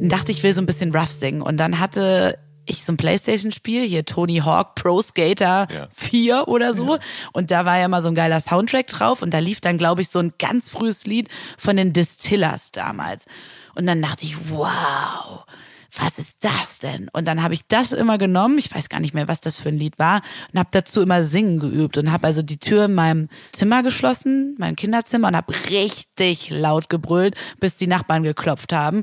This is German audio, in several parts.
Dachte ich, will so ein bisschen rough singen. Und dann hatte ich so ein Playstation-Spiel, hier Tony Hawk Pro Skater Ja. 4 oder so. Und da war ja mal so ein geiler Soundtrack drauf. Und da lief dann, glaube ich, so ein ganz frühes Lied von den Distillers damals. Und dann dachte ich, wow, was ist das denn? Und dann habe ich das immer genommen, ich weiß gar nicht mehr, was das für ein Lied war, und habe dazu immer singen geübt und habe also die Tür in meinem Zimmer geschlossen, mein Kinderzimmer, und habe richtig laut gebrüllt, bis die Nachbarn geklopft haben.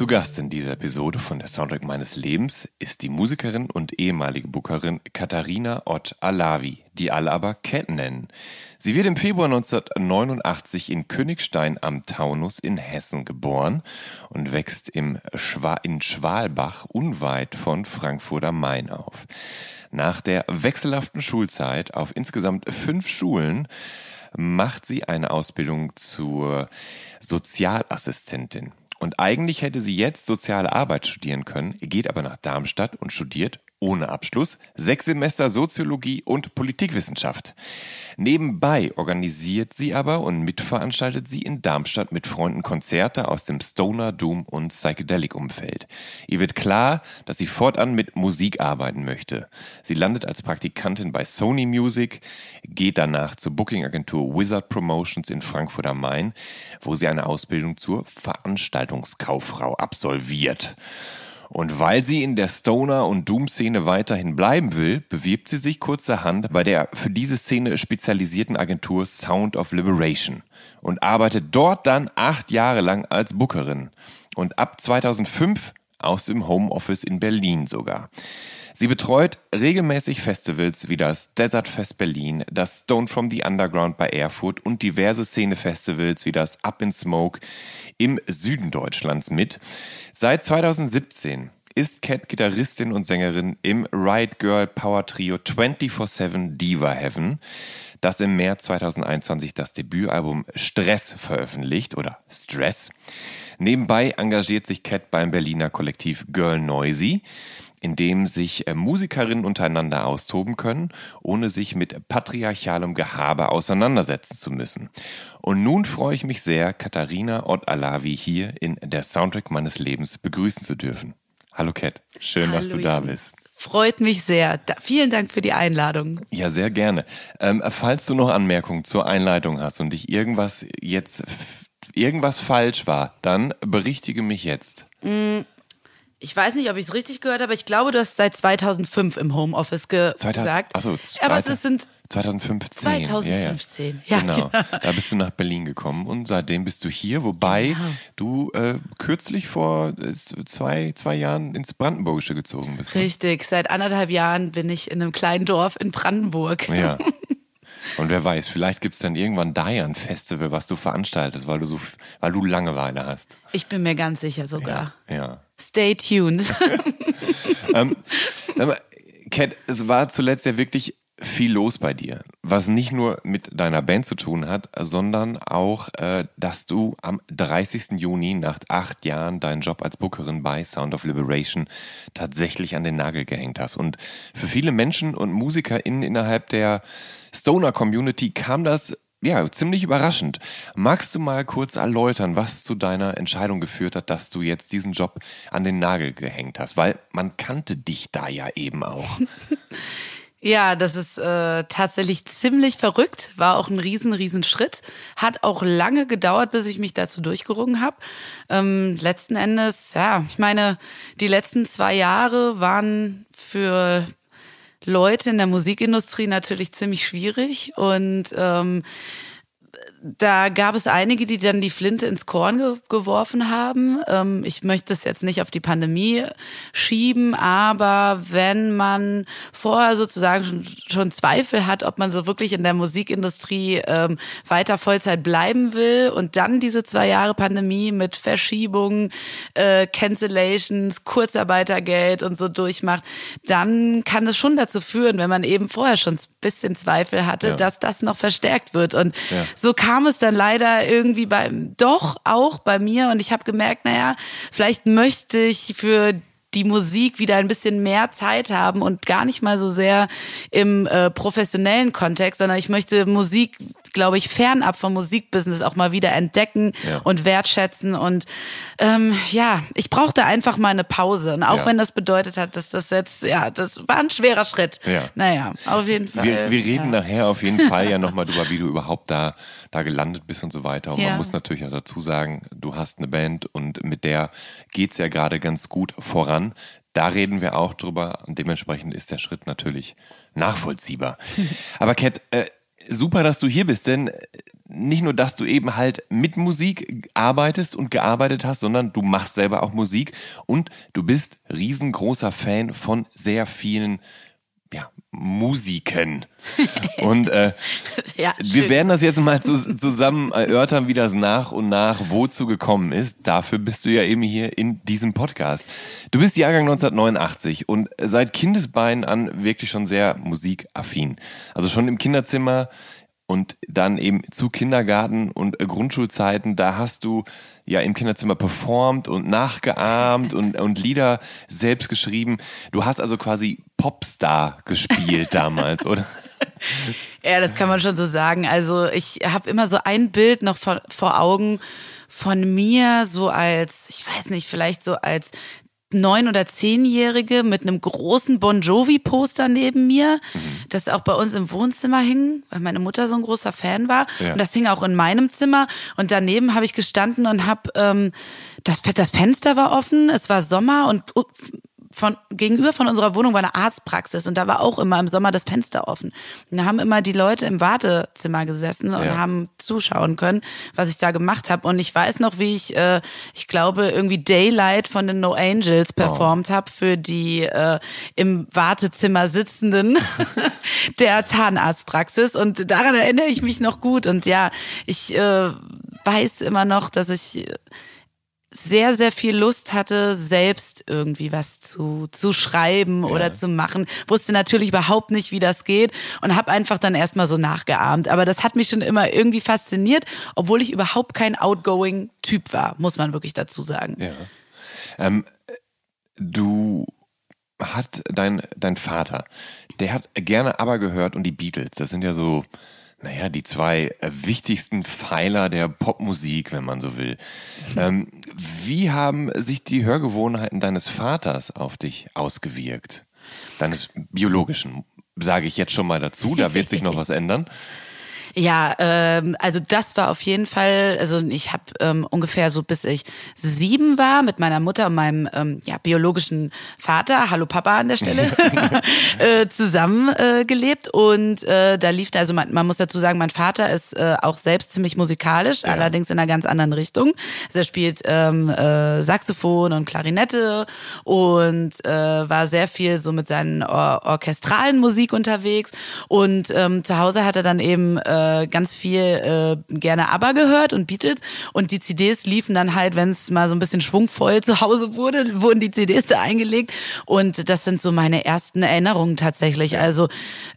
Zu Gast in dieser Episode von der Soundtrack meines Lebens ist die Musikerin und ehemalige Bookerin Katharina Ott Alavi, die alle aber Cat nennen. Sie wird im Februar 1989 in Königstein am Taunus in Hessen geboren und wächst im Schwa in Schwalbach unweit von Frankfurt am Main auf. Nach der wechselhaften Schulzeit auf insgesamt fünf Schulen macht sie eine Ausbildung zur Sozialassistentin. Und eigentlich hätte sie jetzt soziale Arbeit studieren können, geht aber nach Darmstadt und studiert ohne Abschluss sechs Semester Soziologie und Politikwissenschaft. Nebenbei organisiert sie aber und mitveranstaltet sie in Darmstadt mit Freunden Konzerte aus dem Stoner, Doom und Psychedelic-Umfeld. Ihr wird klar, dass sie fortan mit Musik arbeiten möchte. Sie landet als Praktikantin bei Sony Music, geht danach zur Booking-Agentur Wizard Promotions in Frankfurt am Main, wo sie eine Ausbildung zur Veranstaltungskauffrau absolviert. Und weil sie in der Stoner- und Doom-Szene weiterhin bleiben will, bewirbt sie sich kurzerhand bei der für diese Szene spezialisierten Agentur Sound of Liberation und arbeitet dort dann acht Jahre lang als Bookerin und ab 2005 aus dem Homeoffice in Berlin sogar. Sie betreut regelmäßig Festivals wie das Desert Fest Berlin, das Stone from the Underground bei Erfurt und diverse Szenefestivals wie das Up in Smoke im Süden Deutschlands mit. Seit 2017 ist Cat Gitarristin und Sängerin im Riot Girl Power Trio 24-7 Diva Heaven, das im März 2021 das Debütalbum Stress veröffentlicht oder Stress. Nebenbei engagiert sich Cat beim Berliner Kollektiv Girl Noisy, in dem sich äh, Musikerinnen untereinander austoben können, ohne sich mit patriarchalem Gehabe auseinandersetzen zu müssen. Und nun freue ich mich sehr, Katharina Ott-Alavi hier in der Soundtrack meines Lebens begrüßen zu dürfen. Hallo Cat, schön, dass Hallo, du da bist. Freut mich sehr. Da, vielen Dank für die Einladung. Ja, sehr gerne. Ähm, falls du noch Anmerkungen zur Einleitung hast und dich irgendwas jetzt irgendwas falsch war, dann berichtige mich jetzt. Ich weiß nicht, ob ich es richtig gehört habe. Ich glaube, du hast seit 2005 im Homeoffice ge 2000 gesagt. Achso, Aber es sind 2015. 2015. Ja, Ja, ja. Genau. genau. Da bist du nach Berlin gekommen und seitdem bist du hier, wobei Genau. du äh, kürzlich vor äh, zwei, zwei Jahren ins Brandenburgische gezogen bist. ne? richtig. Seit anderthalb Jahren bin ich in einem kleinen Dorf in Brandenburg. Ja. Und wer weiß, vielleicht gibt es dann irgendwann da ja ein Festival, was du veranstaltest, weil du so, weil du Langeweile hast. Ich bin mir ganz sicher sogar. Ja. Stay tuned. Mal, Cat, es war zuletzt ja wirklich viel los bei dir, was nicht nur mit deiner Band zu tun hat, sondern auch, äh, dass du am 30. Juni nach acht Jahren deinen Job als Bookerin bei Sound of Liberation tatsächlich an den Nagel gehängt hast. Und für viele Menschen und MusikerInnen innerhalb der Stoner-Community kam das ja, ziemlich überraschend. Magst du mal kurz erläutern, was zu deiner Entscheidung geführt hat, dass du jetzt diesen Job an den Nagel gehängt hast? Weil man kannte dich da ja eben auch. Ja, das ist äh, tatsächlich ziemlich verrückt, war auch ein riesen, riesen Schritt. Hat auch lange gedauert, bis ich mich dazu durchgerungen habe. Ähm, letzten Endes, ja, ich meine, die letzten zwei Jahre waren für Leute in der Musikindustrie natürlich ziemlich schwierig. Und ähm, da gab es einige, die dann die Flinte ins Korn ge geworfen haben. Ähm, ich möchte es jetzt nicht auf die Pandemie schieben, aber wenn man vorher sozusagen schon, schon Zweifel hat, ob man so wirklich in der Musikindustrie ähm, weiter Vollzeit bleiben will und dann diese zwei Jahre Pandemie mit Verschiebungen, äh, Cancellations, Kurzarbeitergeld und so durchmacht, dann kann es schon dazu führen, wenn man eben vorher schon ein bisschen Zweifel hatte, ja. dass das noch verstärkt wird. Und ja. so kann kam es dann leider irgendwie beim doch auch bei mir und ich habe gemerkt, naja, vielleicht möchte ich für die Musik wieder ein bisschen mehr Zeit haben und gar nicht mal so sehr im äh, professionellen Kontext, sondern ich möchte Musik glaube ich, fernab vom Musikbusiness auch mal wieder entdecken ja. und wertschätzen. Und ähm, ja, ich brauchte einfach mal eine Pause. Und auch ja. wenn das bedeutet hat, dass das jetzt, ja, das war ein schwerer Schritt. Ja. Naja, auf jeden Fall. Wir, wir reden ja. nachher auf jeden Fall ja nochmal drüber, wie du überhaupt da, da gelandet bist und so weiter. Und man muss natürlich auch dazu sagen, du hast eine Band und mit der geht's ja gerade ganz gut voran. Da reden wir auch drüber und dementsprechend ist der Schritt natürlich nachvollziehbar. Aber Cat, äh, super, dass du hier bist, denn nicht nur, dass du eben halt mit Musik arbeitest und gearbeitet hast, sondern du machst selber auch Musik und du bist riesengroßer Fan von sehr vielen Musiken. Und äh, ja, wir werden das jetzt mal zu, zusammen erörtern, wie das nach und nach wozu gekommen ist. Dafür bist du ja eben hier in diesem Podcast. Du bist Jahrgang 1989 und seit Kindesbeinen an wirklich schon sehr musikaffin. Also schon im Kinderzimmer und dann eben zu Kindergarten und Grundschulzeiten, da hast du ja im Kinderzimmer performt und nachgeahmt und, und Lieder selbst geschrieben. Du hast also quasi Popstar gespielt damals, oder? Ja, das kann man schon so sagen. Also ich habe immer so ein Bild noch vor, vor Augen von mir, so als, ich weiß nicht, vielleicht so als neun- oder zehnjährige mit einem großen Bon Jovi-Poster neben mir, mhm. das auch bei uns im Wohnzimmer hing, weil meine Mutter so ein großer Fan war. Ja. Und das hing auch in meinem Zimmer. Und daneben habe ich gestanden und habe ähm, das, das Fenster war offen, es war Sommer und von gegenüber von unserer Wohnung war eine Arztpraxis und da war auch immer im Sommer das Fenster offen. Und da haben immer die Leute im Wartezimmer gesessen und ja. haben zuschauen können, was ich da gemacht habe. Und ich weiß noch, wie ich, äh, ich glaube, irgendwie Daylight von den No Angels performt wow. habe für die äh, im Wartezimmer sitzenden der Zahnarztpraxis. Und daran erinnere ich mich noch gut. Und ja, ich äh, weiß immer noch, dass ich sehr, sehr viel Lust hatte, selbst irgendwie was zu, zu schreiben ja. oder zu machen. Wusste natürlich überhaupt nicht, wie das geht und habe einfach dann erstmal so nachgeahmt. Aber das hat mich schon immer irgendwie fasziniert, obwohl ich überhaupt kein outgoing Typ war, muss man wirklich dazu sagen. Ja. Ähm, du hat dein, dein Vater, der hat gerne aber gehört und die Beatles, das sind ja so naja, die zwei wichtigsten Pfeiler der Popmusik, wenn man so will. Ähm, wie haben sich die Hörgewohnheiten deines Vaters auf dich ausgewirkt? Deines biologischen, sage ich jetzt schon mal dazu, da wird sich noch was ändern. Ja, ähm, also das war auf jeden Fall, also ich habe ähm, ungefähr so bis ich sieben war mit meiner Mutter und meinem ähm, ja, biologischen Vater, hallo Papa an der Stelle, äh, zusammen äh, gelebt und äh, da lief, also man, man muss dazu sagen, mein Vater ist äh, auch selbst ziemlich musikalisch, ja. allerdings in einer ganz anderen Richtung. Also er spielt ähm, äh, Saxophon und Klarinette und äh, war sehr viel so mit seinen or orchestralen Musik unterwegs und ähm, zu Hause hat er dann eben äh, äh, ganz viel äh, gerne ABBA gehört und Beatles und die CDs liefen dann halt, wenn es mal so ein bisschen schwungvoll zu Hause wurde, wurden die CDs da eingelegt und das sind so meine ersten Erinnerungen tatsächlich. Also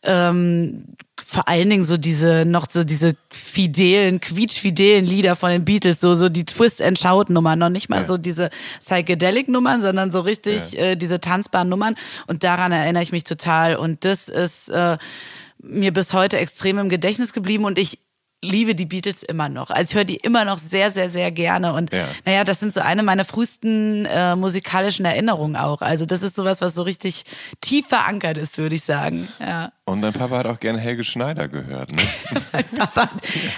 ähm, vor allen Dingen so diese noch so diese fidelen, quietschfidelen Lieder von den Beatles, so so die Twist and Shout Nummern, noch nicht mal ja. so diese psychedelic Nummern, sondern so richtig ja. äh, diese tanzbaren Nummern und daran erinnere ich mich total und das ist äh, mir bis heute extrem im Gedächtnis geblieben und ich liebe die Beatles immer noch. Also ich höre die immer noch sehr, sehr, sehr gerne. Und ja. naja, das sind so eine meiner frühesten äh, musikalischen Erinnerungen auch. Also das ist sowas, was so richtig tief verankert ist, würde ich sagen. Ja. Und dein Papa hat auch gerne Helge Schneider gehört, ne? mein Papa,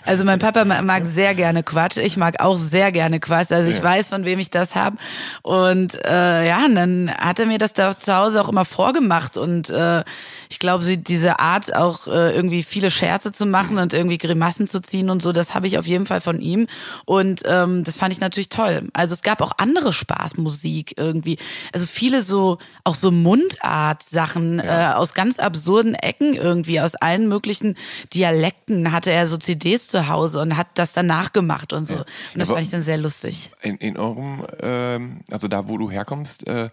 also mein Papa mag sehr gerne Quatsch. Ich mag auch sehr gerne Quatsch. Also ich ja. weiß, von wem ich das habe. Und äh, ja, und dann hat er mir das da zu Hause auch immer vorgemacht. Und äh, ich glaube, diese Art auch äh, irgendwie viele Scherze zu machen und irgendwie Grimassen zu ziehen und so, das habe ich auf jeden Fall von ihm. Und ähm, das fand ich natürlich toll. Also es gab auch andere Spaßmusik irgendwie. Also viele so, auch so Mundart-Sachen ja. äh, aus ganz absurden Ecken Ecken irgendwie, aus allen möglichen Dialekten hatte er so CDs zu Hause und hat das dann nachgemacht und so. Ja. Und das Aber fand ich dann sehr lustig. In, in eurem, ähm, also da, wo du herkommst, äh,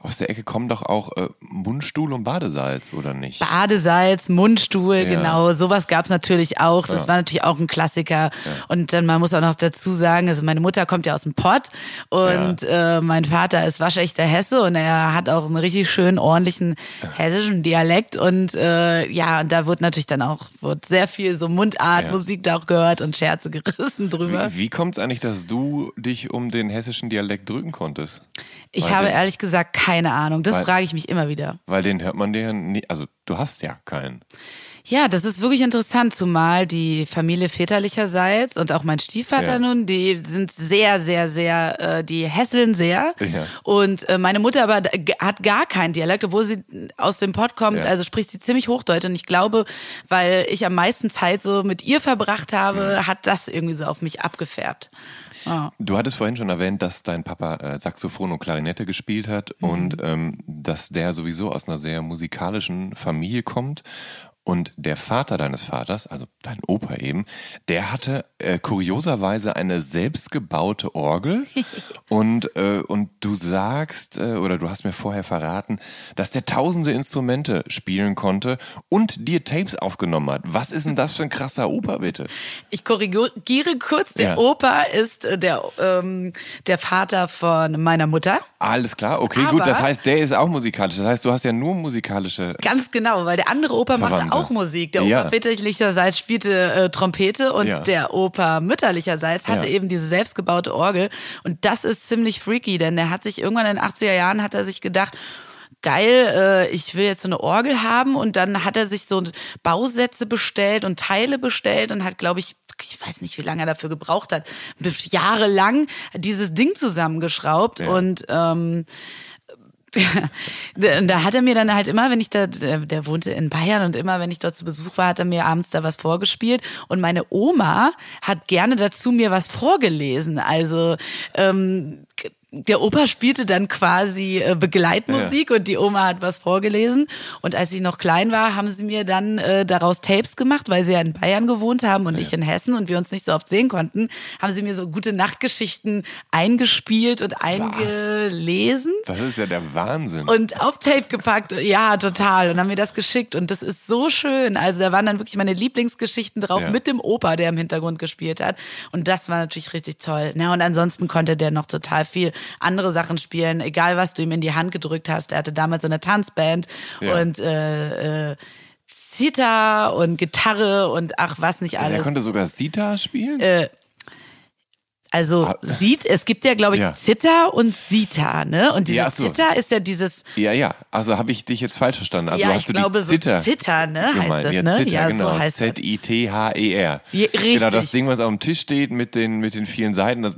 aus der Ecke kommen doch auch äh, Mundstuhl und Badesalz, oder nicht? Badesalz, Mundstuhl, ja. genau. Sowas gab's natürlich auch. Das ja. war natürlich auch ein Klassiker. Ja. Und dann, man muss auch noch dazu sagen, also meine Mutter kommt ja aus dem Pott und äh, mein Vater ist waschechter Hesse und er hat auch einen richtig schönen, ordentlichen hessischen Dialekt. Und äh, ja, und da wird natürlich dann auch wird sehr viel so Mundartmusik da auch gehört und Scherze gerissen drüber. Wie, wie kommt es eigentlich, dass du dich um den hessischen Dialekt drücken konntest? Ich Weil habe ehrlich gesagt keine Ahnung. Das frage ich mich immer wieder. Weil den hört man dir nie, also du hast ja keinen. Ja, das ist wirklich interessant, zumal die Familie väterlicherseits und auch mein Stiefvater ja. nun, die sind sehr, sehr, sehr, äh, die hässeln sehr. Ja. Und äh, meine Mutter aber hat gar keinen Dialekt, obwohl sie aus dem Pott kommt, ja. also spricht sie ziemlich Hochdeutsch. Und ich glaube, weil ich am meisten Zeit so mit ihr verbracht habe, hat das irgendwie so auf mich abgefärbt. Ah. Du hattest vorhin schon erwähnt, dass dein Papa äh, Saxophon und Klarinette gespielt hat mhm. und ähm, dass der sowieso aus einer sehr musikalischen Familie kommt. Und der Vater deines Vaters, also dein Opa eben, der hatte äh, kurioserweise eine selbstgebaute Orgel. und, äh, und du sagst, äh, oder du hast mir vorher verraten, dass der tausende Instrumente spielen konnte und dir Tapes aufgenommen hat. Was ist denn das für ein krasser Opa, bitte? Ich korrigiere kurz, der ja. Opa ist äh, der, ähm, der Vater von meiner Mutter. Alles klar, okay, Aber gut. Das heißt, der ist auch musikalisch. Das heißt, du hast ja nur musikalische. Ganz genau, weil der andere Opa Verwandte. macht auch Musik. Der Opa väterlicherseits spielte äh, Trompete und der Opa mütterlicherseits hatte eben diese selbstgebaute Orgel. Und das ist ziemlich freaky, denn der hat sich irgendwann in den 80er Jahren hat er sich gedacht, geil, äh, ich will jetzt so eine Orgel haben und dann hat er sich so Bausätze bestellt und Teile bestellt und hat, glaube ich, ich weiß nicht, wie lange er dafür gebraucht hat, jahrelang dieses Ding zusammengeschraubt ja. und ähm, da hat er mir dann halt immer, wenn ich da, der, der, wohnte in Bayern und immer, wenn ich dort zu Besuch war, hat er mir abends da was vorgespielt. Und meine Oma hat gerne dazu mir was vorgelesen. Also ähm, der Opa spielte dann quasi äh, Begleitmusik ja. und die Oma hat was vorgelesen. Und als ich noch klein war, haben sie mir dann äh, daraus Tapes gemacht, weil sie ja in Bayern gewohnt haben und ja. ich in Hessen und wir uns nicht so oft sehen konnten, haben sie mir so gute Nachtgeschichten eingespielt und was? eingelesen. Das ist ja der Wahnsinn. Und auf Tape gepackt, ja, total. Und haben mir das geschickt. Und das ist so schön. Also da waren dann wirklich meine Lieblingsgeschichten drauf ja. mit dem Opa, der im Hintergrund gespielt hat. Und das war natürlich richtig toll. Na, und ansonsten konnte der noch total viel andere Sachen spielen, egal was du ihm in die Hand gedrückt hast. Er hatte damals so eine Tanzband ja. und äh, äh, Zither und Gitarre und ach was nicht alles. Er konnte sogar Zither spielen? Äh, also ah. sieht, es gibt ja, glaube ich, ja. Zither und Sita, ne? Und diese ja, so. Zither ist ja dieses. Ja, ja. Also habe ich dich jetzt falsch verstanden. Also ja, hast ich du glaube, die Zither so Zither, ne? Gemeint. Heißt das, ja, ne? Zither, ja, genau. so heißt Z-I-T-H-E-R. Richtig. Genau, das Ding, was auf dem Tisch steht mit den, mit den vielen Seiten. Das,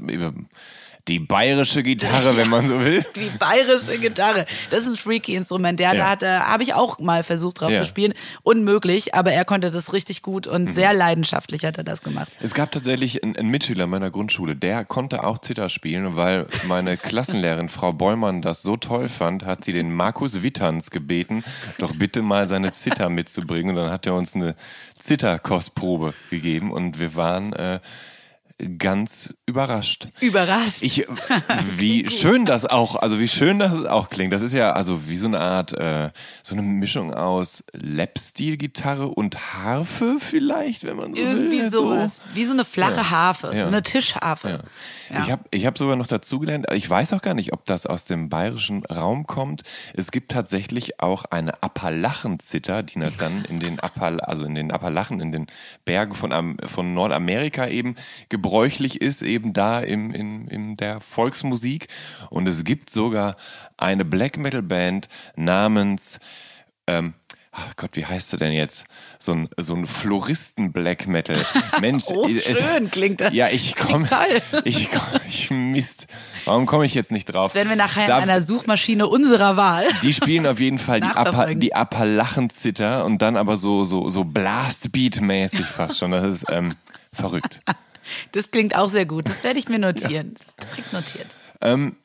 die bayerische Gitarre, wenn man so will. Die bayerische Gitarre. Das ist ein freaky Instrument. Der, Ja. da habe ich auch mal versucht drauf Ja. zu spielen. Unmöglich, aber er konnte das richtig gut und Mhm. sehr leidenschaftlich hat er das gemacht. Es gab tatsächlich einen, einen Mitschüler meiner Grundschule, der konnte auch Zither spielen, weil meine Klassenlehrerin Frau Bollmann das so toll fand, hat sie den Markus Wittanz gebeten, doch bitte mal seine Zither mitzubringen. Und dann hat er uns eine Zitterkostprobe gegeben und wir waren äh, ganz überrascht. Überrascht. Ich, wie schön das auch, also wie schön das auch klingt. Das ist ja also wie so eine Art, äh, so eine Mischung aus Lap-Steel-Gitarre und Harfe vielleicht, wenn man so Irgendwie will. sowas. Wie so eine flache Harfe, Ja. so eine Tischharfe. Ja. Ich habe ich hab sogar noch dazugelernt, ich weiß auch gar nicht, ob das aus dem bayerischen Raum kommt. Es gibt tatsächlich auch eine Appalachenzither, die dann in den Appal also in den Appalachen, in den Bergen von, Am von Nordamerika eben gebräuchlich ist, eben da im, in, in der Volksmusik. Und es gibt sogar eine Black Metal Band namens ähm, ach Gott, wie heißt sie denn jetzt? So ein, so ein Floristen-Black Metal. Mensch, Oh, es- schön klingt das. Ja, ich komme. Ich, komm, ich Mist. Warum komme ich jetzt nicht drauf? Das werden wir nachher Da- in einer Suchmaschine unserer Wahl. die spielen auf jeden Fall die, Appa, die Appalachenzither und dann aber so, so, so Blastbeat-mäßig fast schon. Das ist ähm, verrückt. Das klingt auch sehr gut. Das werde ich mir notieren. Das ist direkt notiert. Ähm,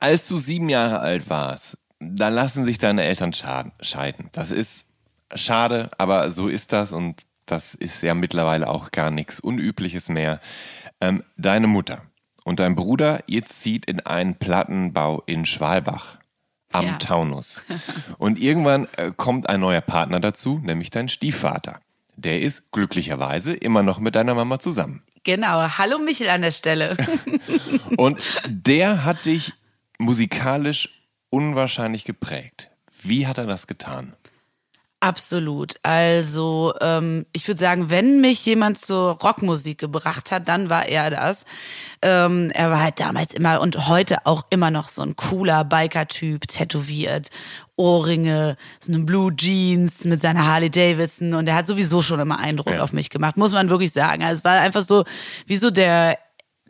als du sieben Jahre alt warst, da lassen sich deine Eltern scheiden. Das ist schade, aber so ist das und das ist ja mittlerweile auch gar nichts Unübliches mehr. Ähm, deine Mutter und dein Bruder, ihr zieht in einen Plattenbau in Schwalbach am Ja. Taunus. Und irgendwann äh, kommt ein neuer Partner dazu, nämlich dein Stiefvater. Der ist glücklicherweise immer noch mit deiner Mama zusammen. Genau. Hallo Michel an der Stelle. Und der hat dich musikalisch unwahrscheinlich geprägt. Wie hat er das getan? Absolut. Also ähm, ich würde sagen, wenn mich jemand zur Rockmusik gebracht hat, dann war er das. Ähm, er war halt damals immer und heute auch immer noch so ein cooler Biker-Typ, tätowiert, Ohrringe, so eine Blue Jeans mit seiner Harley Davidson und er hat sowieso schon immer Eindruck Ja. auf mich gemacht, muss man wirklich sagen. Also es war einfach so wie so der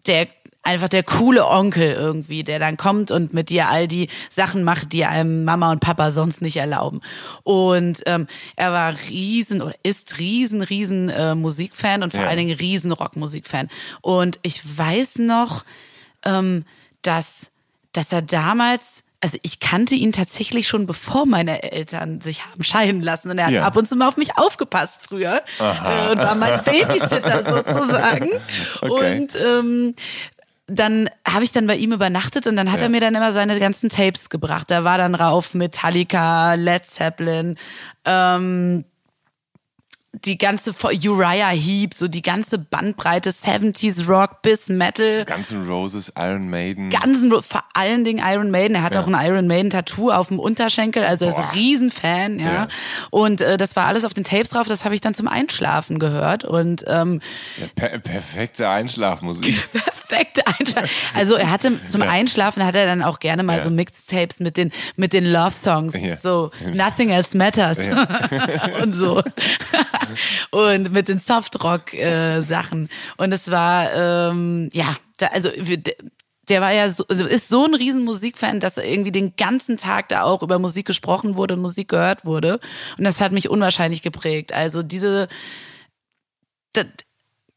der einfach der coole Onkel irgendwie, der dann kommt und mit dir all die Sachen macht, die einem Mama und Papa sonst nicht erlauben. Und ähm, er war riesen oder ist riesen, riesen äh, Musikfan und vor Ja. allen Dingen riesen Rockmusikfan. Und ich weiß noch, ähm, dass, dass er damals also ich kannte ihn tatsächlich schon bevor meine Eltern sich haben scheiden lassen und er hat Ja. ab und zu mal auf mich aufgepasst früher äh, und war mein Babysitter sozusagen. Okay. Und ähm, dann habe ich dann bei ihm übernachtet und dann hat Ja. er mir dann immer seine ganzen Tapes gebracht. Da war dann rauf Metallica, Led Zeppelin, ähm, die ganze Uriah Heep, so die ganze Bandbreite 70s Rock bis Metal. Guns N' Roses, Iron Maiden. Ganzen, vor allen Dingen Iron Maiden. Er hat auch ein Iron Maiden Tattoo auf dem Unterschenkel, also er ist ein Riesenfan, ja. Ja. Und äh, das war alles auf den Tapes drauf. Das habe ich dann zum Einschlafen gehört und ähm, Ja, per perfekte Einschlafmusik. perfekte Einschlafen. Also er hatte zum Einschlafen hat er dann auch gerne mal Ja. so Mixtapes mit den mit den Love Songs, Ja. so Nothing Else Matters und so und mit den Softrock äh, und es war ähm, ja da, also der war ja so, ist so ein riesen Musikfan, dass er irgendwie den ganzen Tag da auch über Musik gesprochen wurde und Musik gehört wurde. Und das hat mich unwahrscheinlich geprägt. Also diese, das,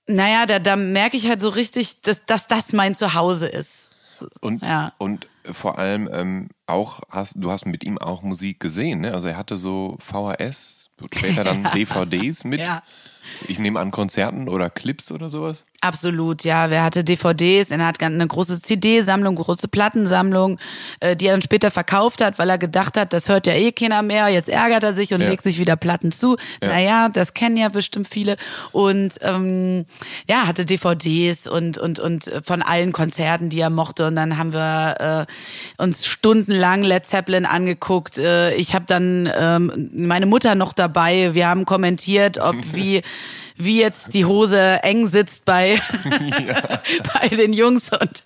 naja, da, da merke ich halt so richtig, dass, dass das mein Zuhause ist. So, Und, ja. und vor allem ähm, auch hast du hast mit ihm auch Musik gesehen, ne? Also er hatte so VHS, später dann DVDs mit. Ja. Ich nehme an Konzerten oder Clips oder sowas. Absolut, ja. Wer hatte DVDs? Er hat eine große CD-Sammlung, große Plattensammlung, äh, die er dann später verkauft hat, weil er gedacht hat, das hört ja eh keiner mehr. Jetzt ärgert er sich und Ja. legt sich wieder Platten zu. Naja, das kennen ja bestimmt viele. Und ähm, ja, hatte DVDs und und und von allen Konzerten, die er mochte. Und dann haben wir äh, uns stundenlang Led Zeppelin angeguckt. Äh, ich habe dann ähm, meine Mutter noch dabei. Wir haben kommentiert, ob wie wie jetzt die Hose eng sitzt bei, bei den Jungs und,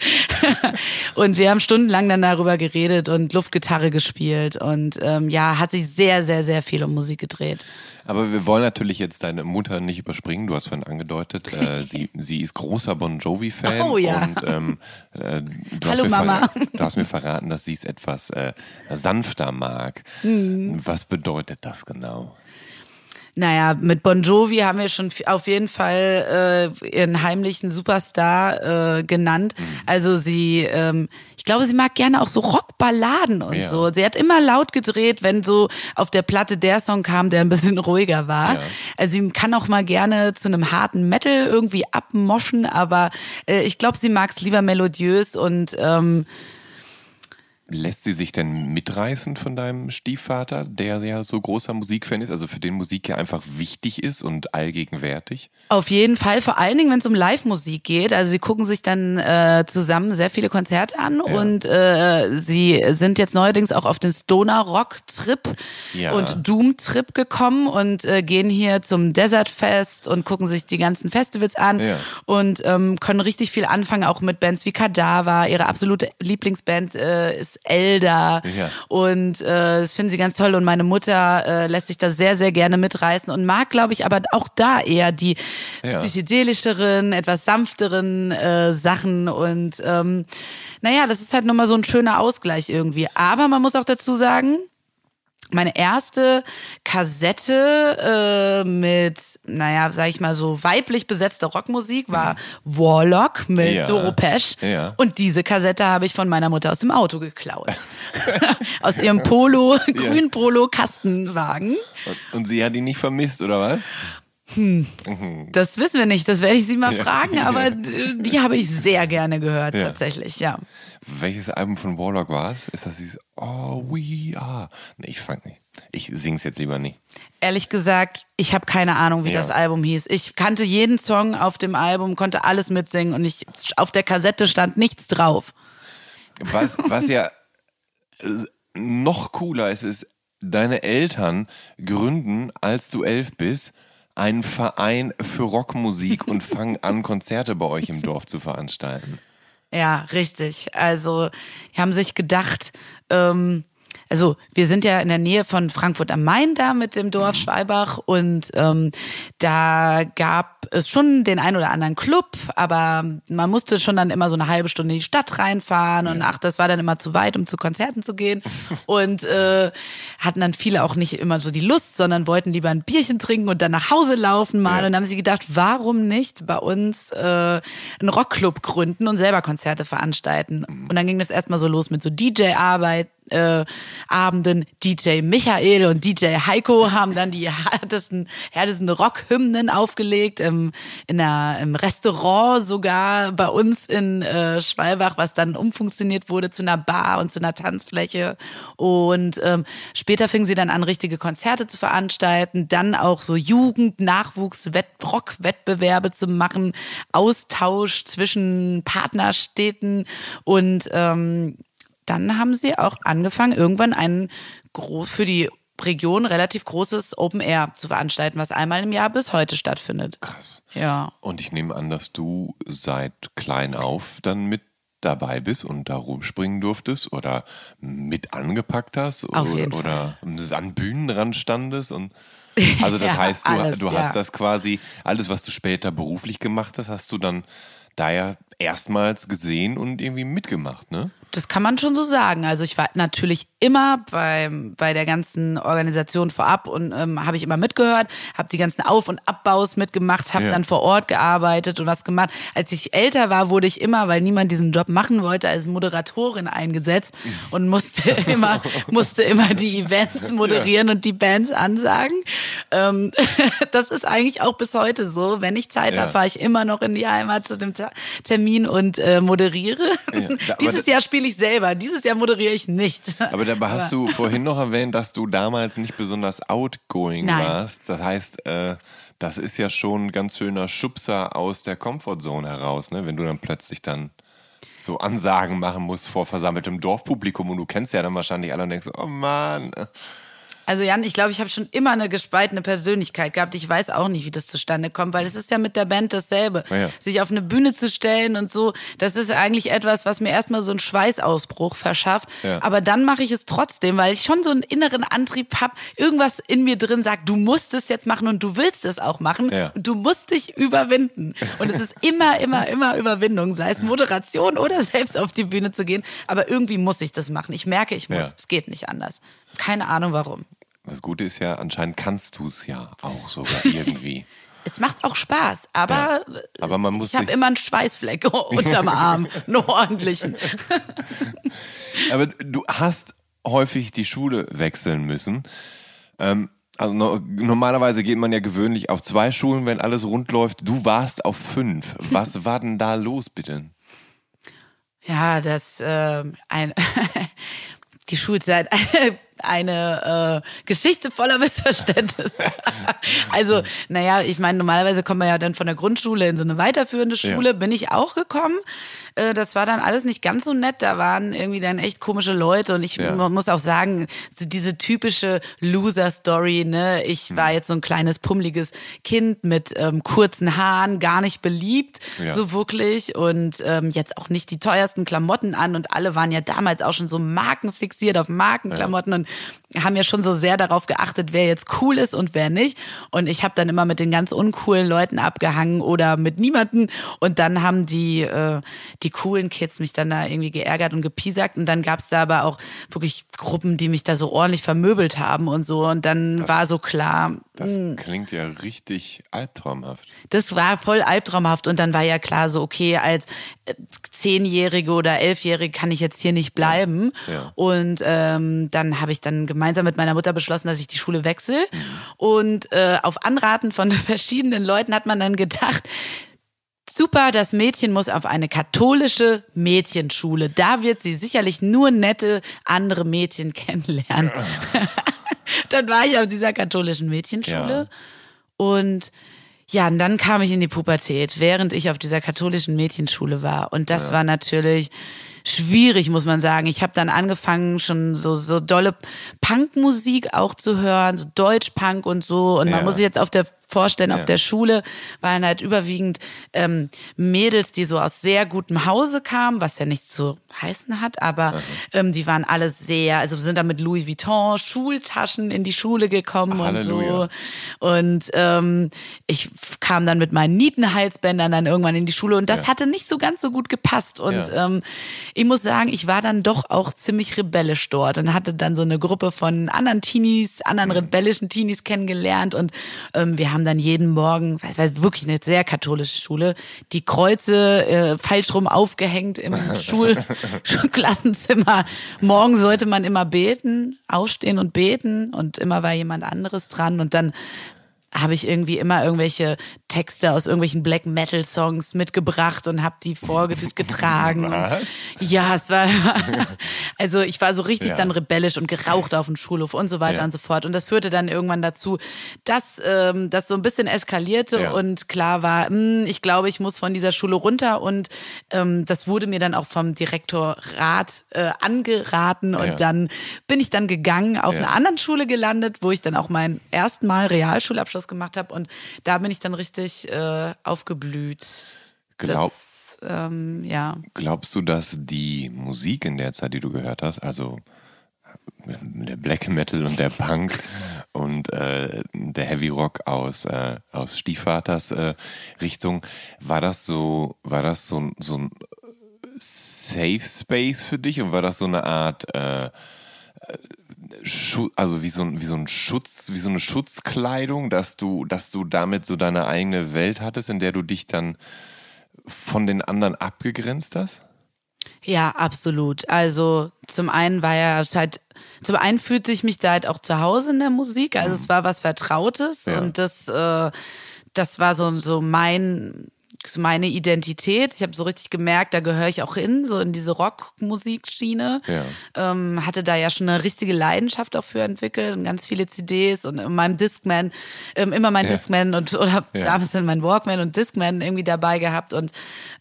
und wir haben stundenlang dann darüber geredet und Luftgitarre gespielt und ähm, ja, hat sich sehr, sehr, sehr viel um Musik gedreht. Aber wir wollen natürlich jetzt deine Mutter nicht überspringen. Du hast vorhin angedeutet, äh, sie, sie ist großer Bon Jovi-Fan. Oh ja. Und ähm, äh, du, Hallo, hast mir Mama. du hast mir verraten, dass sie es etwas äh, sanfter mag. Hm. Was bedeutet das genau? Naja, mit Bon Jovi haben wir schon auf jeden Fall äh, ihren heimlichen Superstar äh, genannt. Mhm. Also sie, ähm, ich glaube, sie mag gerne auch so Rockballaden und Ja. so. Sie hat immer laut gedreht, wenn so auf der Platte der Song kam, der ein bisschen ruhiger war. Ja. Also sie kann auch mal gerne zu einem harten Metal irgendwie abmoschen, aber äh, ich glaube, sie mag es lieber melodiös und ähm, Lässt sie sich denn mitreißen von deinem Stiefvater, der ja so großer Musikfan ist, also für den Musik ja einfach wichtig ist und allgegenwärtig? Auf jeden Fall, vor allen Dingen, wenn es um Live-Musik geht. Also sie gucken sich dann äh, zusammen sehr viele Konzerte an und äh, sie sind jetzt neuerdings auch auf den Stoner-Rock-Trip Ja. und Doom-Trip gekommen und äh, gehen hier zum Desert Fest und gucken sich die ganzen Festivals an Ja. und ähm, können richtig viel anfangen, auch mit Bands wie Kadaver. Ihre absolute Lieblingsband äh, Elder Ja. und äh, das finden sie ganz toll und meine Mutter äh, lässt sich da sehr, sehr gerne mitreißen und mag, glaube ich, aber auch da eher die Ja. psychedelischeren, etwas sanfteren äh, Sachen und ähm, naja, das ist halt nochmal so ein schöner Ausgleich irgendwie. Aber man muss auch dazu sagen, meine erste Kassette äh, mit, naja, sag ich mal so weiblich besetzter Rockmusik war Warlock mit Mhm. Ja. Doro Pesch. Ja. Und diese Kassette habe ich von meiner Mutter aus dem Auto geklaut. aus ihrem Polo, grün Polo Kastenwagen. Und, und sie hat ihn nicht vermisst, oder was? Das wissen wir nicht, das werde ich sie mal Ja. fragen, aber die, die habe ich sehr gerne gehört, Ja. tatsächlich, ja. Welches Album von Warlock war es? Ist das dieses Oh, we are? Nee, ich fang nicht. Ich sing's jetzt lieber nicht. Ehrlich gesagt, ich habe keine Ahnung, wie Ja. das Album hieß. Ich kannte jeden Song auf dem Album, konnte alles mitsingen und ich auf der Kassette stand nichts drauf. Was, was ja äh, noch cooler ist, ist, deine Eltern gründen, als du elf bist, einen Verein für Rockmusik und fangen an, Konzerte bei euch im Dorf zu veranstalten. Ja, richtig. Also, die haben sich gedacht, ähm, also wir sind ja in der Nähe von Frankfurt am Main da mit dem Dorf Schwalbach und ähm, da gab es schon den ein oder anderen Club, aber man musste schon dann immer so eine halbe Stunde in die Stadt reinfahren und ach, das war dann immer zu weit, um zu Konzerten zu gehen und äh, hatten dann viele auch nicht immer so die Lust, sondern wollten lieber ein Bierchen trinken und dann nach Hause laufen mal Ja. und haben sich gedacht, warum nicht bei uns äh, einen Rockclub gründen und selber Konzerte veranstalten. Und dann ging das erstmal so los mit so DJ-Arbeit. Äh, Abenden DJ Michael und DJ Heiko haben dann die härtesten, härtesten Rockhymnen aufgelegt im, in der, im Restaurant sogar bei uns in äh, Schwalbach, was dann umfunktioniert wurde zu einer Bar und zu einer Tanzfläche. Und ähm, später fingen sie dann an, richtige Konzerte zu veranstalten, dann auch so Jugend-Nachwuchs-Rock-Wettbewerbe zu machen, Austausch zwischen Partnerstädten und ähm, dann haben sie auch angefangen, irgendwann ein groß für die Region relativ großes Open Air zu veranstalten, was einmal im Jahr bis heute stattfindet. Krass. Ja. Und ich nehme an, dass du seit klein auf dann mit dabei bist und da rumspringen durftest oder mit angepackt hast Auf oder, jeden oder an Bühnen dran standest und also das Ja, heißt, du, alles, du ja. hast das quasi, alles, was du später beruflich gemacht hast, hast du dann da ja erstmals gesehen und irgendwie mitgemacht, ne? Das kann man schon so sagen. Also ich war natürlich immer beim, bei der ganzen Organisation vorab und ähm, habe ich immer mitgehört, habe die ganzen Auf- und Abbaus mitgemacht, habe Ja. dann vor Ort gearbeitet und was gemacht. Als ich älter war, wurde ich immer, weil niemand diesen Job machen wollte, als Moderatorin eingesetzt und musste immer, musste immer die Events moderieren und die Bands ansagen. Ähm, das ist eigentlich auch bis heute so. Wenn ich Zeit Ja. habe, fahre ich immer noch in die Heimat zu dem Ta- Termin und äh, moderiere. Ja, Dieses Jahr spiele ich selber, dieses Jahr moderiere ich nicht. Aber dabei hast du vorhin noch erwähnt, dass du damals nicht besonders outgoing Nein. warst. Das heißt, äh, das ist ja schon ein ganz schöner Schubser aus der Comfortzone heraus, ne? wenn du dann plötzlich dann so Ansagen machen musst vor versammeltem Dorfpublikum und du kennst ja dann wahrscheinlich alle und denkst, oh Mann. Also Jan, ich glaube, ich habe schon immer eine gespaltene Persönlichkeit gehabt. Ich weiß auch nicht, wie das zustande kommt, weil es ist ja mit der Band dasselbe. Ja. Sich auf eine Bühne zu stellen und so, das ist eigentlich etwas, was mir erstmal so einen Schweißausbruch verschafft. Ja. Aber dann mache ich es trotzdem, weil ich schon so einen inneren Antrieb habe. Irgendwas in mir drin sagt, du musst es jetzt machen und du willst es auch machen. Und du musst dich überwinden. Und es ist immer, immer, immer Überwindung, sei es Moderation oder selbst auf die Bühne zu gehen. Aber irgendwie muss ich das machen. Ich merke, ich muss. Es geht nicht anders. Keine Ahnung warum. Das Gute ist ja, anscheinend kannst du es ja auch sogar irgendwie. Es macht auch Spaß, aber, Aber man muss ich habe immer einen Schweißfleck unterm Arm, einen ordentlichen. Aber du hast häufig die Schule wechseln müssen. Ähm, also no, normalerweise geht man ja gewöhnlich auf zwei Schulen, wenn alles rund läuft. Du warst auf fünf. Was war denn da los, bitte? Ja, das ähm, ein die Schulzeit eine, äh, Geschichte voller Missverständnisse. also, naja, ich meine, normalerweise kommt man ja dann von der Grundschule in so eine weiterführende Schule, Ja. bin ich auch gekommen. Äh, das war dann alles nicht ganz so nett. Da waren irgendwie dann echt komische Leute und ich Ja. muss auch sagen, so diese typische Loser-Story, ne? Ich Hm. war jetzt so ein kleines pummeliges Kind mit ähm, kurzen Haaren, gar nicht beliebt, Ja. so wirklich und ähm, jetzt auch nicht die teuersten Klamotten an und alle waren ja damals auch schon so markenfixiert auf Markenklamotten und haben ja schon so sehr darauf geachtet, wer jetzt cool ist und wer nicht. Und ich habe dann immer mit den ganz uncoolen Leuten abgehangen oder mit niemanden. Und dann haben die äh, die coolen Kids mich dann da irgendwie geärgert und gepiesackt. Und dann gab's da aber auch wirklich Gruppen, die mich da so ordentlich vermöbelt haben und so. Und dann war so klar, Das Hm. klingt ja richtig albtraumhaft. das war voll albtraumhaft und dann war ja klar so, okay, als äh, Zehnjährige oder Elfjährige kann ich jetzt hier nicht bleiben. Ja. Und ähm, dann habe ich dann gemeinsam mit meiner Mutter beschlossen, dass ich die Schule wechsle. Mhm. Und äh, auf Anraten von verschiedenen Leuten hat man dann gedacht, Super, das Mädchen muss auf eine katholische Mädchenschule. Da wird sie sicherlich nur nette andere Mädchen kennenlernen. dann war ich auf dieser katholischen Mädchenschule. Ja. Und ja, und dann kam ich in die Pubertät, während ich auf dieser katholischen Mädchenschule war. Und das war natürlich schwierig, muss man sagen. Ich habe dann angefangen, schon so, so dolle Punkmusik auch zu hören, so Deutschpunk und so. Und man Ja. muss sich jetzt auf der vorstellen, Ja. auf der Schule waren halt überwiegend ähm, Mädels, die so aus sehr gutem Hause kamen, was ja nichts zu heißen hat, aber ähm, die waren alle sehr, also sind dann mit Louis Vuitton Schultaschen in die Schule gekommen und so. Halleluja. Und ähm, ich kam dann mit meinen Nietenhalsbändern dann irgendwann in die Schule und das Ja. hatte nicht so ganz so gut gepasst. Und Ja. ähm, ich muss sagen, ich war dann doch auch ziemlich rebellisch dort und hatte dann so eine Gruppe von anderen Teenies, anderen Mhm. rebellischen Teenies kennengelernt und ähm, wir haben dann jeden Morgen, weiß weiß wirklich eine sehr katholische Schule, die Kreuze äh, falsch rum aufgehängt im Schul Schulklassenzimmer. Morgen sollte man immer beten, aufstehen und beten und immer war jemand anderes dran und dann habe ich irgendwie immer irgendwelche Texte aus irgendwelchen Black Metal Songs mitgebracht und habe die vorgetragen. Was? Ja, es war also ich war so richtig Ja. dann rebellisch und geraucht auf dem Schulhof und so weiter Ja. und so fort und das führte dann irgendwann dazu, dass ähm, das so ein bisschen eskalierte Ja. und klar war, hm, ich glaube, ich muss von dieser Schule runter und ähm, das wurde mir dann auch vom Direktorrat äh, angeraten und dann bin ich dann gegangen auf einer anderen Schule gelandet, wo ich dann auch meinen ersten Mal Realschulabschluss gemacht habe und da bin ich dann richtig äh, aufgeblüht. Glaub- das, ähm, ja. Glaubst du, dass die Musik in der Zeit, die du gehört hast, also der Black Metal und der Punk und äh, der Heavy Rock aus äh, aus Stiefvaters äh, Richtung, war das so, war das so, ein- so ein Safe Space für dich und war das so eine Art äh, Schu also wie so, ein, wie so ein Schutz, wie so eine Schutzkleidung, dass du, dass du damit so deine eigene Welt hattest, in der du dich dann von den anderen abgegrenzt hast? Ja, absolut. Also zum einen war ja halt, zum einen fühlte ich mich da halt auch zu Hause in der Musik. Also es war was Vertrautes Ja. und das, äh, das war so, so mein meine Identität. Ich habe so richtig gemerkt, da gehöre ich auch hin, so in diese Rockmusikschiene. Ja. Ähm, hatte da ja schon eine richtige Leidenschaft auch für entwickelt und ganz viele CDs und in meinem Discman, ähm, immer mein Ja. Discman und oder Ja. damals dann mein Walkman und Discman irgendwie dabei gehabt. Und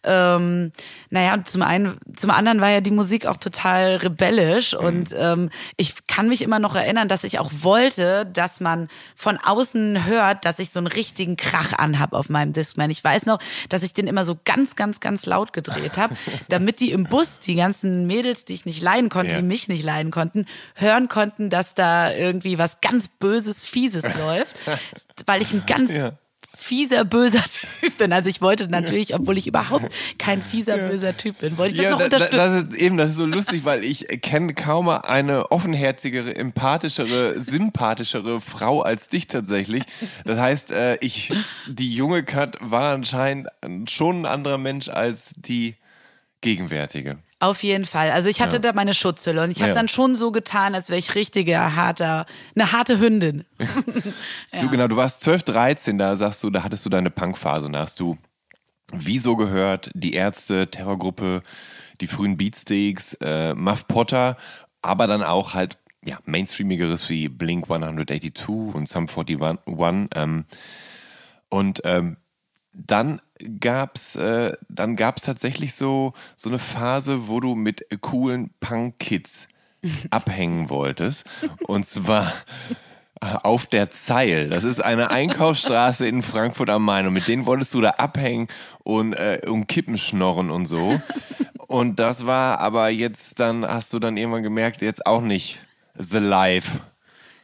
ähm, naja, und zum einen, zum anderen war ja die Musik auch total rebellisch. Mhm. Und ähm, ich kann mich immer noch erinnern, dass ich auch wollte, dass man von außen hört, dass ich so einen richtigen Krach anhab auf meinem Discman. Ich weiß noch, dass ich den immer so ganz, ganz, ganz laut gedreht habe, damit die im Bus, die ganzen Mädels, die ich nicht leiden konnte, Ja. die mich nicht leiden konnten, hören konnten, dass da irgendwie was ganz Böses, Fieses läuft. Weil ich ein ganz Ja. Fieser, böser Typ bin. Also ich wollte natürlich, obwohl ich überhaupt kein fieser, böser Typ bin, wollte ich das noch unterstützen. das ist eben, das ist so lustig, weil ich kenne kaum eine offenherzigere, empathischere, sympathischere Frau als dich tatsächlich. Das heißt, äh, ich, die junge Kat war anscheinend schon ein anderer Mensch als die gegenwärtige. Auf jeden Fall. Also ich hatte da meine Schutzhülle und ich habe Ja. dann schon so getan, als wäre ich richtiger, harter, eine harte Hündin. Du genau, du warst 12, 13, da sagst du, da hattest du deine Punkphase und da hast du Wieso gehört, die Ärzte, Terrorgruppe, die frühen Beatsteaks, äh, Muff Potter, aber dann auch halt ja, Mainstreamigeres wie Blink 182 und Sum 41. Ähm, und ähm, dann gab's, äh, dann gab's tatsächlich so, so eine Phase, wo du mit coolen Punk-Kids abhängen wolltest. Und zwar auf der Zeil. Das ist eine Einkaufsstraße in Frankfurt am Main. Und mit denen wolltest du da abhängen und äh, um Kippen schnorren und so. Und das war aber jetzt dann, hast du dann irgendwann gemerkt, jetzt auch nicht the life.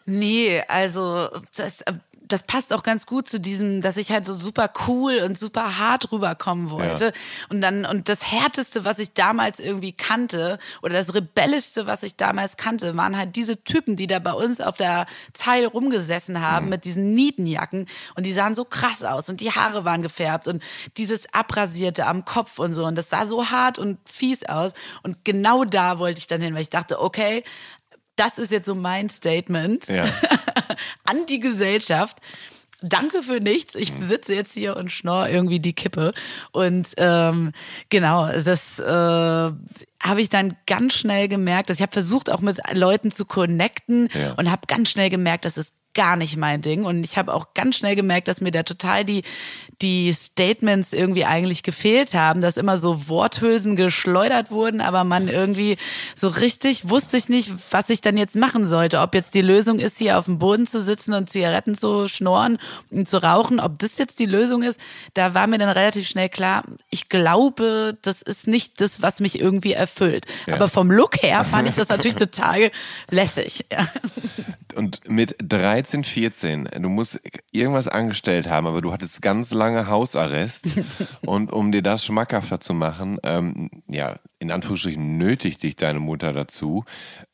Nee, also das, äh, das passt auch ganz gut zu diesem, dass ich halt so super cool und super hart rüberkommen wollte. Ja. Und dann, und das Härteste, was ich damals irgendwie kannte, oder das Rebellischste, was ich damals kannte, waren halt diese Typen, die da bei uns auf der Zeile rumgesessen haben mit diesen Nietenjacken. Und die sahen so krass aus und die Haare waren gefärbt und dieses Abrasierte am Kopf und so. Und das sah so hart und fies aus. Und genau da wollte ich dann hin, weil ich dachte, okay, das ist jetzt so mein Statement Ja. an die Gesellschaft. Danke für nichts. Ich sitze jetzt hier und schnorr irgendwie die Kippe. Und ähm, genau, das äh, habe ich dann ganz schnell gemerkt. Dass ich habe versucht, auch mit Leuten zu connecten Ja. und habe ganz schnell gemerkt, das ist gar nicht mein Ding. Und ich habe auch ganz schnell gemerkt, dass mir da total die, die Statements irgendwie eigentlich gefehlt haben, dass immer so Worthülsen geschleudert wurden, aber man irgendwie so richtig wusste ich nicht, was ich dann jetzt machen sollte. Ob jetzt die Lösung ist, hier auf dem Boden zu sitzen und Zigaretten zu schnorren und zu rauchen, ob das jetzt die Lösung ist, da war mir dann relativ schnell klar, ich glaube, das ist nicht das, was mich irgendwie erfüllt. Aber vom Look her fand ich das natürlich total lässig. Ja. Und mit 13, 14, du musst irgendwas angestellt haben, aber du hattest ganz lange Hausarrest. und um dir das schmackhafter zu machen, ähm, ja, in Anführungsstrichen nötigt dich deine Mutter dazu,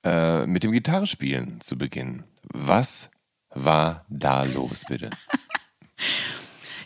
äh, mit dem Gitarrespielen zu beginnen. Was war da los, bitte?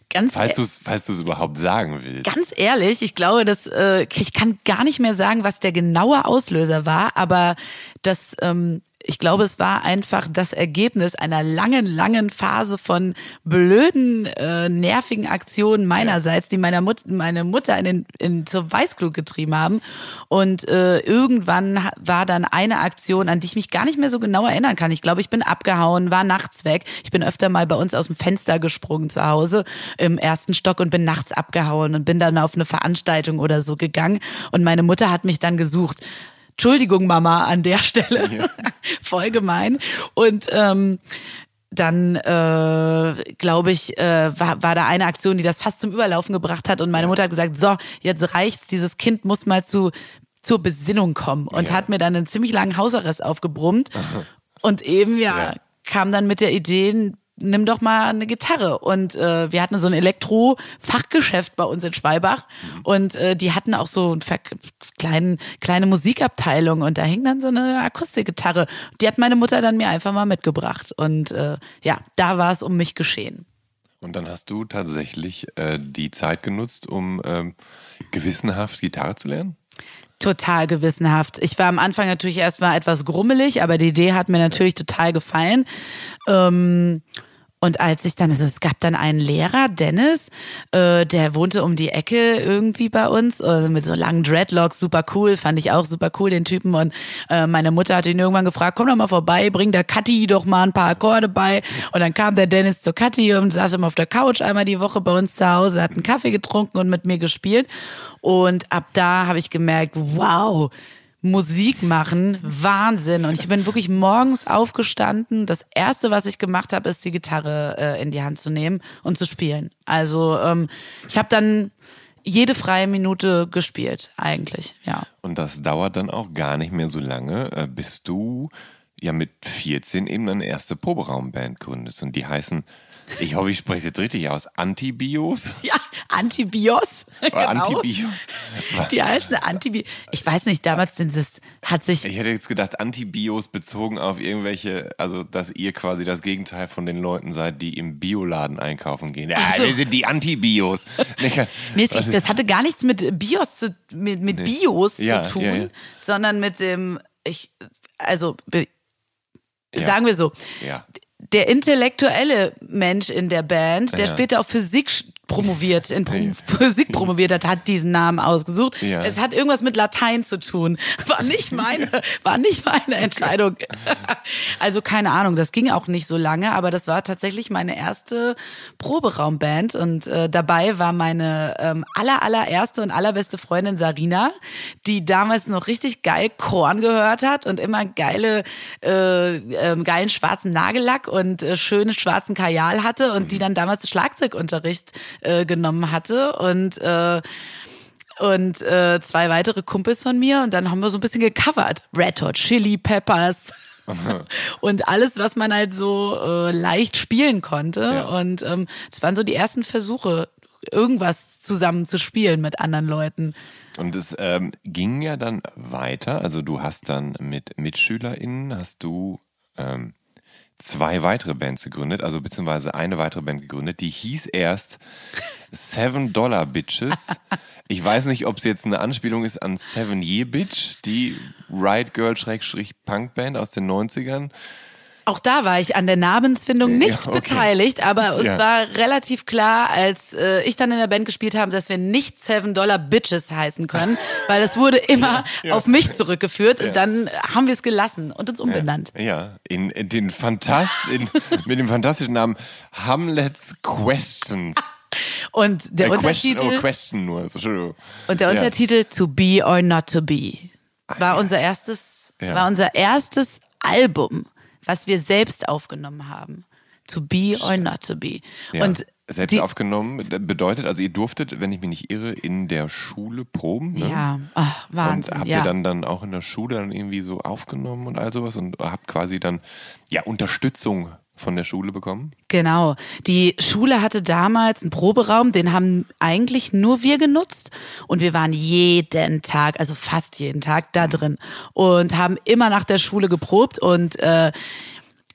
Ganz Falls du es falls du's überhaupt sagen willst. Ganz ehrlich, ich glaube, dass äh, ich kann gar nicht mehr sagen, was der genaue Auslöser war, aber das, ähm, ich glaube, es war einfach das Ergebnis einer langen, langen Phase von blöden, äh, nervigen Aktionen meinerseits, die meiner Mut meine Mutter in, den, in zur Weißglut getrieben haben. Und äh, irgendwann war dann eine Aktion, an die ich mich gar nicht mehr so genau erinnern kann. Ich glaube, ich bin abgehauen, war nachts weg. Ich bin öfter mal bei uns aus dem Fenster gesprungen zu Hause im ersten Stock und bin nachts abgehauen und bin dann auf eine Veranstaltung oder so gegangen. Und meine Mutter hat mich dann gesucht. Entschuldigung, Mama, an der Stelle. Voll gemein. Und ähm, dann äh, glaube ich, äh, war, war da eine Aktion, die das fast zum Überlaufen gebracht hat. Und meine Mutter hat gesagt, so, jetzt reicht's, dieses Kind muss mal zu zur Besinnung kommen und Ja. hat mir dann einen ziemlich langen Hausarrest aufgebrummt. Und eben ja, Ja. kam dann mit der Idee, nimm doch mal eine Gitarre. Und äh, wir hatten so ein Elektro-Fachgeschäft bei uns in Schwalbach und äh, die hatten auch so eine kleine, kleine Musikabteilung und da hing dann so eine Akustikgitarre. Die hat meine Mutter dann mir einfach mal mitgebracht und äh, ja, da war es um mich geschehen. Und dann hast du tatsächlich äh, die Zeit genutzt, um ähm, gewissenhaft Gitarre zu lernen? Total gewissenhaft. Ich war am Anfang natürlich erstmal etwas grummelig, aber die Idee hat mir natürlich total gefallen. Ähm, Und als ich dann, also es gab dann einen Lehrer, Dennis, äh, der wohnte um die Ecke irgendwie bei uns äh, mit so langen Dreadlocks, super cool, fand ich auch super cool, den Typen. Und äh, meine Mutter hat ihn irgendwann gefragt, komm doch mal vorbei, bring der Kathi doch mal ein paar Akkorde bei. Und dann kam der Dennis zur Kathi und saß immer auf der Couch einmal die Woche bei uns zu Hause, hat einen Kaffee getrunken und mit mir gespielt. Und ab da habe ich gemerkt, wow, Musik machen, Wahnsinn. Und ich bin wirklich morgens aufgestanden. Das erste, was ich gemacht habe, ist die Gitarre äh, in die Hand zu nehmen und zu spielen. Also ähm, ich habe dann jede freie Minute gespielt, eigentlich, ja. Und das dauert dann auch gar nicht mehr so lange, äh, bis du ja mit 14 eben eine erste Proberaumband gründest. Und die heißen ich hoffe, ich spreche es jetzt richtig aus. Antibios? Ja, Antibios. genau. Antibios. Die heißen Antibios. Ich weiß nicht, damals denn das hat sich. Ich hätte jetzt gedacht, Antibios bezogen auf irgendwelche, also dass ihr quasi das Gegenteil von den Leuten seid, die im Bioladen einkaufen gehen. Ja, also, wir sind die Antibios. nee, das hatte gar nichts mit Bios zu, mit, mit nee. Bios ja, zu tun, ja, ja. sondern mit dem, ich, also sagen wir so, ja der intellektuelle Mensch in der Band, der ja. später auf Physik promoviert, in Pro Physik promoviert hat, hat diesen Namen ausgesucht. Ja. Es hat irgendwas mit Latein zu tun. War nicht meine, war nicht meine Entscheidung. also keine Ahnung, das ging auch nicht so lange, aber das war tatsächlich meine erste Proberaumband und äh, dabei war meine ähm, aller allererste und allerbeste Freundin Sarina, die damals noch richtig geil Korn gehört hat und immer geile äh, äh, geilen schwarzen Nagellack und äh, schönen schwarzen Kajal hatte und die dann damals Schlagzeugunterricht äh, genommen hatte und äh, und äh, zwei weitere Kumpels von mir und dann haben wir so ein bisschen gecovert. Red Hot Chili Peppers. und alles, was man halt so äh, leicht spielen konnte. Ja. Und ähm, das waren so die ersten Versuche, irgendwas zusammen zu spielen mit anderen Leuten. Und es ähm, ging ja dann weiter. Also du hast dann mit MitschülerInnen, hast du ähm, zwei weitere Bands gegründet, also beziehungsweise eine weitere Band gegründet, die hieß erst Seven Dollar Bitches. Ich weiß nicht, ob es jetzt eine Anspielung ist an Seven Year Bitch, die Riot Girl Punk Band aus den 90ern. Auch da war ich an der Namensfindung nicht ja, okay. beteiligt, aber es ja. war relativ klar, als äh, ich dann in der Band gespielt habe, dass wir nicht Seven Dollar Bitches heißen können, weil es wurde immer ja, auf mich zurückgeführt und dann haben wir es gelassen und uns umbenannt. Ja, in, in den Fantast in, mit dem fantastischen Namen Hamlet's Questions. Und der äh, Untertitel. Question, oh, question nur. Entschuldigung. Und der Untertitel To Be or Not to Be war unser erstes, war unser erstes Album was wir selbst aufgenommen haben. To be or not to be. Ja. Und selbst die, aufgenommen bedeutet, also ihr durftet, wenn ich mich nicht irre, in der Schule proben. Ne? Ja, Ach, Wahnsinn. Und habt ja. ihr dann, dann auch in der Schule dann irgendwie so aufgenommen und all sowas und habt quasi dann ja Unterstützung von der Schule bekommen? Genau. Die Schule hatte damals einen Proberaum, den haben eigentlich nur wir genutzt und wir waren jeden Tag, also fast jeden Tag da mhm. drin und haben immer nach der Schule geprobt und äh,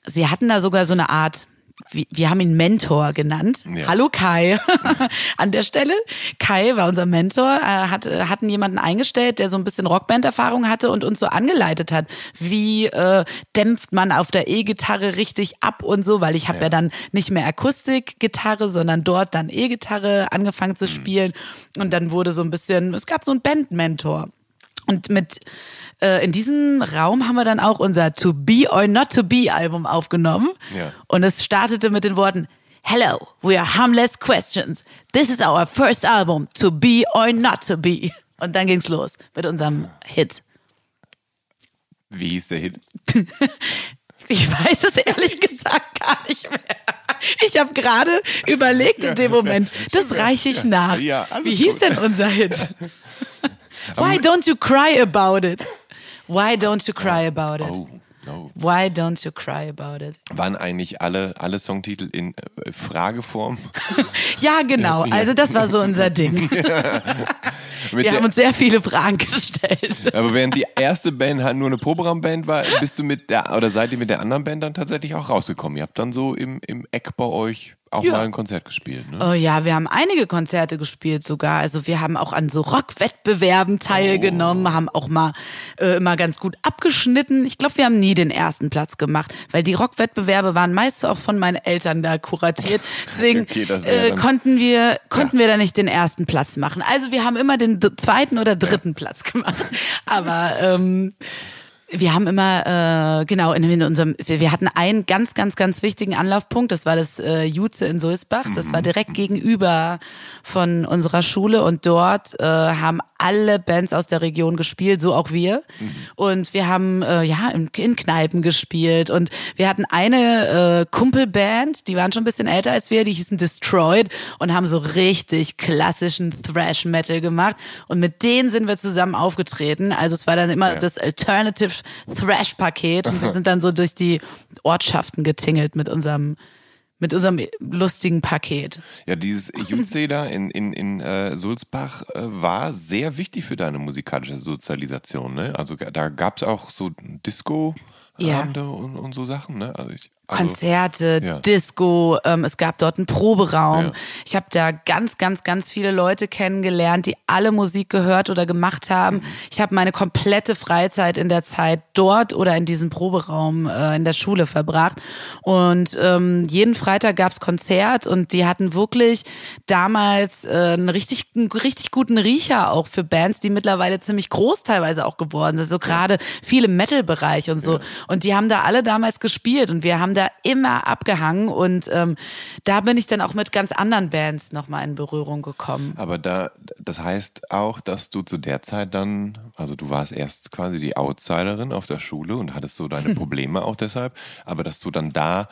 sie hatten da sogar so eine Art wir haben ihn Mentor genannt. Ja. Hallo Kai an der Stelle. Kai war unser Mentor, äh, hat, hatten jemanden eingestellt, der so ein bisschen Rockband-Erfahrung hatte und uns so angeleitet hat, wie äh, dämpft man auf der E-Gitarre richtig ab und so, weil ich habe ja. ja. dann nicht mehr Akustikgitarre, sondern dort dann E-Gitarre angefangen zu mhm. spielen und dann wurde so ein bisschen, es gab so einen Band-Mentor. Und mit äh, in diesem Raum haben wir dann auch unser To Be or Not to Be Album aufgenommen. Ja. Und es startete mit den Worten Hello, we are Harmless Questions. This is our first album, To Be or Not to Be. Und dann ging's los mit unserem Hit. Wie hieß der Hit? ich weiß es ehrlich gesagt gar nicht mehr. Ich habe gerade überlegt in dem Moment, das reiche ich nach. Wie hieß denn unser Hit? Why don't you cry about it? Why don't you cry about it? Oh, no. Why don't you cry about it? Waren eigentlich alle, alle Songtitel in äh, Frageform? ja, genau. Also das war so unser Ding. Wir haben uns sehr viele Fragen gestellt. Aber während die erste Band halt nur eine Proberaumband war, bist du mit der, oder seid ihr mit der anderen Band dann tatsächlich auch rausgekommen? Ihr habt dann so im, im Eck bei euch auch Ja. mal ein Konzert gespielt, ne? Oh ja, wir haben einige Konzerte gespielt sogar. Also wir haben auch an so Rockwettbewerben teilgenommen, Oh. haben auch mal äh, immer ganz gut abgeschnitten. Ich glaube, wir haben nie den ersten Platz gemacht, weil die Rockwettbewerbe waren meist auch von meinen Eltern da kuratiert. Deswegen Okay, äh, konnten wir konnten wir da nicht den ersten Platz machen. Also wir haben immer den zweiten oder dritten Platz gemacht. Aber ähm, wir haben immer, äh, genau, in, in unserem, wir, wir hatten einen ganz, ganz, ganz wichtigen Anlaufpunkt. Das war das äh, Jutze in Sulzbach. Das war direkt gegenüber von unserer Schule und dort äh, haben alle Bands aus der Region gespielt, so auch wir. Und wir haben äh, ja in, in Kneipen gespielt und wir hatten eine äh, Kumpelband, die waren schon ein bisschen älter als wir, die hießen Destroyed und haben so richtig klassischen Thrash Metal gemacht und mit denen sind wir zusammen aufgetreten. Also es war dann immer Ja. das Alternative Thrash Paket und wir sind dann so durch die Ortschaften getingelt mit unserem mit unserem lustigen Paket. Ja, dieses Jutze da in, in, in äh, Sulzbach äh, war sehr wichtig für deine musikalische Sozialisation, ne? Also da gab es auch so Disco-Abende und, und so Sachen, ne? Also ich, also, Konzerte, ja. Disco, ähm, es gab dort einen Proberaum. Ja. Ich habe da ganz, ganz, ganz viele Leute kennengelernt, die alle Musik gehört oder gemacht haben. Mhm. Ich habe meine komplette Freizeit in der Zeit dort oder in diesem Proberaum äh, in der Schule verbracht. Und ähm, jeden Freitag gab's Konzert und die hatten wirklich damals äh, einen, richtig, einen richtig guten Riecher auch für Bands, die mittlerweile ziemlich groß teilweise auch geworden sind. So gerade viele im Metal-Bereich und so. Und die haben da alle damals gespielt und wir haben da immer abgehangen und ähm, da bin ich dann auch mit ganz anderen Bands nochmal in Berührung gekommen. Aber da, das heißt auch, dass du zu der Zeit dann, also du warst erst quasi die Outsiderin auf der Schule und hattest so deine Probleme auch deshalb, aber dass du dann da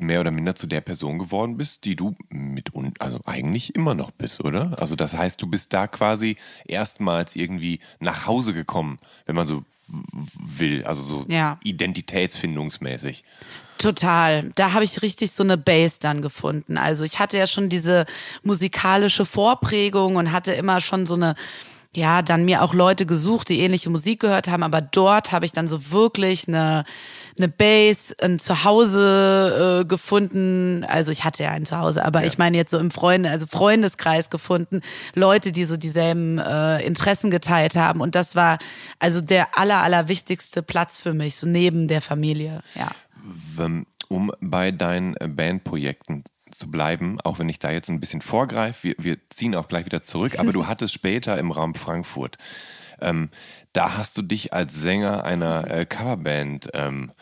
mehr oder minder zu der Person geworden bist, die du mit un also eigentlich immer noch bist, oder? Also das heißt, du bist da quasi erstmals irgendwie nach Hause gekommen, wenn man so will, also so Ja. identitätsfindungsmäßig. Total. Da habe ich richtig so eine Base dann gefunden. Also ich hatte ja schon diese musikalische Vorprägung und hatte immer schon so eine, ja, dann mir auch Leute gesucht, die ähnliche Musik gehört haben, aber dort habe ich dann so wirklich eine, eine Base, ein Zuhause äh, gefunden. Also ich hatte ja ein Zuhause, aber ich meine jetzt so im Freunde, also Freundeskreis gefunden, Leute, die so dieselben äh, Interessen geteilt haben. Und das war also der aller, aller wichtigste Platz für mich, so neben der Familie, ja. Ähm, um bei deinen äh, Bandprojekten zu bleiben, auch wenn ich da jetzt ein bisschen vorgreife, wir, wir ziehen auch gleich wieder zurück, aber du hattest später im Raum Frankfurt, ähm, da hast du dich als Sänger einer äh, Coverband ähm,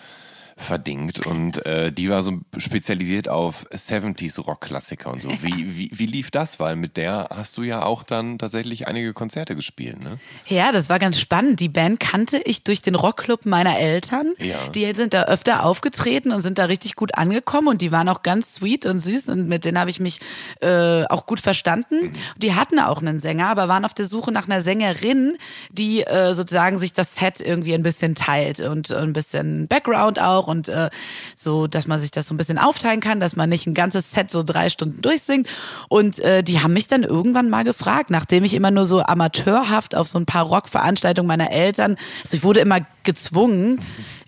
verdingt und äh, die war so spezialisiert auf 70s Rockklassiker und so. Wie, wie, wie lief das? Weil mit der hast du ja auch dann tatsächlich einige Konzerte gespielt, ne? Ja, das war ganz spannend. Die Band kannte ich durch den Rockclub meiner Eltern. Ja. Die sind da öfter aufgetreten und sind da richtig gut angekommen und die waren auch ganz sweet und süß und mit denen habe ich mich äh, auch gut verstanden. Die hatten auch einen Sänger, aber waren auf der Suche nach einer Sängerin, die äh, sozusagen sich das Set irgendwie ein bisschen teilt und ein bisschen Background auch und äh, so, dass man sich das so ein bisschen aufteilen kann, dass man nicht ein ganzes Set so drei Stunden durchsingt. Und äh, die haben mich dann irgendwann mal gefragt, nachdem ich immer nur so amateurhaft auf so ein paar Rockveranstaltungen meiner Eltern, also ich wurde immer gezwungen,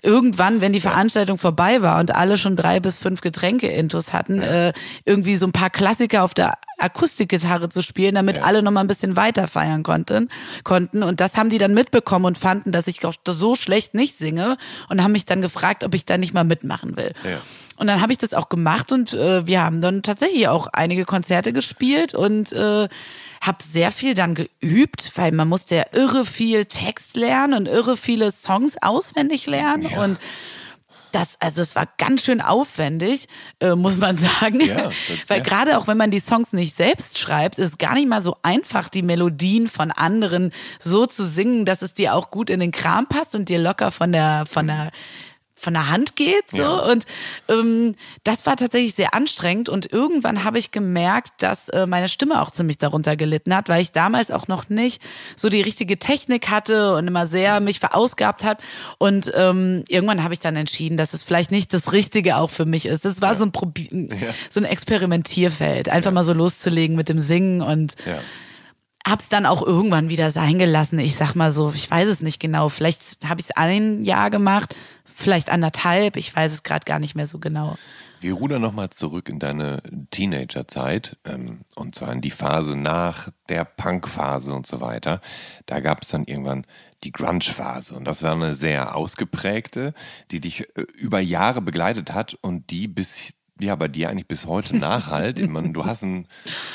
irgendwann, wenn die Veranstaltung vorbei war und alle schon drei bis fünf Getränke intus hatten, äh, irgendwie so ein paar Klassiker auf der Akustikgitarre zu spielen, damit alle noch mal ein bisschen weiter feiern konnten, konnten. Und das haben die dann mitbekommen und fanden, dass ich auch so schlecht nicht singe und haben mich dann gefragt, ob ich da nicht mal mitmachen will. Und dann habe ich das auch gemacht und äh, wir haben dann tatsächlich auch einige Konzerte gespielt und äh, habe sehr viel dann geübt, weil man musste ja irre viel Text lernen und irre viele Songs auswendig lernen und das, also es war ganz schön aufwendig, äh, muss man sagen. Ja, das- Weil ja. gerade auch wenn man die Songs nicht selbst schreibt, ist es gar nicht mal so einfach, die Melodien von anderen so zu singen, dass es dir auch gut in den Kram passt und dir locker von der, von der von der Hand geht so Ja. und ähm, das war tatsächlich sehr anstrengend und irgendwann habe ich gemerkt, dass äh, meine Stimme auch ziemlich darunter gelitten hat, weil ich damals auch noch nicht so die richtige Technik hatte und immer sehr mich verausgabt hat und ähm, irgendwann habe ich dann entschieden, dass es vielleicht nicht das Richtige auch für mich ist. Das war so ein Probi so ein Experimentierfeld, einfach mal so loszulegen mit dem Singen und Ja. hab's dann auch irgendwann wieder sein gelassen. Ich sag mal so, ich weiß es nicht genau. Vielleicht habe ich es ein Jahr gemacht, vielleicht anderthalb. Ich weiß es gerade gar nicht mehr so genau. Wir rudern nochmal zurück in deine Teenagerzeit ähm, und zwar in die Phase nach der Punk-Phase und so weiter. Da gab es dann irgendwann die Grunge-Phase und das war eine sehr ausgeprägte, die dich äh, über Jahre begleitet hat und die bis ja bei dir eigentlich bis heute nachhalt. Ich meine, du hast ein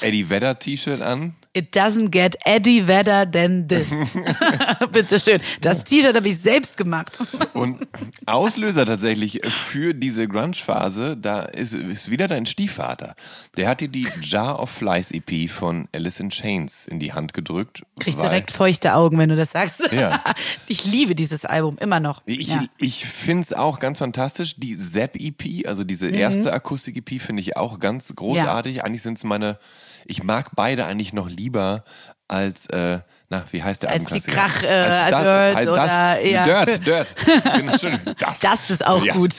Eddie Vedder T-Shirt an. It doesn't get Eddie Vedder than this. Bitte schön. Das T-Shirt habe ich selbst gemacht. Und Auslöser tatsächlich für diese Grunge-Phase, da ist, ist wieder dein Stiefvater. Der hat dir die Jar of Flies EP von Alice in Chains in die Hand gedrückt. Krieg direkt feuchte Augen, wenn du das sagst. Ja. Ich liebe dieses Album immer noch. Ich, ja. ich finde es auch ganz fantastisch. Die Zap-EP, also diese erste Akustik-EP, finde ich auch ganz großartig. Eigentlich sind es meine, ich mag beide eigentlich noch lieber als, äh, na, wie heißt der Als die? Krach, äh, Als das- Dirt halt oder das, eher- Dirt, Dirt. Genau, das. Das ist auch Ja. gut.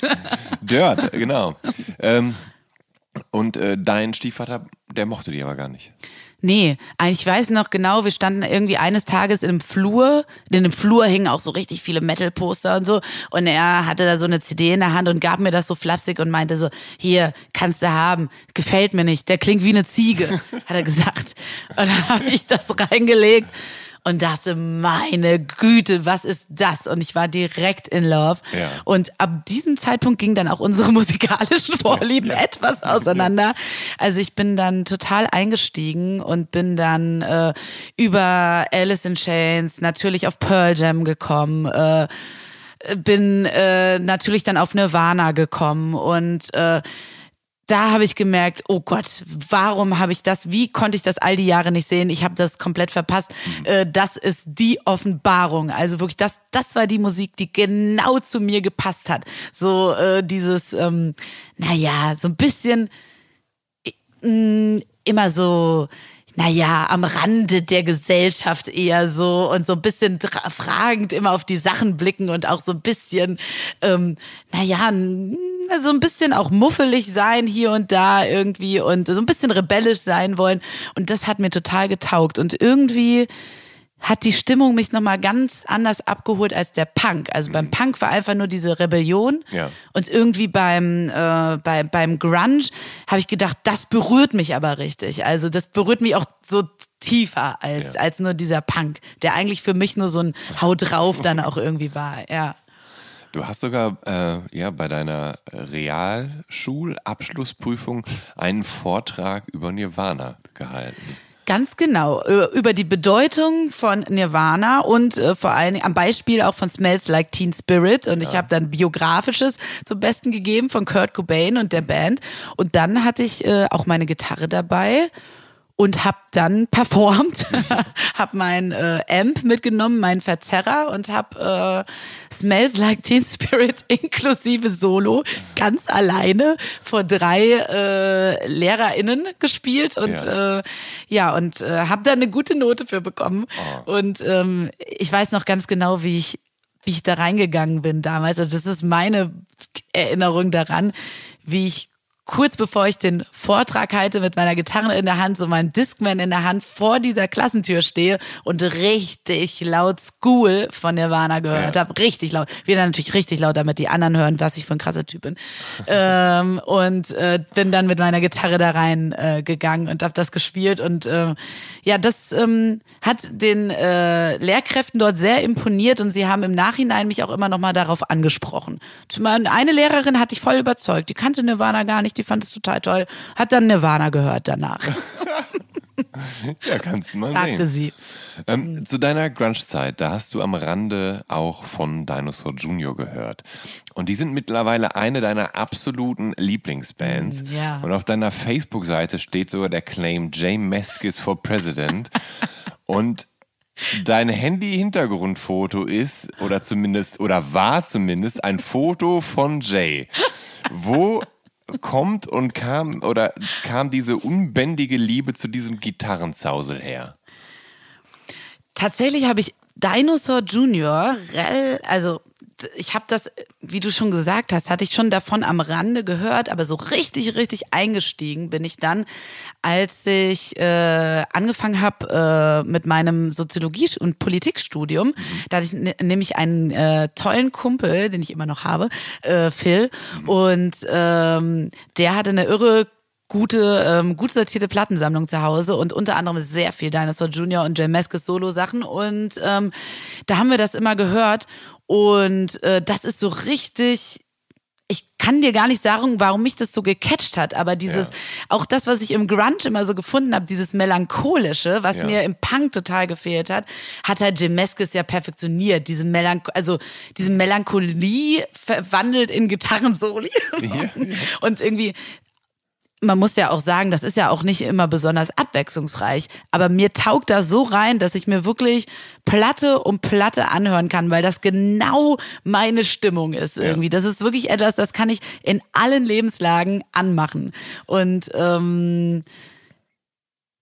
Dirt, genau. ähm, und äh, dein Stiefvater, der mochte die aber gar nicht. Nee, ich weiß noch genau, wir standen irgendwie eines Tages in einem Flur, in dem Flur hingen auch so richtig viele Metal-Poster und so. Und er hatte da so eine CD in der Hand und gab mir das so flapsig und meinte so, hier, kannst du haben, gefällt mir nicht, der klingt wie eine Ziege, hat er gesagt. Und dann habe ich das reingelegt und dachte, meine Güte, was ist das? Und ich war direkt in Love. Ja. Und ab diesem Zeitpunkt gingen dann auch unsere musikalischen Vorlieben etwas auseinander. Also ich bin dann total eingestiegen und bin dann äh, über Alice in Chains natürlich auf Pearl Jam gekommen. Äh, bin äh, natürlich dann auf Nirvana gekommen und äh, da habe ich gemerkt, oh Gott, warum habe ich das, wie konnte ich das all die Jahre nicht sehen? Ich habe das komplett verpasst. Äh, das ist die Offenbarung. Also wirklich, das, das war die Musik, die genau zu mir gepasst hat. So äh, dieses, ähm, naja, so ein bisschen mh, immer so, naja, am Rande der Gesellschaft eher so und so ein bisschen fragend immer auf die Sachen blicken und auch so ein bisschen, ähm, naja, so ein bisschen auch muffelig sein hier und da irgendwie und so ein bisschen rebellisch sein wollen. Und das hat mir total getaugt. Und irgendwie hat die Stimmung mich nochmal ganz anders abgeholt als der Punk. Also beim Punk war einfach nur diese Rebellion. Ja. Und irgendwie beim, äh, bei, beim Grunge habe ich gedacht, das berührt mich aber richtig. Also das berührt mich auch so tiefer als, Ja. als nur dieser Punk, der eigentlich für mich nur so ein Hau drauf dann auch irgendwie war. Ja. Du hast sogar äh, ja, bei deiner Realschulabschlussprüfung einen Vortrag über Nirvana gehalten. Ganz genau. Ö- Über die Bedeutung von Nirvana und äh, vor allen Dingen am Beispiel auch von Smells Like Teen Spirit. Und ich habe dann Biografisches zum Besten gegeben von Kurt Cobain und der Band. Und dann hatte ich äh, auch meine Gitarre dabei und habe dann performt, habe mein äh, Amp mitgenommen, meinen Verzerrer und habe äh, Smells Like Teen Spirit inklusive Solo ganz alleine vor drei äh, LehrerInnen gespielt und Ja. äh, ja und äh, habe da eine gute Note für bekommen und ähm, ich weiß noch ganz genau, wie ich wie ich da reingegangen bin damals. Und das ist meine Erinnerung daran, wie ich kurz bevor ich den Vortrag halte mit meiner Gitarre in der Hand, so meinen Discman in der Hand vor dieser Klassentür stehe und richtig laut School von Nirvana gehört Ja. habe. Richtig laut. Wieder natürlich richtig laut, damit die anderen hören, was ich für ein krasser Typ bin. ähm, und äh, bin dann mit meiner Gitarre da rein äh, gegangen und habe das gespielt. Und äh, ja, das ähm, hat den äh, Lehrkräften dort sehr imponiert und sie haben im Nachhinein mich auch immer noch mal darauf angesprochen. Eine Lehrerin hatte ich voll überzeugt. Die kannte Nirvana gar nicht, die fand es total toll. Hat dann Nirvana gehört danach, Ja, kannst du mal sagte sehen. sie. Ähm, zu deiner Grunge-Zeit, da hast du am Rande auch von Dinosaur Jr. gehört. Und die sind mittlerweile eine deiner absoluten Lieblingsbands. Mm, ja. Und auf deiner Facebook-Seite steht sogar der Claim Jay Meskis for President. Und dein Handy-Hintergrundfoto ist, oder zumindest, oder war zumindest, ein Foto von Jay. Wo kommt und kam, oder kam diese unbändige Liebe zu diesem Gitarrenzausel her? Tatsächlich habe ich Dinosaur Junior, also ich habe das, wie du schon gesagt hast, hatte ich schon davon am Rande gehört, aber so richtig, richtig eingestiegen bin ich dann, als ich äh, angefangen habe äh, mit meinem Soziologie- und Politikstudium. Mhm. Da hatte ich nämlich einen äh, tollen Kumpel, den ich immer noch habe, äh, Phil, mhm. und ähm, der hatte eine irre gute, ähm, gut sortierte Plattensammlung zu Hause und unter anderem sehr viel Dinosaur Jr. und Jay Meskes Solo-Sachen. Und ähm, da haben wir das immer gehört. Und äh, das ist so richtig ich kann dir gar nicht sagen, warum mich das so gecatcht hat, aber dieses, ja. auch das, was ich im Grunge immer so gefunden habe, dieses Melancholische, was ja. mir im Punk total gefehlt hat, hat halt Jim Meskis ja perfektioniert. Diese Melanch also diese Melancholie verwandelt in Gitarrensoli. Ja, Und irgendwie, man muss ja auch sagen, das ist ja auch nicht immer besonders abwechslungsreich. Aber mir taugt das so rein, dass ich mir wirklich Platte um Platte anhören kann, weil das genau meine Stimmung ist irgendwie. Ja. Das ist wirklich etwas, das kann ich in allen Lebenslagen anmachen. Und ähm,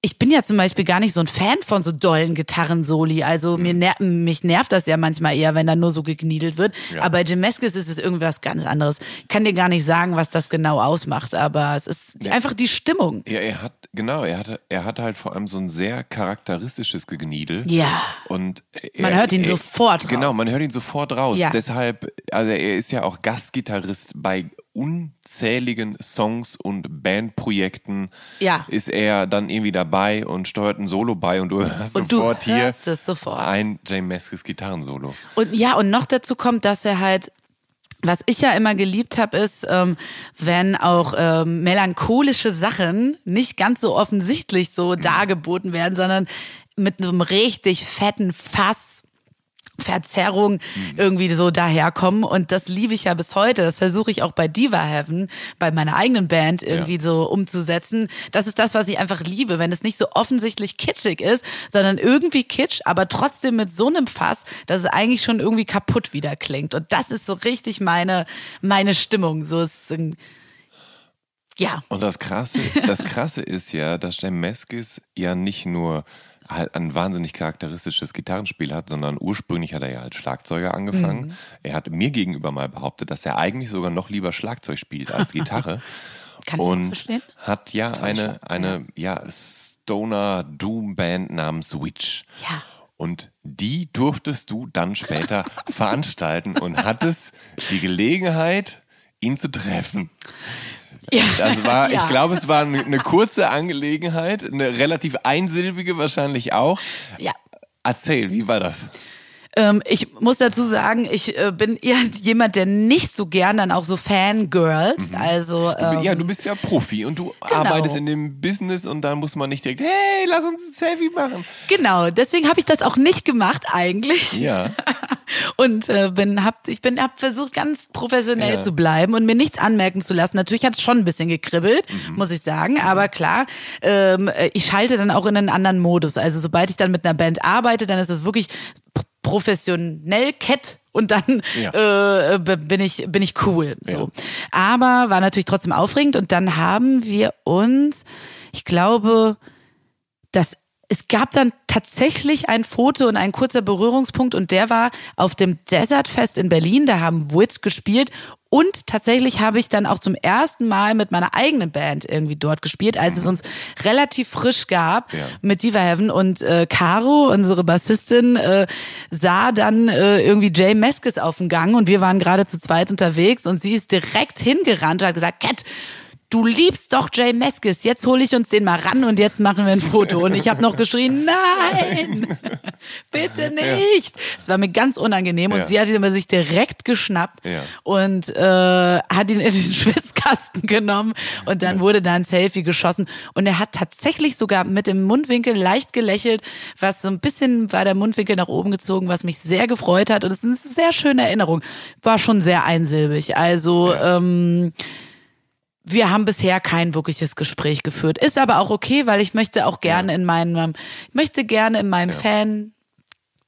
ich bin ja zum Beispiel gar nicht so ein Fan von so dollen Gitarrensoli. Also mir ner mich nervt das ja manchmal eher, wenn da nur so gegniedelt wird. Ja. Aber bei Jim Meskis ist es irgendwas ganz anderes. Ich kann dir gar nicht sagen, was das genau ausmacht, aber es ist ja. einfach die Stimmung. Ja, er hat, genau, er hat, er hat halt vor allem so ein sehr charakteristisches Gegniedel. Ja. Und er, man hört ihn er, sofort raus. Genau, man hört ihn sofort raus. Ja. Deshalb, also er ist ja auch Gastgitarrist bei unzähligen Songs und Bandprojekten ja. ist er dann irgendwie dabei und steuert ein Solo bei und du hörst und sofort du hier sofort. ein Jay Meskis Gitarrensolo. Und ja, und noch dazu kommt, dass er halt was ich ja immer geliebt habe, ist, ähm, wenn auch ähm, melancholische Sachen nicht ganz so offensichtlich so mhm. dargeboten werden, sondern mit einem richtig fetten Fass Verzerrung mhm. irgendwie so daherkommen. Und das liebe ich ja bis heute. Das versuche ich auch bei Diva Heaven, bei meiner eigenen Band irgendwie ja. so umzusetzen. Das ist das, was ich einfach liebe, wenn es nicht so offensichtlich kitschig ist, sondern irgendwie kitsch, aber trotzdem mit so einem Fass, dass es eigentlich schon irgendwie kaputt wieder klingt. Und das ist so richtig meine, meine Stimmung. So ist ja. Und das Krasse, das Krasse ist ja, dass der Meskis ja nicht nur halt ein wahnsinnig charakteristisches Gitarrenspiel hat, sondern ursprünglich hat er ja als Schlagzeuger angefangen. Mhm. Er hat mir gegenüber mal behauptet, dass er eigentlich sogar noch lieber Schlagzeug spielt als Gitarre. Kann und ich verstehen. hat ja eine, eine ja, Stoner Doom Band namens Witch. Ja. Und die durftest du dann später veranstalten und hattest die Gelegenheit, ihn zu treffen. Ja. Das war, ja. ich glaube, es war eine kurze Angelegenheit, eine relativ einsilbige wahrscheinlich auch. Ja. Erzähl, wie war das? Ähm, ich muss dazu sagen, ich äh, bin eher jemand, der nicht so gern dann auch so fangirlt. Mhm. Also, ähm, ja, du bist ja Profi und du genau. arbeitest in dem Business und dann muss man nicht direkt, hey, lass uns ein Selfie machen. Genau, deswegen habe ich das auch nicht gemacht eigentlich. Ja. und äh, bin hab ich bin hab versucht ganz professionell ja. zu bleiben und mir nichts anmerken zu lassen. Natürlich hat es schon ein bisschen gekribbelt, mhm. muss ich sagen, aber klar, ähm, ich schalte dann auch in einen anderen Modus. Also sobald ich dann mit einer Band arbeite, dann ist es wirklich professionell Cat und dann ja. äh, bin ich bin ich cool so. Ja. Aber war natürlich trotzdem aufregend und dann haben wir uns, ich glaube, das es gab dann tatsächlich ein Foto und ein kurzer Berührungspunkt und der war auf dem Desert Fest in Berlin. Da haben Wits gespielt und tatsächlich habe ich dann auch zum ersten Mal mit meiner eigenen Band irgendwie dort gespielt, als es uns relativ frisch gab ja. mit Diva Heaven und äh, Caro, unsere Bassistin, äh, sah dann äh, irgendwie Jay Meskis auf dem Gang und wir waren gerade zu zweit unterwegs und sie ist direkt hingerannt und hat gesagt, Cat, du liebst doch Jay Meskis, jetzt hole ich uns den mal ran und jetzt machen wir ein Foto. Und ich habe noch geschrien, nein, bitte nicht. Es ja. war mir ganz unangenehm und ja. sie hat ihn sich direkt geschnappt ja. und äh, hat ihn in den Schwitzkasten genommen und dann wurde da ein Selfie geschossen und er hat tatsächlich sogar mit dem Mundwinkel leicht gelächelt, was so ein bisschen war der Mundwinkel nach oben gezogen, was mich sehr gefreut hat und es ist eine sehr schöne Erinnerung. War schon sehr einsilbig. Also ähm, wir haben bisher kein wirkliches Gespräch geführt. Ist aber auch okay, weil ich möchte auch gerne ja. in meinem, ich möchte gerne in meinem ja. Fan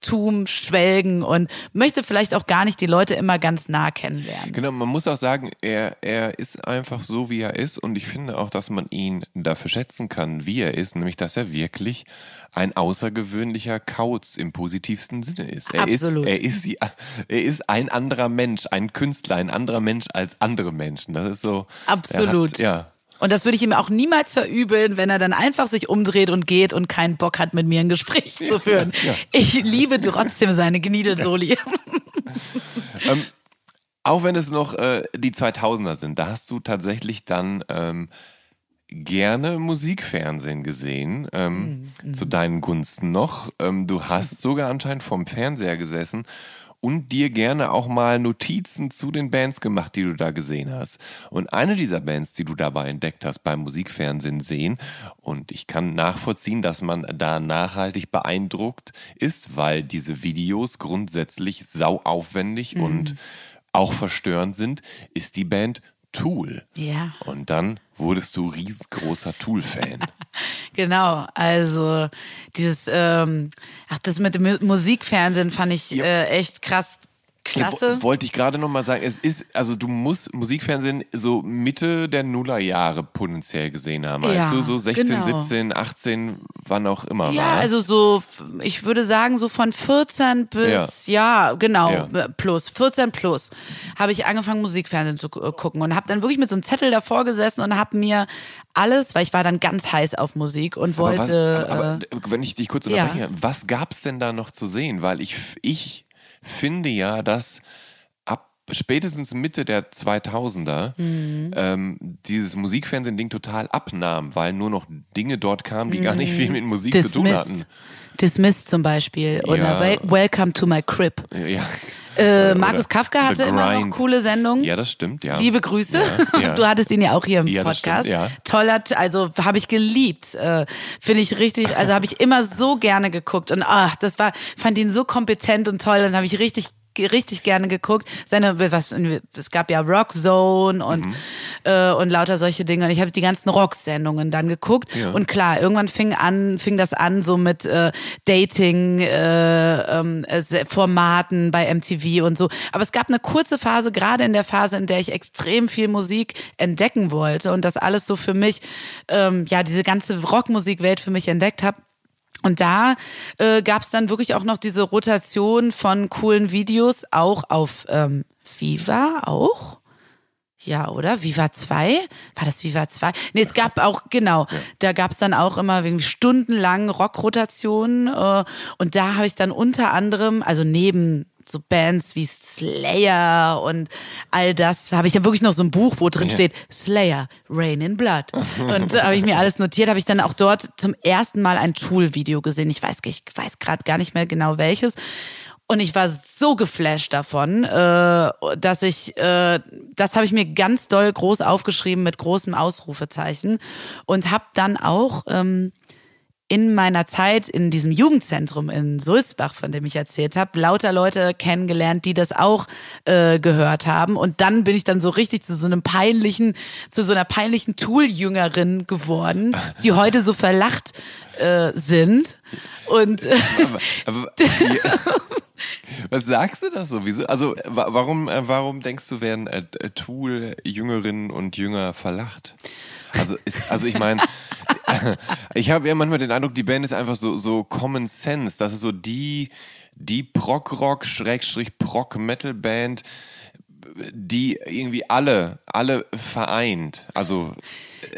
Tum schwelgen und möchte vielleicht auch gar nicht die Leute immer ganz nah kennenlernen. Genau, man muss auch sagen, er, er ist einfach so, wie er ist und ich finde auch, dass man ihn dafür schätzen kann, wie er ist, nämlich dass er wirklich ein außergewöhnlicher Kauz im positivsten Sinne ist. Er Absolut. ist, er ist, die, er ist ein anderer Mensch, ein Künstler, ein anderer Mensch als andere Menschen. Das ist so. Absolut. Hat, ja. Und das würde ich ihm auch niemals verübeln, wenn er dann einfach sich umdreht und geht und keinen Bock hat, mit mir ein Gespräch zu führen. ja. Ich liebe trotzdem seine Gniedelsoli. Ähm, auch wenn es noch äh, die 2000er sind, da hast du tatsächlich dann ähm, gerne Musikfernsehen gesehen, ähm, zu deinen Gunsten noch. Ähm, du hast sogar anscheinend vorm Fernseher gesessen und dir gerne auch mal Notizen zu den Bands gemacht, die du da gesehen hast. Und eine dieser Bands, die du dabei entdeckt hast beim Musikfernsehen sehen, und ich kann nachvollziehen, dass man da nachhaltig beeindruckt ist, weil diese Videos grundsätzlich sau aufwendig und auch verstörend sind, ist die Band Tool. Ja. Und dann wurdest du riesengroßer Tool-Fan. Genau, also dieses, ähm, ach, das mit dem Mu- Musikfernsehen fand ich äh, echt krass, klasse. Wo- Wollte ich gerade noch mal sagen, es ist, also du musst Musikfernsehen so Mitte der Nullerjahre potenziell gesehen haben. Ja, du, so 16, genau. 17, 18, wann auch immer Ja, war. also so, ich würde sagen, so von 14 bis, ja, genau, Ja. äh, plus, 14 plus, habe ich angefangen, Musikfernsehen zu gu- gucken und habe dann wirklich mit so einem Zettel davor gesessen und habe mir alles, weil ich war dann ganz heiß auf Musik und aber, was, wollte. aber, aber äh, wenn ich dich kurz ja. unterbreche, was gab's denn da noch zu sehen? Weil ich, ich finde ja, dass ab spätestens Mitte der 2000er Mhm. ähm, dieses Musikfernsehen-Ding total abnahm, weil nur noch Dinge dort kamen, die gar nicht viel mit Musik zu tun hatten. Mhm. Dismissed. Dismissed zum Beispiel. Oder Ja. Wel Welcome to my crib. Ja. Äh, Markus Kafka hatte immer noch coole Sendungen. Ja, das stimmt, ja. Liebe Grüße. Ja, ja. Du hattest ihn ja auch hier im Ja, Podcast. stimmt, ja. Toller, also habe ich geliebt. Äh, Finde ich richtig, also habe ich immer so gerne geguckt. Und ach, das war, fand ihn so kompetent und toll. Und habe ich richtig richtig gerne geguckt. Seine, was, es gab ja Rock Zone und, Mhm. äh, und lauter solche Dinge. Und ich habe die ganzen Rock-Sendungen dann geguckt. Ja. Und klar, irgendwann fing an, fing das an so mit äh, Dating, äh, ähm, äh, Formaten bei MTV und so. Aber es gab eine kurze Phase, gerade in der Phase, in der ich extrem viel Musik entdecken wollte und das alles so für mich, ähm, ja, diese ganze Rockmusikwelt für mich entdeckt habe. Und da äh, gab es dann wirklich auch noch diese Rotation von coolen Videos, auch auf ähm, Viva auch. Ja, oder? Viva 2? War das Viva 2? Nee, es gab auch, genau, da gab es dann auch immer irgendwie stundenlang Rockrotationen. Äh, und da habe ich dann unter anderem, also neben so Bands wie Slayer und all das, habe ich dann wirklich noch so ein Buch, wo drin Ja. steht, Slayer, Rain in Blood. Und da habe ich mir alles notiert, habe ich dann auch dort zum ersten Mal ein Tool-Video gesehen. Ich weiß, ich weiß gerade gar nicht mehr genau welches. Und ich war so geflasht davon, äh, dass ich, äh, das habe ich mir ganz doll groß aufgeschrieben mit großem Ausrufezeichen und habe dann auch ähm, in meiner Zeit in diesem Jugendzentrum in Sulzbach, von dem ich erzählt habe, lauter Leute kennengelernt, die das auch äh, gehört haben. Und dann bin ich dann so richtig zu so einem peinlichen, zu so einer peinlichen Tool-Jüngerin geworden, die heute so verlacht äh, sind. Und äh, Aber, ja. Was sagst du das so? Wieso? Also wa- warum, äh, warum denkst du, werden äh, Tool Jüngerinnen und Jünger verlacht? Also, ist, also ich meine, ich habe ja manchmal den Eindruck, die Band ist einfach so, so Common Sense. Das ist so die, die Prog-Rock, Schrägstrich Prog-Metal-Band, die irgendwie alle, alle vereint. Also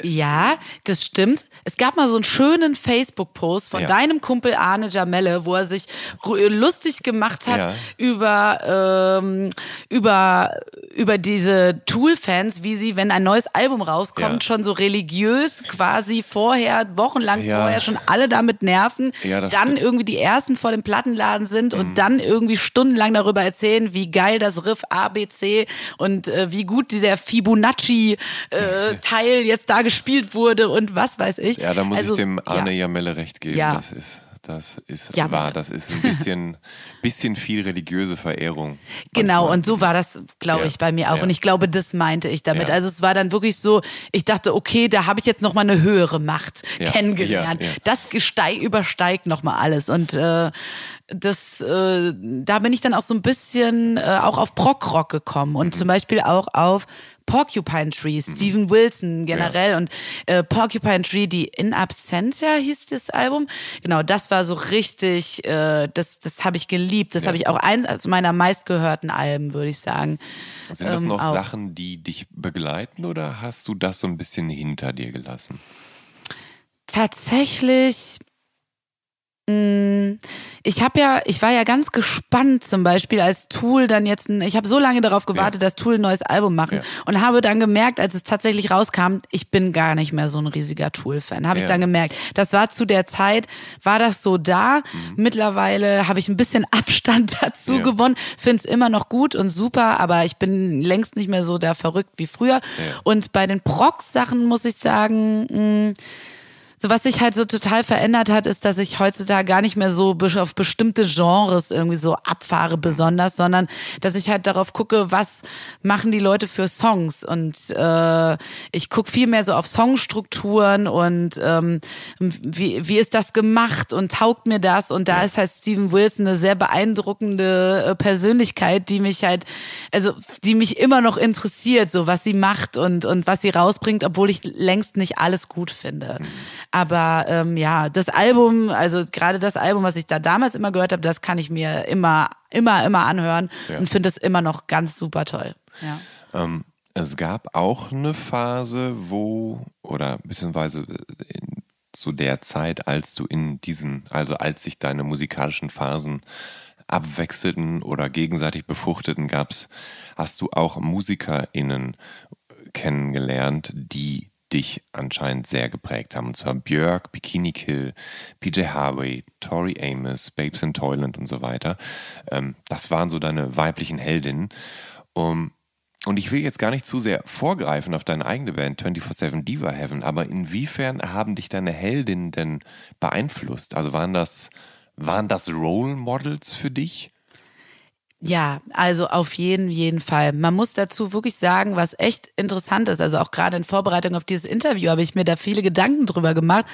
Ja, das stimmt. Es gab mal so einen schönen Facebook-Post von Ja. deinem Kumpel Arne Jamelle, wo er sich lustig gemacht hat Ja. über, ähm, über, über diese Tool-Fans, wie sie, wenn ein neues Album rauskommt, Ja. schon so religiös quasi vorher, wochenlang vorher schon alle damit nerven, dann stimmt. Mhm. irgendwie die ersten vor dem Plattenladen sind und dann irgendwie stundenlang darüber erzählen, wie geil das Riff ABC und äh, wie gut dieser Fibonacci-Teil jetzt da gespielt wurde und was weiß ich. ja, da muss Also, ich dem Arne Ja. Jamelle recht geben. Ja. Das ist das ist Ja, wahr. Das ist ein bisschen, bisschen viel religiöse Verehrung. Genau, Manchmal. und so war das, glaube Ja, ich, bei mir auch. ja. Und ich glaube, das meinte ich damit. Ja. Also es war dann wirklich so, ich dachte, okay, da habe ich jetzt noch mal eine höhere Macht kennengelernt. Das gesteig, übersteigt noch mal alles. Und äh, das, äh, da bin ich dann auch so ein bisschen äh, auch auf Prog-Rock gekommen und Mhm. zum Beispiel auch auf Porcupine Tree, Steven Wilson generell und äh, Porcupine Tree, die In Absentia hieß das Album. Genau, das war so richtig, äh, das, das habe ich geliebt. Das habe ich auch eins als meiner meistgehörten Alben, würde ich sagen. Sind das ähm, noch auch. Sachen, die dich begleiten oder hast du das so ein bisschen hinter dir gelassen? Tatsächlich. Mh, Ich habe ja, ich war ja ganz gespannt zum Beispiel, als Tool dann jetzt, ein, ich habe so lange darauf gewartet, dass Tool ein neues Album machen Ja. und habe dann gemerkt, als es tatsächlich rauskam, ich bin gar nicht mehr so ein riesiger Tool-Fan. Habe ich Ja. dann gemerkt. Das war zu der Zeit, war das so da. Mittlerweile habe ich ein bisschen Abstand dazu Ja. gewonnen. Finde es immer noch gut und super, aber ich bin längst nicht mehr so da verrückt wie früher. Und bei den Prox-Sachen muss ich sagen, mh, so was sich halt so total verändert hat, ist, dass ich heutzutage gar nicht mehr so auf bestimmte Genres irgendwie so abfahre besonders, sondern dass ich halt darauf gucke, was machen die Leute für Songs? Und äh, ich gucke viel mehr so auf Songstrukturen und ähm, wie, wie ist das gemacht und taugt mir das? Und da ist halt Steven Wilson eine sehr beeindruckende äh, Persönlichkeit, die mich halt, also die mich immer noch interessiert, so was sie macht und, und was sie rausbringt, obwohl ich längst nicht alles gut finde. Aber ähm, ja, das Album, also gerade das Album, was ich da damals immer gehört habe, das kann ich mir immer, immer, immer anhören Ja. und finde es immer noch ganz super toll. Ja. Ähm, es gab auch eine Phase, wo, oder beziehungsweise äh, in, zu der Zeit, als du in diesen, also als sich deine musikalischen Phasen abwechselten oder gegenseitig befruchteten, gab's, hast du auch MusikerInnen kennengelernt, die dich anscheinend sehr geprägt haben. Und zwar Björk, Bikini Kill, PJ Harvey, Tori Amos, Babes in Toyland und so weiter. Ähm, das waren so deine weiblichen Heldinnen. Um, und ich will jetzt gar nicht zu sehr vorgreifen auf deine eigene Band 24-7 Diva Heaven, aber inwiefern haben dich deine Heldinnen denn beeinflusst? Also waren das, waren das Role Models für dich? Ja, also auf jeden, jeden Fall. Man muss dazu wirklich sagen, was echt interessant ist, also auch gerade in Vorbereitung auf dieses Interview habe ich mir da viele Gedanken drüber gemacht.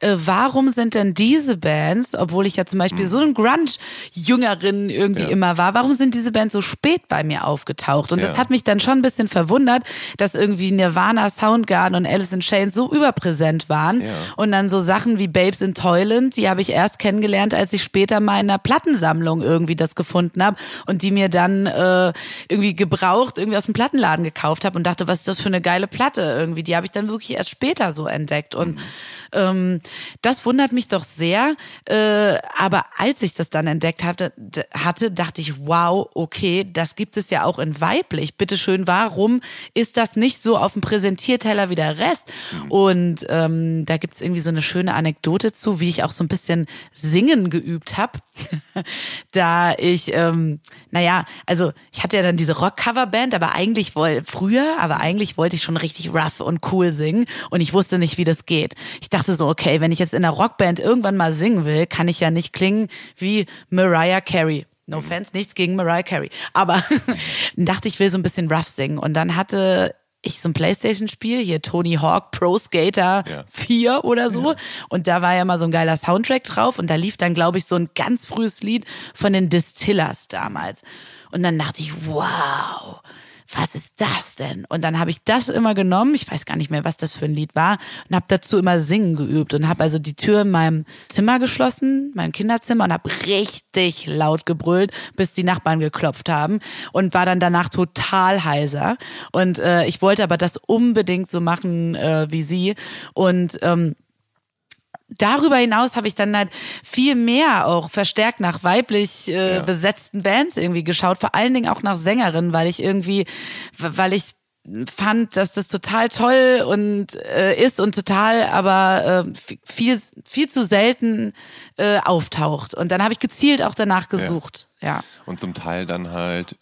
Äh, warum sind denn diese Bands, obwohl ich ja zum Beispiel so ein Grunge-Jüngerin irgendwie Ja. immer war, warum sind diese Bands so spät bei mir aufgetaucht? Und Ja. das hat mich dann schon ein bisschen verwundert, dass irgendwie Nirvana, Soundgarden und Alice in Chains so überpräsent waren. Ja. Und dann so Sachen wie Babes in Toyland, die habe ich erst kennengelernt, als ich später mal in einer Plattensammlung irgendwie das gefunden habe und die mir dann äh, irgendwie gebraucht irgendwie aus dem Plattenladen gekauft habe und dachte, was ist das für eine geile Platte irgendwie. Die habe ich dann wirklich erst später so entdeckt und ähm, das wundert mich doch sehr. Äh, aber als ich das dann entdeckt hatte, hatte, dachte ich, wow, okay, das gibt es ja auch in weiblich. Bitteschön, warum ist das nicht so auf dem Präsentierteller wie der Rest? Und ähm, da gibt's irgendwie so eine schöne Anekdote zu, wie ich auch so ein bisschen singen geübt habe. da ich, ähm, naja, also ich hatte ja dann diese Rock-Cover-Band, aber eigentlich wollte, früher, aber eigentlich wollte ich schon richtig rough und cool singen und ich wusste nicht, wie das geht. Ich dachte so, okay, wenn ich jetzt in einer Rockband irgendwann mal singen will, kann ich ja nicht klingen wie Mariah Carey. No offense, nichts gegen Mariah Carey. Aber dachte ich, will so ein bisschen rough singen. Und dann hatte ich so ein Playstation-Spiel, hier Tony Hawk Pro Skater Ja. 4 oder so. Und da war ja mal so ein geiler Soundtrack drauf. Und da lief dann, glaube ich, so ein ganz frühes Lied von den Distillers damals. Und dann dachte ich, wow, was ist das denn? Und dann habe ich das immer genommen, ich weiß gar nicht mehr, was das für ein Lied war, und habe dazu immer singen geübt und habe also die Tür in meinem Zimmer geschlossen, meinem Kinderzimmer, und habe richtig laut gebrüllt, bis die Nachbarn geklopft haben und war dann danach total heiser. Und äh, ich wollte aber das unbedingt so machen äh, wie sie. Und ähm, darüber hinaus habe ich dann halt viel mehr auch verstärkt nach weiblich äh, Ja. besetzten Bands irgendwie geschaut, vor allen Dingen auch nach Sängerinnen, weil ich irgendwie, weil ich fand, dass das total toll und äh, ist und total, aber äh, viel viel zu selten äh, auftaucht. Und dann habe ich gezielt auch danach gesucht. ja. Und zum Teil dann halt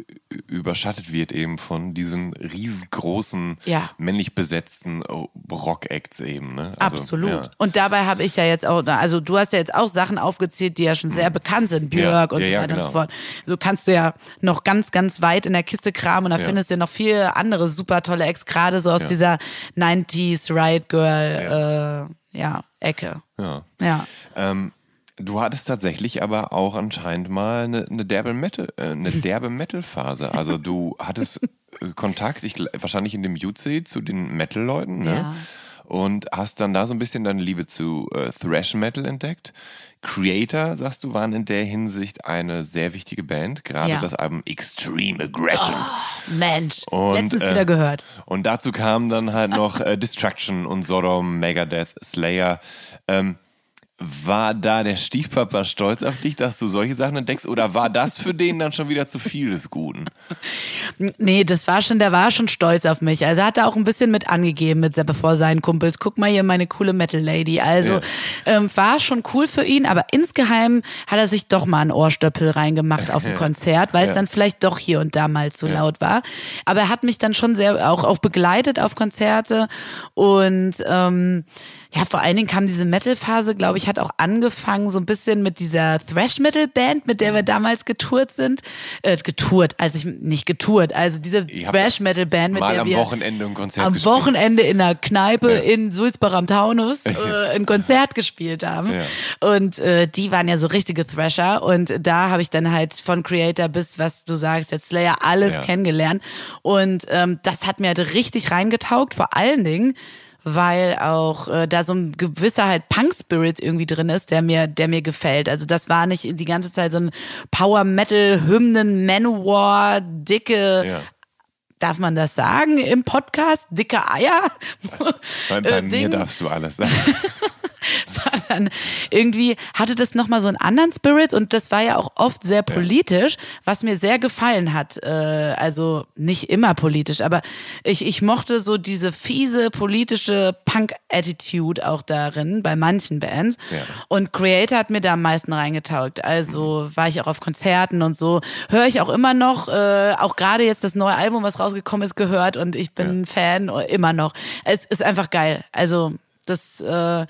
überschattet wird eben von diesen riesengroßen, Ja. männlich besetzten Rock-Acts eben. Ne? Also, Absolut. Ja. Und dabei habe ich ja jetzt auch, also du hast ja jetzt auch Sachen aufgezählt, die ja schon sehr bekannt sind, Björk Mhm. Ja, und ja, so ja, weiter und genau. so fort. So kannst du ja noch ganz, ganz weit in der Kiste kramen und da Ja. findest du ja noch viele andere super tolle Acts, gerade so aus Ja. dieser 90s Riot Girl, äh, ja, Ecke. Ja. Ja. Ähm, du hattest tatsächlich aber auch anscheinend mal eine, eine derbe Metal, äh, eine derbe Metal-Phase. Also du hattest äh, Kontakt, ich, wahrscheinlich in dem UC zu den Metal-Leuten, ne? Ja. Und hast dann da so ein bisschen deine Liebe zu äh, Thrash Metal entdeckt. Creator, sagst du, waren in der Hinsicht eine sehr wichtige Band. Gerade Ja. das Album Extreme Aggression. Mensch, Und, letztens äh, wieder gehört. Und dazu kamen dann halt noch äh, Destruction und Sodom, Megadeth, Slayer. Ähm, war da der Stiefpapa stolz auf dich, dass du solche Sachen entdeckst? Oder war das für den dann schon wieder zu viel des Guten? Nee, das war schon, der war schon stolz auf mich. Also er hat da auch ein bisschen mit angegeben mit vor seinen Kumpels. Guck mal hier meine coole Metal Lady. Also Ja. ähm, war schon cool für ihn, aber insgeheim hat er sich doch mal einen Ohrstöpsel reingemacht auf ein Konzert, weil es Ja. dann vielleicht doch hier und da mal zu laut war. Aber er hat mich dann schon sehr auch, auch begleitet auf Konzerte und ähm, ja, vor allen Dingen kam diese Metal-Phase, glaube ich, hat auch angefangen so ein bisschen mit dieser Thrash-Metal-Band, mit der wir damals getourt sind. Äh, getourt, also ich nicht getourt, also diese Ihr habt Thrash-Metal-Band, mit der am wir Wochenende ein Konzert am gespielt. Wochenende in einer Kneipe Ja. in Sulzbach am Taunus äh, ein Konzert gespielt haben. Ja. Und äh, die waren ja so richtige Thrasher. Und da habe ich dann halt von Creator bis, was du sagst, jetzt Slayer, alles Ja. kennengelernt. Und ähm, das hat mir halt richtig reingetaugt. Vor allen Dingen, weil auch äh, da so ein gewisser halt Punk-Spirit irgendwie drin ist, der mir, der mir gefällt. Also das war nicht die ganze Zeit so ein Power-Metal-Hymnen, Manowar, dicke Ja. Darf man das sagen im Podcast? Dicke Eier? Bei, bei Äh, mir darfst du alles sagen. sondern irgendwie hatte das nochmal so einen anderen Spirit und das war ja auch oft sehr politisch, was mir sehr gefallen hat. Äh, also nicht immer politisch, aber ich, ich mochte so diese fiese politische Punk-Attitude auch darin bei manchen Bands. Ja. Und Creator hat mir da am meisten reingetaugt. Also war ich auch auf Konzerten und so. Höre ich auch immer noch, äh, auch gerade jetzt das neue Album, was rausgekommen ist, gehört und ich bin Fan äh, immer noch. Es ist einfach geil. Also das, äh,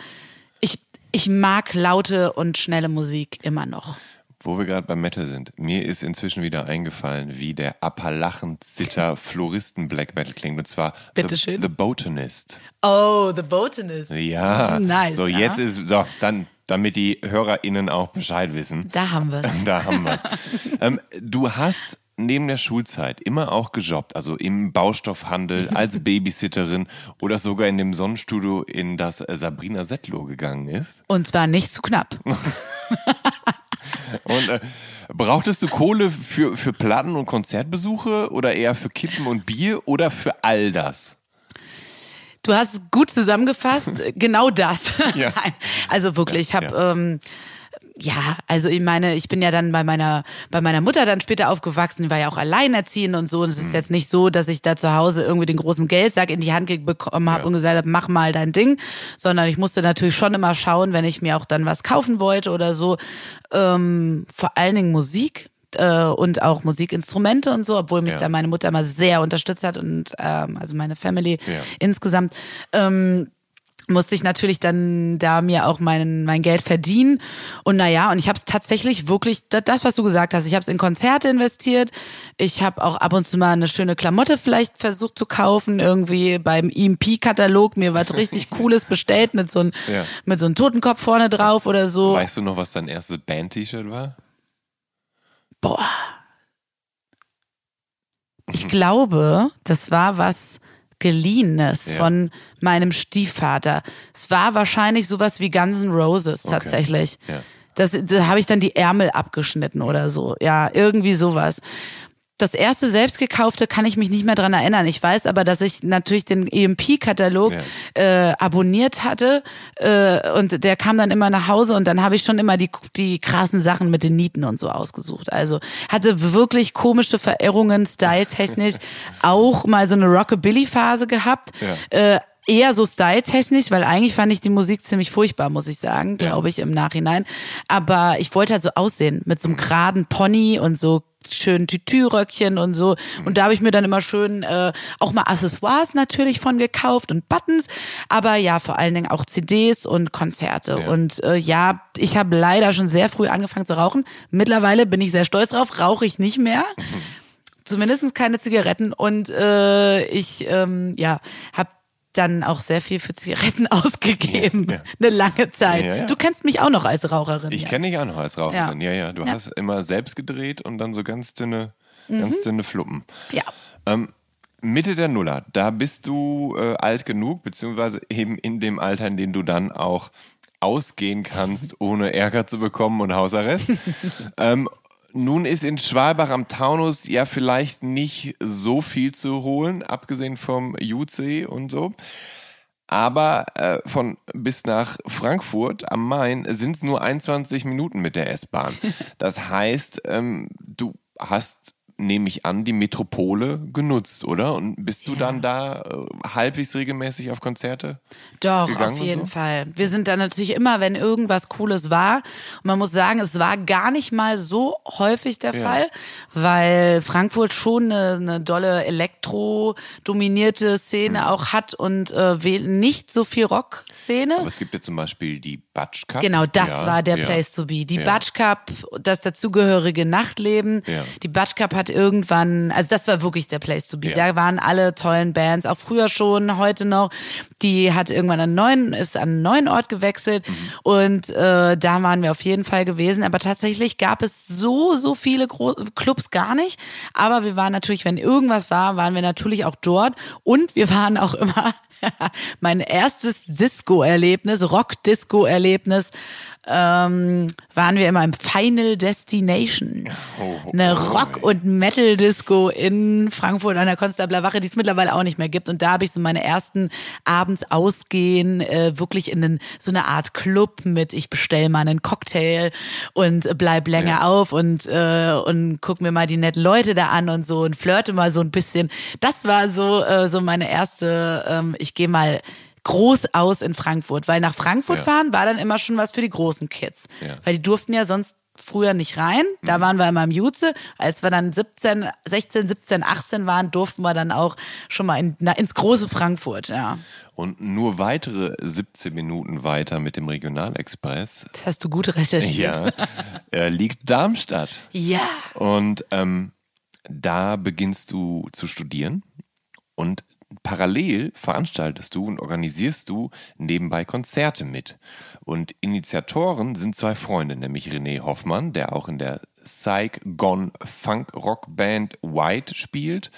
ich, mag laute und schnelle Musik immer noch. Wo wir gerade beim Metal sind, mir ist inzwischen wieder eingefallen, wie der Appalachen-Zitter Floristen Black Metal klingt. Und zwar Bitteschön. The, The Botanist. Oh, The Botanist. Ja. Nice, So, ja. jetzt ist, so, dann, damit die HörerInnen auch Bescheid wissen. Da haben wir Da haben wir ähm, Du hast neben der Schulzeit immer auch gejobbt, also im Baustoffhandel, als Babysitterin oder sogar in dem Sonnenstudio, in das äh, Sabrina Settler gegangen ist. Und zwar nicht zu knapp. Und äh, brauchtest du Kohle für, für Platten und Konzertbesuche oder eher für Kippen und Bier oder für all das? Du hast gut zusammengefasst, genau das. Ja. Also wirklich, ich habe Ja. ähm, ja, also ich meine, ich bin ja dann bei meiner bei meiner Mutter dann später aufgewachsen, die war ja auch alleinerziehend und so. Und es ist jetzt nicht so, dass ich da zu Hause irgendwie den großen Geldsack in die Hand bekommen habe Ja. und gesagt habe, mach mal dein Ding, sondern ich musste natürlich schon immer schauen, wenn ich mir auch dann was kaufen wollte oder so. Ähm, vor allen Dingen Musik äh, und auch Musikinstrumente und so, obwohl mich Ja. da meine Mutter immer sehr unterstützt hat und ähm, also meine Family Ja. insgesamt. Ähm, musste ich natürlich dann da mir auch mein, mein Geld verdienen. Und naja, und ich habe es tatsächlich wirklich, da- das, was du gesagt hast, ich habe es in Konzerte investiert. Ich habe auch ab und zu mal eine schöne Klamotte vielleicht versucht zu kaufen, irgendwie beim EMP-Katalog mir was richtig Cooles bestellt mit so einem Ja. mit so einem Totenkopf vorne drauf oder so. Weißt du noch, was dein erstes Band-T-Shirt war? Boah. Ich glaube, das war was geliehenes Ja. von meinem Stiefvater. Es war wahrscheinlich sowas wie Guns N' Roses tatsächlich. Ja. Das, da habe ich dann die Ärmel abgeschnitten oder so. Ja, irgendwie sowas. Das erste selbst gekaufte kann ich mich nicht mehr dran erinnern. Ich weiß aber, dass ich natürlich den EMP-Katalog äh, abonniert hatte äh, und der kam dann immer nach Hause und dann habe ich schon immer die, die krassen Sachen mit den Nieten und so ausgesucht. Also hatte wirklich komische Verirrungen, styletechnisch, auch mal so eine Rockabilly-Phase gehabt. Ja. Äh, eher so styletechnisch, weil eigentlich fand ich die Musik ziemlich furchtbar, muss ich sagen, glaube ich, im Nachhinein. Aber ich wollte halt so aussehen mit so einem geraden Pony und so schönen Tütüröckchen und so. Und da habe ich mir dann immer schön äh, auch mal Accessoires natürlich von gekauft und Buttons. Aber ja, vor allen Dingen auch CDs und Konzerte. Ja. Und äh, ja, ich habe leider schon sehr früh angefangen zu rauchen. Mittlerweile bin ich sehr stolz drauf, rauche ich nicht mehr. Zumindest keine Zigaretten. Und äh, ich ähm, ja, habe dann auch sehr viel für Zigaretten ausgegeben. Ja, ja. Eine lange Zeit. Ja. Du kennst mich auch noch als Raucherin. Ich kenne dich auch noch als Raucherin. Ja, ja. Du hast immer selbst gedreht und dann so ganz dünne, ganz dünne Fluppen. Ja. Ähm, Mitte der Nuller, da bist du äh, alt genug, beziehungsweise eben in dem Alter, in dem du dann auch ausgehen kannst, ohne Ärger zu bekommen und Hausarrest. ähm, nun ist in Schwalbach am Taunus ja vielleicht nicht so viel zu holen, abgesehen vom UC und so. Aber äh, von bis nach Frankfurt am Main sind es nur 21 Minuten mit der S-Bahn. Das heißt, ähm, du hast, nehme ich an, die Metropole genutzt, oder? Und bist du dann da äh, halbwegs regelmäßig auf Konzerte? Doch, auf jeden so? Fall. Wir sind dann natürlich immer, wenn irgendwas Cooles war. Und man muss sagen, es war gar nicht mal so häufig der Ja. Fall, weil Frankfurt schon eine, eine dolle Elektro-dominierte Szene Mhm. auch hat und äh, nicht so viel Rock-Szene. Aber es gibt ja zum Beispiel die Batsch Cup. Genau, das Ja, war der ja. Place to be. Die Ja. Batsch Cup, das dazugehörige Nachtleben. Ja. Die Batsch Cup hat irgendwann, also das war wirklich der Place to be. Ja. Da waren alle tollen Bands, auch früher schon, heute noch. Die hat irgendwann einen neuen, ist an einen neuen Ort gewechselt Mhm. und äh, da waren wir auf jeden Fall gewesen. Aber tatsächlich gab es so, so viele Gro Clubs gar nicht. Aber wir waren natürlich, wenn irgendwas war, waren wir natürlich auch dort und wir waren auch immer mein erstes Disco-Erlebnis, Rock-Disco-Erlebnis, ähm, waren wir immer im Final Destination. Oh, Eine oh, Rock- und Metal-Disco in Frankfurt an der Konstabler Wache, die es mittlerweile auch nicht mehr gibt. Und da habe ich so meine ersten abends ausgehen, äh, wirklich in einen, so eine Art Club mit, ich bestell mal einen Cocktail und bleib länger Ja. auf und, äh, und guck mir mal die netten Leute da an und so und flirte mal so ein bisschen. Das war so, äh, so meine erste, ähm, ich gehe mal groß aus in Frankfurt, weil nach Frankfurt Ja. fahren war dann immer schon was für die großen Kids, Ja. weil die durften ja sonst früher nicht rein. Da Mhm. waren wir immer im Juze. Als wir dann 17, 16, 17, 18 waren, durften wir dann auch schon mal in, na, ins große Frankfurt, ja. Und nur weitere 17 Minuten weiter mit dem Regionalexpress Das hast du gut recherchiert. ja, äh, liegt Darmstadt. Ja. Und ähm, da beginnst du zu studieren und parallel veranstaltest du und organisierst du nebenbei Konzerte mit. Und Initiatoren sind zwei Freunde, nämlich René Hoffmann, der auch in der Psych Gone Funk Rock Band White spielt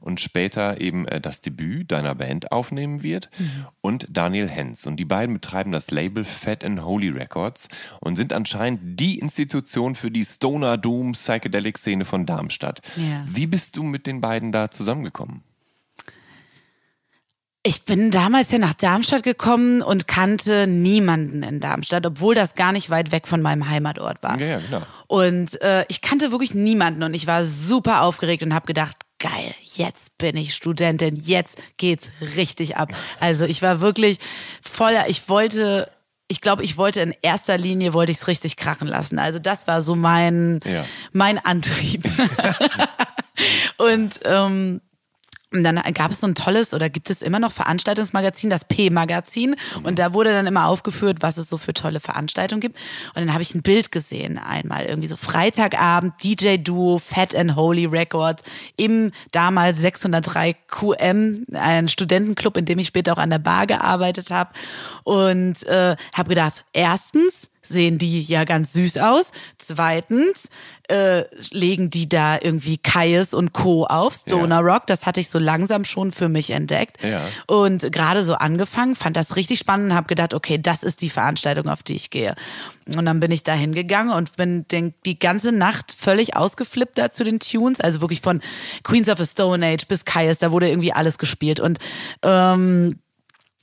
und später eben äh, das Debüt deiner Band aufnehmen wird und Daniel Hens. Und die beiden betreiben das Label Fat and Holy Records und sind anscheinend die Institution für die Stoner Doom Psychedelic Szene von Darmstadt. Ja. Wie bist du mit den beiden da zusammengekommen? Ich bin damals ja nach Darmstadt gekommen und kannte niemanden in Darmstadt, obwohl das gar nicht weit weg von meinem Heimatort war. Ja, ja, genau. Und äh, ich kannte wirklich niemanden und ich war super aufgeregt und habe gedacht, geil, jetzt bin ich Studentin, jetzt geht's richtig ab. Also ich war wirklich voller, ich wollte, ich glaube, ich wollte in erster Linie, wollte ich es richtig krachen lassen. Also das war so mein, Ja. mein Antrieb. und ähm, und dann gab es so ein tolles oder gibt es immer noch Veranstaltungsmagazin, das P-Magazin. Und da wurde dann immer aufgeführt, was es so für tolle Veranstaltungen gibt. Und dann habe ich ein Bild gesehen einmal, irgendwie so Freitagabend, DJ-Duo, Fat and Holy Records im damals 603 QM, ein Studentenclub, in dem ich später auch an der Bar gearbeitet habe. Und äh, habe gedacht, erstens, sehen die ja ganz süß aus. Zweitens äh, legen die da irgendwie Kaius und Co. auf, Stoner Rock. Das hatte ich so langsam schon für mich entdeckt. Ja. Und gerade so angefangen, fand das richtig spannend und habe gedacht, okay, das ist die Veranstaltung, auf die ich gehe. Und dann bin ich da hingegangen und bin den, die ganze Nacht völlig ausgeflippt da zu den Tunes. Also wirklich von Queens of the Stone Age bis Kaius, da wurde irgendwie alles gespielt. Und ähm,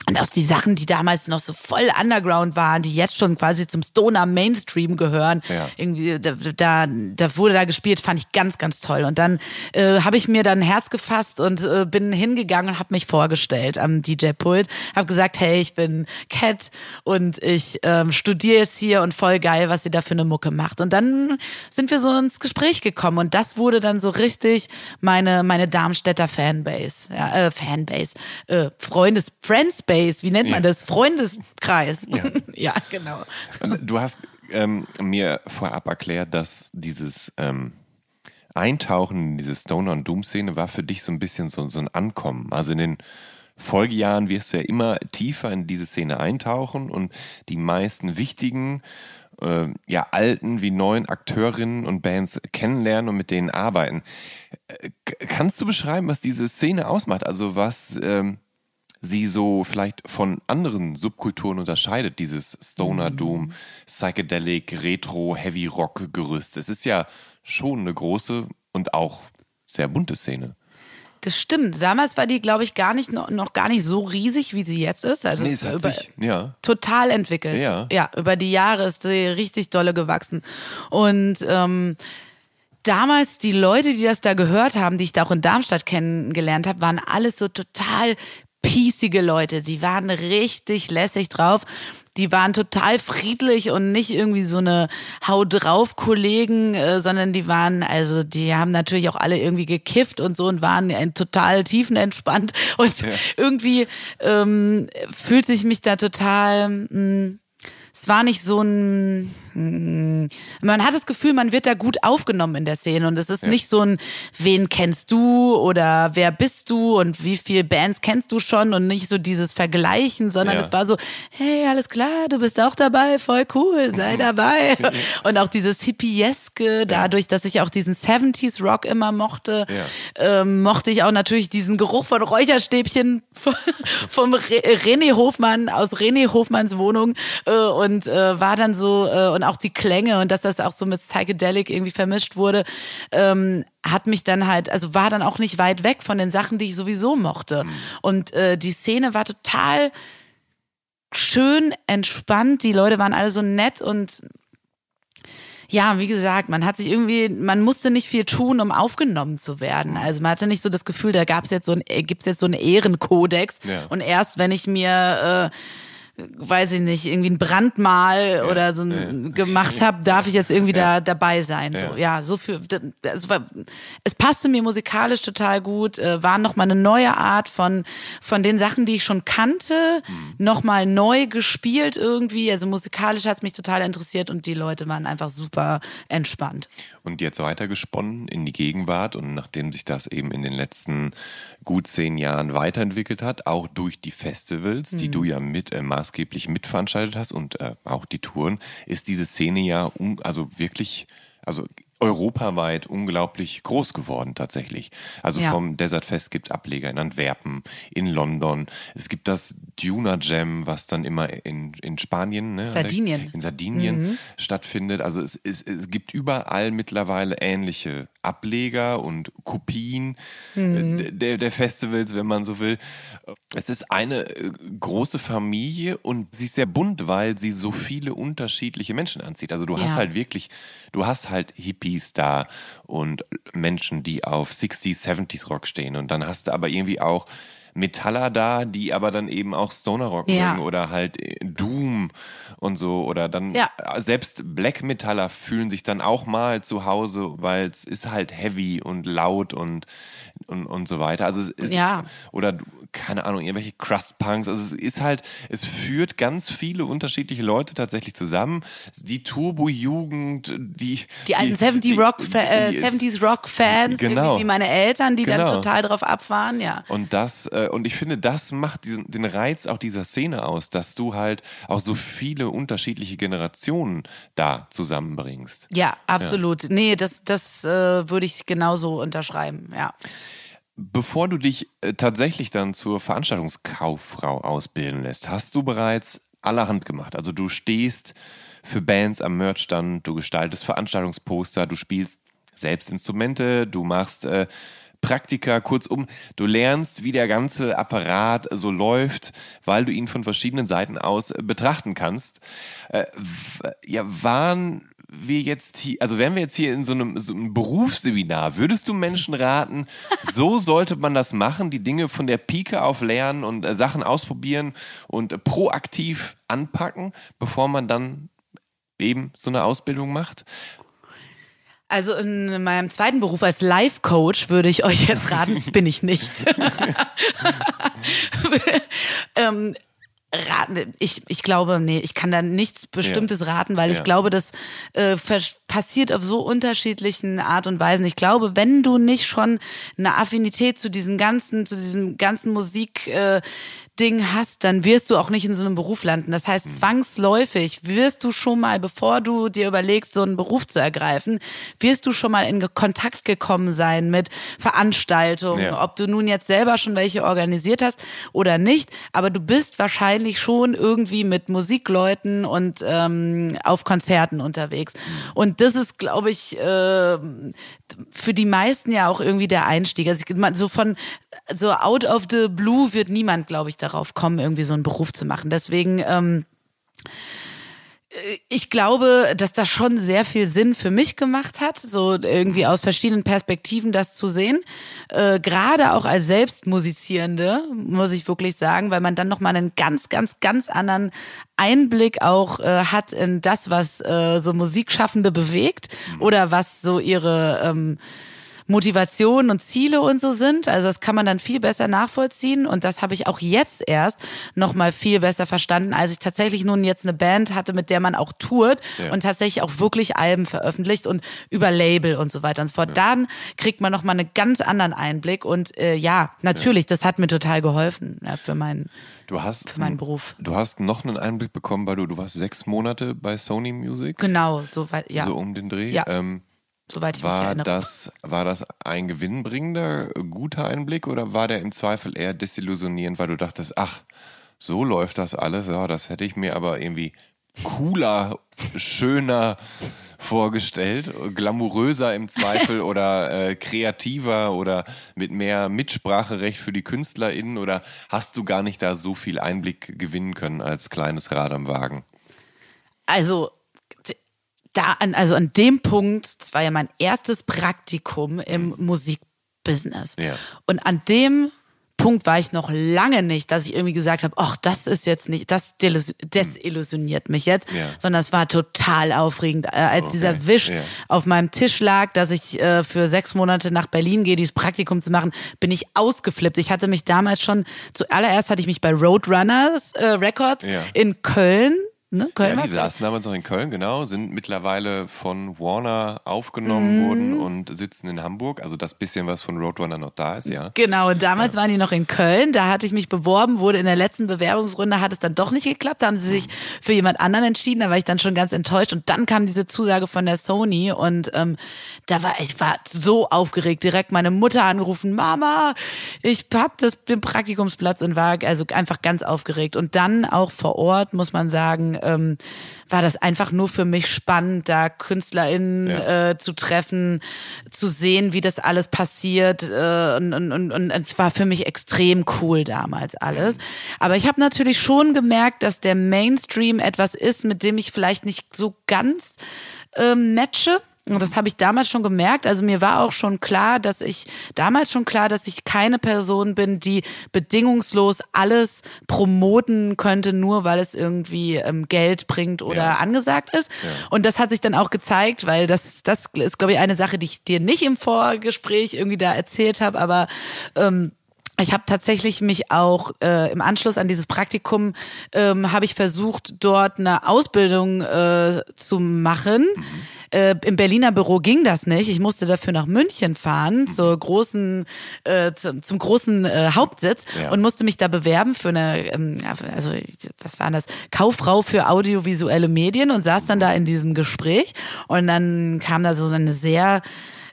und aus die Sachen, die damals noch so voll Underground waren, die jetzt schon quasi zum Stoner Mainstream gehören, Ja. irgendwie da, da, da wurde da gespielt, fand ich ganz, ganz toll. Und dann äh, habe ich mir dann ein Herz gefasst und äh, bin hingegangen und habe mich vorgestellt am DJ-Pult, habe gesagt, hey, ich bin Cat und ich ähm, studiere jetzt hier und voll geil, was sie da für eine Mucke macht. Und dann sind wir so ins Gespräch gekommen und das wurde dann so richtig meine meine Darmstädter Fanbase, ja, äh, Fanbase, äh, Freundes Friendsbase, wie nennt man das? Freundeskreis. Ja, ja genau. Du hast ähm, mir vorab erklärt, dass dieses ähm, Eintauchen in diese Stoner- und Doom-Szene war für dich so ein bisschen so, so ein Ankommen. Also in den Folgejahren wirst du ja immer tiefer in diese Szene eintauchen und die meisten wichtigen, äh, ja, alten wie neuen Akteurinnen und Bands kennenlernen und mit denen arbeiten. Äh, kannst du beschreiben, was diese Szene ausmacht? Also was ähm, sie so vielleicht von anderen Subkulturen unterscheidet, dieses Stoner Doom, Psychedelic, Retro, Heavy Rock Gerüst. Es ist ja schon eine große und auch sehr bunte Szene. Das stimmt. Damals war die, glaube ich, gar nicht noch, noch gar nicht so riesig, wie sie jetzt ist. Also Nee, es es hat über, sich, ja. total entwickelt. Ja. ja, über die Jahre ist sie richtig dolle gewachsen. Und ähm, damals die Leute, die das da gehört haben, die ich da auch in Darmstadt kennengelernt habe, waren alles so total piesige Leute. Die waren richtig lässig drauf. Die waren total friedlich und nicht irgendwie so eine Hau drauf Kollegen, äh, sondern die waren, also die haben natürlich auch alle irgendwie gekifft und so und waren total tiefenentspannt und irgendwie ähm, fühlt sich mich da total, mh, es war nicht so ein, man hat das Gefühl, man wird da gut aufgenommen in der Szene und es ist nicht so ein, wen kennst du oder wer bist du und wie viele Bands kennst du schon und nicht so dieses Vergleichen, sondern Ja. es war so, hey, alles klar, du bist auch dabei, voll cool, sei dabei. und auch dieses Hippieske, dadurch, dass ich auch diesen 70s Rock immer mochte, ähm, mochte ich auch natürlich diesen Geruch von Räucherstäbchen vom Re René Hofmann aus René Hofmanns Wohnung äh, und äh, war dann so äh, und auch die Klänge und dass das auch so mit Psychedelic irgendwie vermischt wurde, ähm, hat mich dann halt, also war dann auch nicht weit weg von den Sachen, die ich sowieso mochte. Und äh, die Szene war total schön entspannt. Die Leute waren alle so nett und ja, wie gesagt, man hat sich irgendwie, man musste nicht viel tun, um aufgenommen zu werden. Also man hatte nicht so das Gefühl, da gab's jetzt so ein, äh, gibt's jetzt so einen Ehrenkodex. Ja. Und erst wenn ich mir, äh, weiß ich nicht, irgendwie ein Brandmal oder so ein, gemacht habe, darf ich jetzt irgendwie da dabei sein. So, ja, so für, das war, es passte mir musikalisch total gut, äh, war nochmal eine neue Art von, von den Sachen, die ich schon kannte, Mhm. nochmal neu gespielt irgendwie. Also musikalisch hat's mich total interessiert und die Leute waren einfach super entspannt. Und jetzt weitergesponnen in die Gegenwart und nachdem sich das eben in den letzten gut zehn Jahren weiterentwickelt hat, auch durch die Festivals, die du ja mit äh, maßgeblich mitveranstaltet hast und äh, auch die Touren, ist diese Szene ja un also wirklich, also europaweit unglaublich groß geworden tatsächlich. Also Ja. vom Desert Fest gibt es Ableger in Antwerpen, in London. Es gibt das Duna Jam, was dann immer in, in Spanien, ne, Sardinien. in Sardinien stattfindet. Also es, es, es gibt überall mittlerweile ähnliche Ableger und Kopien äh, der, der Festivals, wenn man so will. Es ist eine äh, große Familie und sie ist sehr bunt, weil sie so viele unterschiedliche Menschen anzieht. Also du hast Ja. halt wirklich, du hast halt Hippies da und Menschen, die auf 60s, 70s Rock stehen. Und dann hast du aber irgendwie auch Metaller da, die aber dann eben auch Stoner Rock Ja. mögen oder halt äh, Doom und so oder dann Ja. äh, selbst Black Metaller fühlen sich dann auch mal zu Hause, weil es ist halt heavy und laut und und, und so weiter. Also es ist Ja. oder du- keine Ahnung, irgendwelche Crust Punks. Also es ist halt, es führt ganz viele unterschiedliche Leute tatsächlich zusammen. Die Turbo-Jugend, die Die alten 70 Rock, äh, die- 70s Rock-Fans, Genau. wie meine Eltern, die Genau. dann total drauf abfahren, ja. Und das, äh, und ich finde, das macht diesen, den Reiz auch dieser Szene aus, dass du halt auch so viele unterschiedliche Generationen da zusammenbringst. Ja, absolut. Nee, das, das äh, würde ich genauso unterschreiben, ja. Bevor du dich äh, tatsächlich dann zur Veranstaltungskauffrau ausbilden lässt, hast du bereits allerhand gemacht. Also du stehst für Bands am Merchstand, du gestaltest Veranstaltungsposter, du spielst selbst Instrumente, du machst äh, Praktika, kurzum, du lernst, wie der ganze Apparat so läuft, weil du ihn von verschiedenen Seiten aus betrachten kannst. Äh, ja, waren wir jetzt hier, also wären wir jetzt hier in so einem, so einem Berufsseminar, würdest du Menschen raten, so sollte man das machen, die Dinge von der Pike auf lernen und äh, Sachen ausprobieren und äh, proaktiv anpacken, bevor man dann eben so eine Ausbildung macht? Also in meinem zweiten Beruf als Life-Coach würde ich euch jetzt raten, bin ich nicht. ähm, raten, ich, ich glaube, nee, ich kann da nichts Bestimmtes ja. raten, weil ja. ich glaube, das äh, passiert auf so unterschiedlichen Art und Weisen. Ich glaube, wenn du nicht schon eine Affinität zu diesen ganzen, zu diesem ganzen Musik, äh, Ding hast, dann wirst du auch nicht in so einem Beruf landen. Das heißt, zwangsläufig wirst du schon mal, bevor du dir überlegst, so einen Beruf zu ergreifen, wirst du schon mal in Kontakt gekommen sein mit Veranstaltungen, ja. ob du nun jetzt selber schon welche organisiert hast oder nicht, aber du bist wahrscheinlich schon irgendwie mit Musikleuten und ähm, auf Konzerten unterwegs. Und das ist, glaube ich, äh, für die meisten ja auch irgendwie der Einstieg. Also ich, so von so out of the blue wird niemand, glaube ich, darauf kommen, irgendwie so einen Beruf zu machen. Deswegen ähm, ich glaube, dass das schon sehr viel Sinn für mich gemacht hat, so irgendwie aus verschiedenen Perspektiven das zu sehen. Äh, Gerade auch als Selbstmusizierende, muss ich wirklich sagen, weil man dann nochmal einen ganz, ganz, ganz anderen Einblick auch äh, hat in das, was äh, so Musikschaffende bewegt oder was so ihre ähm, Motivation und Ziele und so sind. Also das kann man dann viel besser nachvollziehen und das habe ich auch jetzt erst noch mal viel besser verstanden, als ich tatsächlich nun jetzt eine Band hatte, mit der man auch tourt ja. und tatsächlich auch wirklich Alben veröffentlicht und über Label und so weiter und so fort. Ja. Dann kriegt man noch mal einen ganz anderen Einblick und äh, ja, natürlich, ja. das hat mir total geholfen ja, für meinen Du hast, für meinen Beruf. Du hast noch einen Einblick bekommen, weil du, du warst sechs Monate bei Sony Music. Genau, so weit, ja. So um den Dreh. Ja. Ähm, soweit ich war mich erinnere. Das, war das ein gewinnbringender, guter Einblick oder war der im Zweifel eher desillusionierend, weil du dachtest, ach, so läuft das alles, ja, das hätte ich mir aber irgendwie cooler, schöner vorgestellt, glamouröser im Zweifel oder äh, kreativer oder mit mehr Mitspracherecht für die KünstlerInnen oder hast du gar nicht da so viel Einblick gewinnen können als kleines Rad am Wagen? Also da an, also an dem Punkt, das war ja mein erstes Praktikum im Musikbusiness. Ja. Und an dem Punkt war ich noch lange nicht, dass ich irgendwie gesagt habe, ach, das ist jetzt nicht, das desillusioniert mich jetzt, ja. sondern es war total aufregend, äh, als okay. dieser Wisch ja. auf meinem Tisch lag, dass ich äh, für sechs Monate nach Berlin gehe, dieses Praktikum zu machen, bin ich ausgeflippt. Ich hatte mich damals schon, zuallererst hatte ich mich bei Roadrunners äh, Records ja. in Köln Ne? Köln ja, die saßen damals noch in Köln, genau, sind mittlerweile von Warner aufgenommen mhm. worden und sitzen in Hamburg. Also das bisschen, was von Roadrunner noch da ist, ja. Genau, und damals ja. waren die noch in Köln. Da hatte ich mich beworben, wurde in der letzten Bewerbungsrunde, hat es dann doch nicht geklappt. Da haben sie sich mhm. für jemand anderen entschieden. Da war ich dann schon ganz enttäuscht. Und dann kam diese Zusage von der Sony und ähm, da war ich war so aufgeregt. Direkt meine Mutter angerufen, Mama, ich hab das, den Praktikumsplatz und war also einfach ganz aufgeregt. Und dann auch vor Ort, muss man sagen, ähm, war das einfach nur für mich spannend, da KünstlerInnen ja. äh, zu treffen, zu sehen, wie das alles passiert. Äh, und, und, und, und es war für mich extrem cool damals alles. Aber ich habe natürlich schon gemerkt, dass der Mainstream etwas ist, mit dem ich vielleicht nicht so ganz ähm, matche. Und das habe ich damals schon gemerkt. Also mir war auch schon klar, dass ich damals schon klar, dass ich keine Person bin, die bedingungslos alles promoten könnte, nur weil es irgendwie ähm, Geld bringt oder ja. angesagt ist. Ja. Und das hat sich dann auch gezeigt, weil das, das ist, glaube ich, eine Sache, die ich dir nicht im Vorgespräch irgendwie da erzählt habe, aber ähm, ich habe tatsächlich mich auch äh, im Anschluss an dieses Praktikum ähm, habe ich versucht, dort eine Ausbildung äh, zu machen. Mhm äh, Im Berliner Büro ging das nicht. Ich musste dafür nach München fahren, zur großen, äh, zum, zum großen äh, Hauptsitz ja. und musste mich da bewerben für eine, ähm, also was war das? Kauffrau für audiovisuelle Medien und saß dann da in diesem Gespräch und dann kam da so eine sehr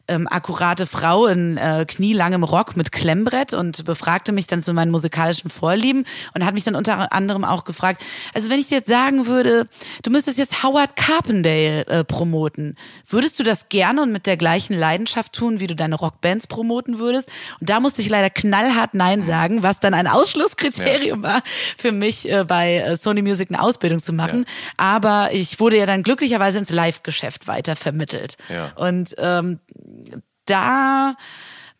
ähm, akkurate Frau in äh, knielangem Rock mit Klemmbrett und befragte mich dann zu meinen musikalischen Vorlieben und hat mich dann unter anderem auch gefragt, also wenn ich dir jetzt sagen würde, du müsstest jetzt Howard Carpendale äh, promoten, würdest du das gerne und mit der gleichen Leidenschaft tun, wie du deine Rockbands promoten würdest? Und da musste ich leider knallhart Nein sagen, was dann ein Ausschlusskriterium ja. war für mich äh, bei äh, Sony Music eine Ausbildung zu machen. Ja. Aber ich wurde ja dann glücklicherweise ins Live-Geschäft weiter vermittelt. Ja. Und ähm, da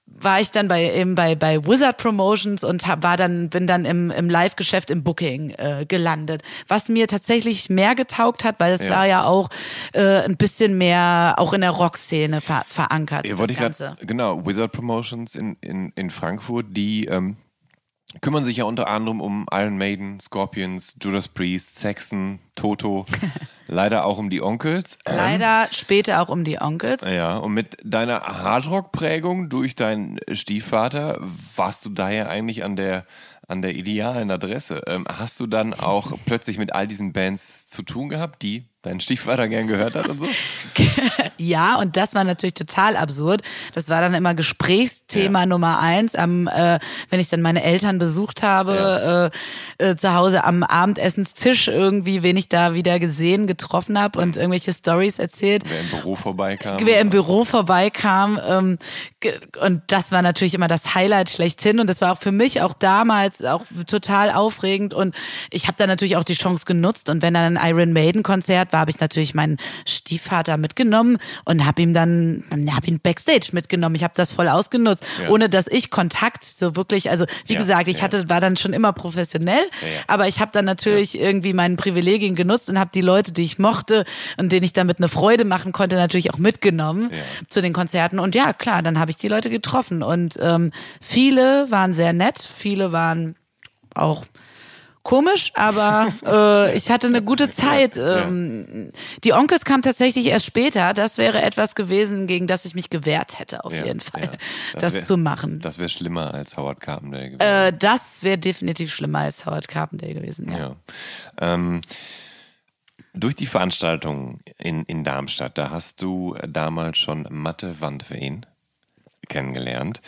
war ich dann bei eben bei bei Wizard Promotions und hab, war dann bin dann im im Live Geschäft im Booking äh, gelandet, was mir tatsächlich mehr getaugt hat, weil es ja. war ja auch äh, ein bisschen mehr auch in der Rockszene ver verankert. Ja, wollte ich grad, genau Wizard Promotions in in in Frankfurt, die ähm, kümmern sich ja unter anderem um Iron Maiden, Scorpions, Judas Priest, Saxon, Toto. Leider auch um die Onkels. Ähm, Leider später auch um die Onkels. Ja, und mit deiner Hardrock-Prägung durch deinen Stiefvater warst du daher eigentlich an der, an der idealen Adresse. Ähm, hast du dann auch plötzlich mit all diesen Bands zu tun gehabt, die dein Stiefvater gern gehört hat und so? ja, und das war natürlich total absurd. Das war dann immer Gesprächsthema ja. Nummer eins, am, äh, wenn ich dann meine Eltern besucht habe, ja. äh, äh, zu Hause am Abendessenstisch irgendwie, wen ich da wieder gesehen, getroffen habe und irgendwelche Stories erzählt. Wer im Büro vorbeikam. Wer im Büro vorbeikam. Ähm, und das war natürlich immer das Highlight schlechthin. Und das war auch für mich auch damals auch total aufregend. Und ich habe da natürlich auch die Chance genutzt. Und wenn dann ein Iron Maiden Konzert war, habe ich natürlich meinen Stiefvater mitgenommen und habe ihm dann, habe ihn backstage mitgenommen. Ich habe das voll ausgenutzt, ja. ohne dass ich Kontakt so wirklich, also wie ja, gesagt, ich ja. hatte, war dann schon immer professionell, aber ich habe dann natürlich irgendwie meinen Privilegien genutzt und habe die Leute, die ich mochte und denen ich damit eine Freude machen konnte, natürlich auch mitgenommen zu den Konzerten. Und ja, klar, dann habe ich die Leute getroffen und ähm, viele waren sehr nett, viele waren auch komisch, aber äh, ich hatte eine gute Zeit. Ähm, die Onkels kam tatsächlich erst später. Das wäre etwas gewesen, gegen das ich mich gewehrt hätte, auf ja, jeden Fall, ja. das, das wär, zu machen. Das wäre schlimmer als Howard Carpendale gewesen. Äh, das wäre definitiv schlimmer als Howard Carpendale gewesen, ja. ja. Ähm, durch die Veranstaltung in, in Darmstadt, da hast du damals schon Matte Wandwein kennengelernt.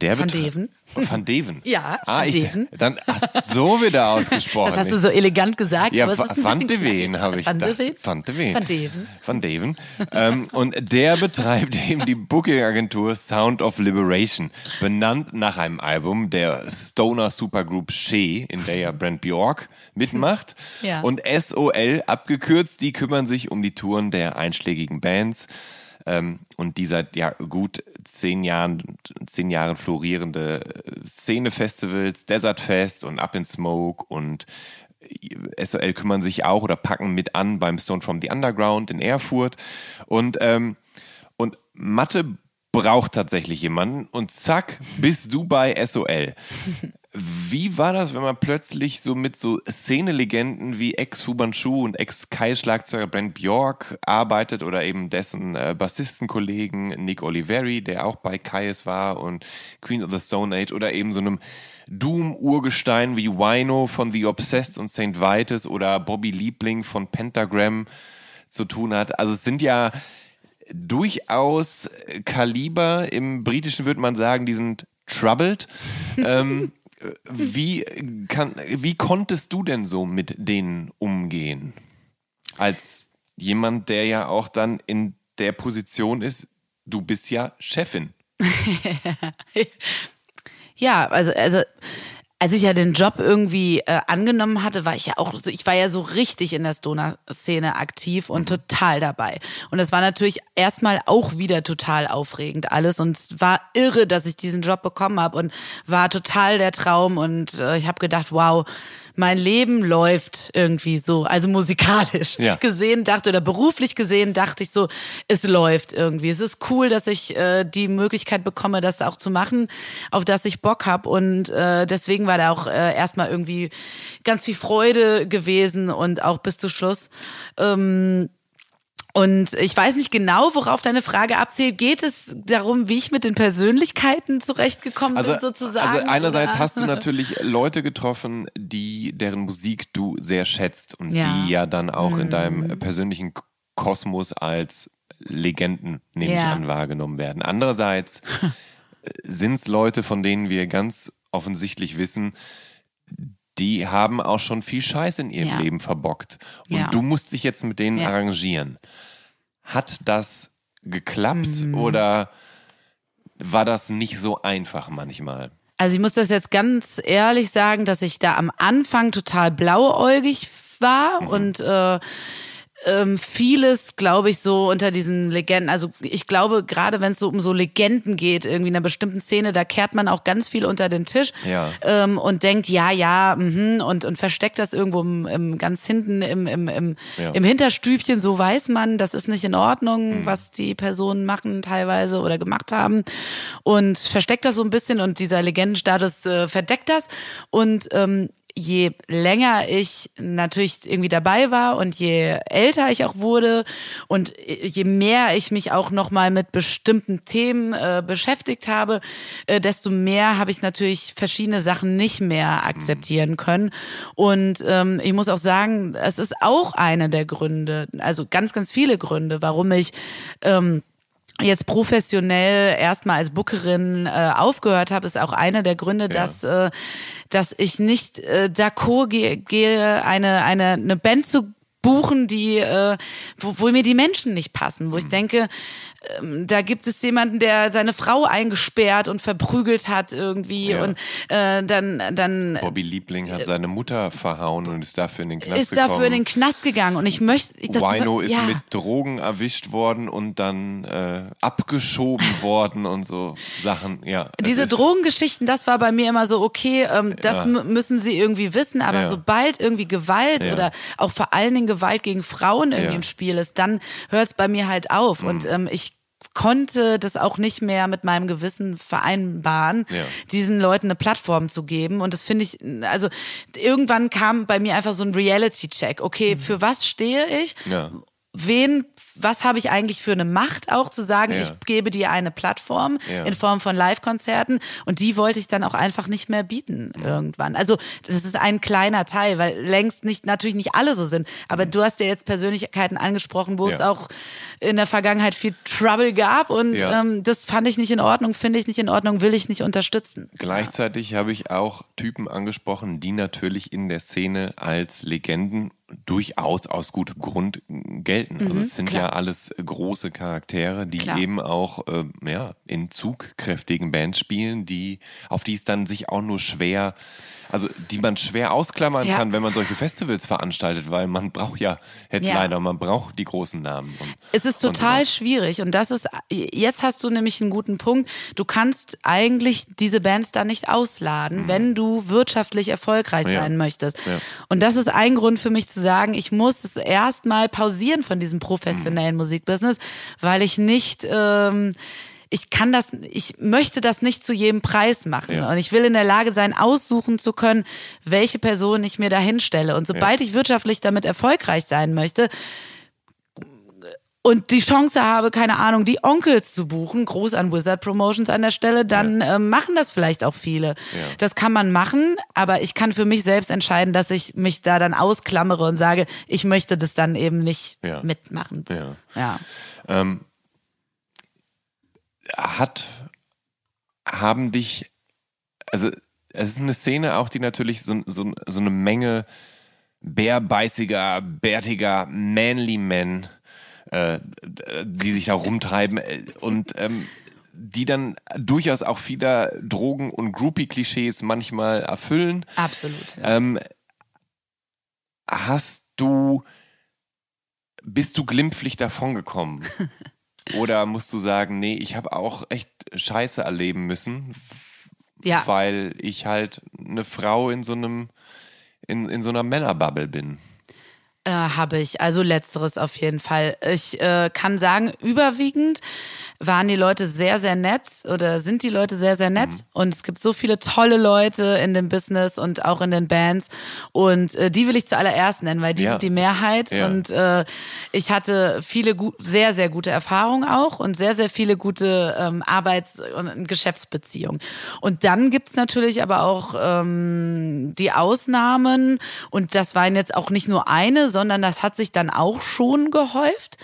Der Van Deven. Van Deven. Ja, ah, Van Deven. Ich, dann hast du so wieder ausgesprochen. Das hast du so elegant gesagt. Ja, Van Deven habe ich Van Deven? Van Deven. Van Deven. Van Deven. ähm, und der betreibt eben die Booking-Agentur Sound of Liberation, benannt nach einem Album der Stoner Supergroup Shea, in der ja Brent Bjork mitmacht. ja. Und SOL, abgekürzt, die kümmern sich um die Touren der einschlägigen Bands ähm, und die seit ja, gut zehn Jahren, zehn Jahren florierende äh, Szenefestivals, Desert Fest und Up in Smoke und äh, SOL kümmern sich auch oder packen mit an beim Stone from the Underground in Erfurt. Und, ähm, und Mathe braucht tatsächlich jemanden und zack, bist du bei SOL. Wie war das, wenn man plötzlich so mit so Szenelegenden wie Ex-Fu Manchu und Ex-Kai-Schlagzeuger Brent Bjork arbeitet oder eben dessen äh, Bassistenkollegen Nick Oliveri, der auch bei Kais war und Queen of the Stone Age oder eben so einem Doom-Urgestein wie Wino von The Obsessed und St. Vitus oder Bobby Liebling von Pentagram zu tun hat. Also es sind ja durchaus Kaliber, im Britischen würde man sagen, die sind troubled. ähm, wie, kann, wie konntest du denn so mit denen umgehen? Als jemand, der ja auch dann in der Position ist, du bist ja Chefin. ja, also, also als ich ja den Job irgendwie äh, angenommen hatte, war ich ja auch, so, ich war ja so richtig in der Stoner-Szene aktiv und mhm. total dabei. Und es war natürlich erstmal auch wieder total aufregend alles und es war irre, dass ich diesen Job bekommen habe und war total der Traum und äh, ich habe gedacht, wow, mein Leben läuft irgendwie so, also musikalisch ja. gesehen dachte oder beruflich gesehen dachte ich so, es läuft irgendwie. Es ist cool, dass ich äh, die Möglichkeit bekomme, das auch zu machen, auf das ich Bock habe und äh, deswegen war da auch äh, erstmal irgendwie ganz viel Freude gewesen und auch bis zu Schluss. Ähm, und ich weiß nicht genau, worauf deine Frage abzielt. Geht es darum, wie ich mit den Persönlichkeiten zurechtgekommen also, bin, sozusagen? Also einerseits oder? hast du natürlich Leute getroffen, die deren Musik du sehr schätzt und ja. die ja dann auch mhm. in deinem persönlichen Kosmos als Legenden, nehme ich Ja. an, wahrgenommen werden. Andererseits sind es Leute, von denen wir ganz offensichtlich wissen, die haben auch schon viel Scheiß in ihrem Ja. Leben verbockt. Und Ja. du musst dich jetzt mit denen Ja. arrangieren. Hat das geklappt Mhm. oder war das nicht so einfach manchmal? Also ich muss das jetzt ganz ehrlich sagen, dass ich da am Anfang total blauäugig war und äh, ähm, vieles, glaube ich, so unter diesen Legenden, also ich glaube, gerade wenn es so um so Legenden geht, irgendwie in einer bestimmten Szene, da kehrt man auch ganz viel unter den Tisch Ja. ähm, und denkt, ja, ja, mhm, und, und versteckt das irgendwo im, im, ganz hinten im, im, im, Ja. im Hinterstübchen, so weiß man, das ist nicht in Ordnung, was die Personen machen teilweise oder gemacht haben und versteckt das so ein bisschen und dieser Legendenstatus äh, verdeckt das und ähm, je länger ich natürlich irgendwie dabei war und je älter ich auch wurde und je mehr ich mich auch noch mal mit bestimmten Themen äh, beschäftigt habe, äh, desto mehr habe ich natürlich verschiedene Sachen nicht mehr akzeptieren können. Und ähm, ich muss auch sagen, es ist auch einer der Gründe, also ganz, ganz viele Gründe, warum ich ähm, jetzt professionell erstmal als Bookerin äh, aufgehört habe, ist auch einer der Gründe, dass äh, dass ich nicht äh, d'accord gehe, gehe eine eine eine Band zu buchen, die äh, wo, wo mir die Menschen nicht passen, wo ich denke, ähm, da gibt es jemanden, der seine Frau eingesperrt und verprügelt hat irgendwie Ja. und äh, dann dann Bobby Liebling hat seine Mutter verhauen und ist dafür in den Knast ist gekommen. dafür in den Knast gegangen und ich möchte das Wino ist ja. mit Drogen erwischt worden und dann äh, abgeschoben worden und so Sachen. Ja, es Diese ist- Drogengeschichten, das war bei mir immer so, okay, ähm, das Ja. müssen sie irgendwie wissen, aber Ja. sobald irgendwie Gewalt oder auch vor allen Dingen Gewalt gegen Frauen irgendwie. Mhm. im Spiel ist, dann hört es bei mir halt auf. Und ähm, ich konnte das auch nicht mehr mit meinem Gewissen vereinbaren, Ja. diesen Leuten eine Plattform zu geben. Und das finde ich, also irgendwann kam bei mir einfach so ein Reality-Check. Okay, für was stehe ich? Mhm. Ja. wen, was habe ich eigentlich für eine Macht auch zu sagen, Ja. ich gebe dir eine Plattform Ja. in Form von Live-Konzerten und die wollte ich dann auch einfach nicht mehr bieten irgendwann. Also das ist ein kleiner Teil, weil längst nicht, natürlich nicht alle so sind, aber du hast ja jetzt Persönlichkeiten angesprochen, wo es Mhm. Ja. auch in der Vergangenheit viel Trouble gab und ähm, das fand ich nicht in Ordnung, finde ich nicht in Ordnung, will ich nicht unterstützen. Gleichzeitig habe ich auch Typen angesprochen, die natürlich in der Szene als Legenden durchaus aus gutem Grund gelten. also es sind Mhm, klar. ja alles große Charaktere, die Klar. eben auch äh, ja, in zugkräftigen Bands spielen, die auf die es dann sich auch nur schwer, also die man schwer ausklammern Ja. kann, wenn man solche Festivals veranstaltet, weil man braucht ja Headliner, Ja. man braucht die großen Namen. Und, Es ist und total sowas. schwierig und das ist, jetzt hast du nämlich einen guten Punkt. Du kannst eigentlich diese Bands da nicht ausladen, wenn du wirtschaftlich erfolgreich Mhm. Ja. sein möchtest. Und das ist ein Grund für mich zu sagen, ich muss es erstmal pausieren von diesem professionellen Mhm. Musikbusiness, weil ich nicht, ähm, ich kann das, ich möchte das nicht zu jedem Preis machen. Ja. Und ich will in der Lage sein, aussuchen zu können, welche Person ich mir da hinstelle. Und sobald ich wirtschaftlich damit erfolgreich sein möchte, und die Chance habe, keine Ahnung, die Onkels zu buchen, groß an Wizard Promotions an der Stelle, dann ähm, machen das vielleicht auch viele. Das kann man machen, aber ich kann für mich selbst entscheiden, dass ich mich da dann ausklammere und sage, ich möchte das dann eben nicht Ja. mitmachen. Ja. ja. Ähm, hat, haben dich, also es ist eine Szene auch, die natürlich so, so, so eine Menge bärbeißiger, bärtiger, manly Men, äh, die sich da rumtreiben äh, und ähm, die dann durchaus auch vieler Drogen- und Groupie-Klischees manchmal erfüllen. Absolut. Ja. Ähm, hast du, bist du glimpflich davongekommen? Oder musst du sagen, nee, ich habe auch echt Scheiße erleben müssen, ja. weil ich halt eine Frau in so einem, in, in so einer Männerbubble bin? Äh, Habe ich. Also letzteres auf jeden Fall. Ich äh, kann sagen, überwiegend waren die Leute sehr, sehr nett oder sind die Leute sehr, sehr nett. Und es gibt so viele tolle Leute in dem Business und auch in den Bands. Und äh, die will ich zuallererst nennen, weil die Ja. sind die Mehrheit. Ja. Und äh, ich hatte viele sehr, sehr gute Erfahrungen auch und sehr, sehr viele gute ähm, Arbeits- und Geschäftsbeziehungen. Und dann gibt's natürlich aber auch ähm, die Ausnahmen. Und das waren jetzt auch nicht nur eine, sondern das hat sich dann auch schon gehäuft.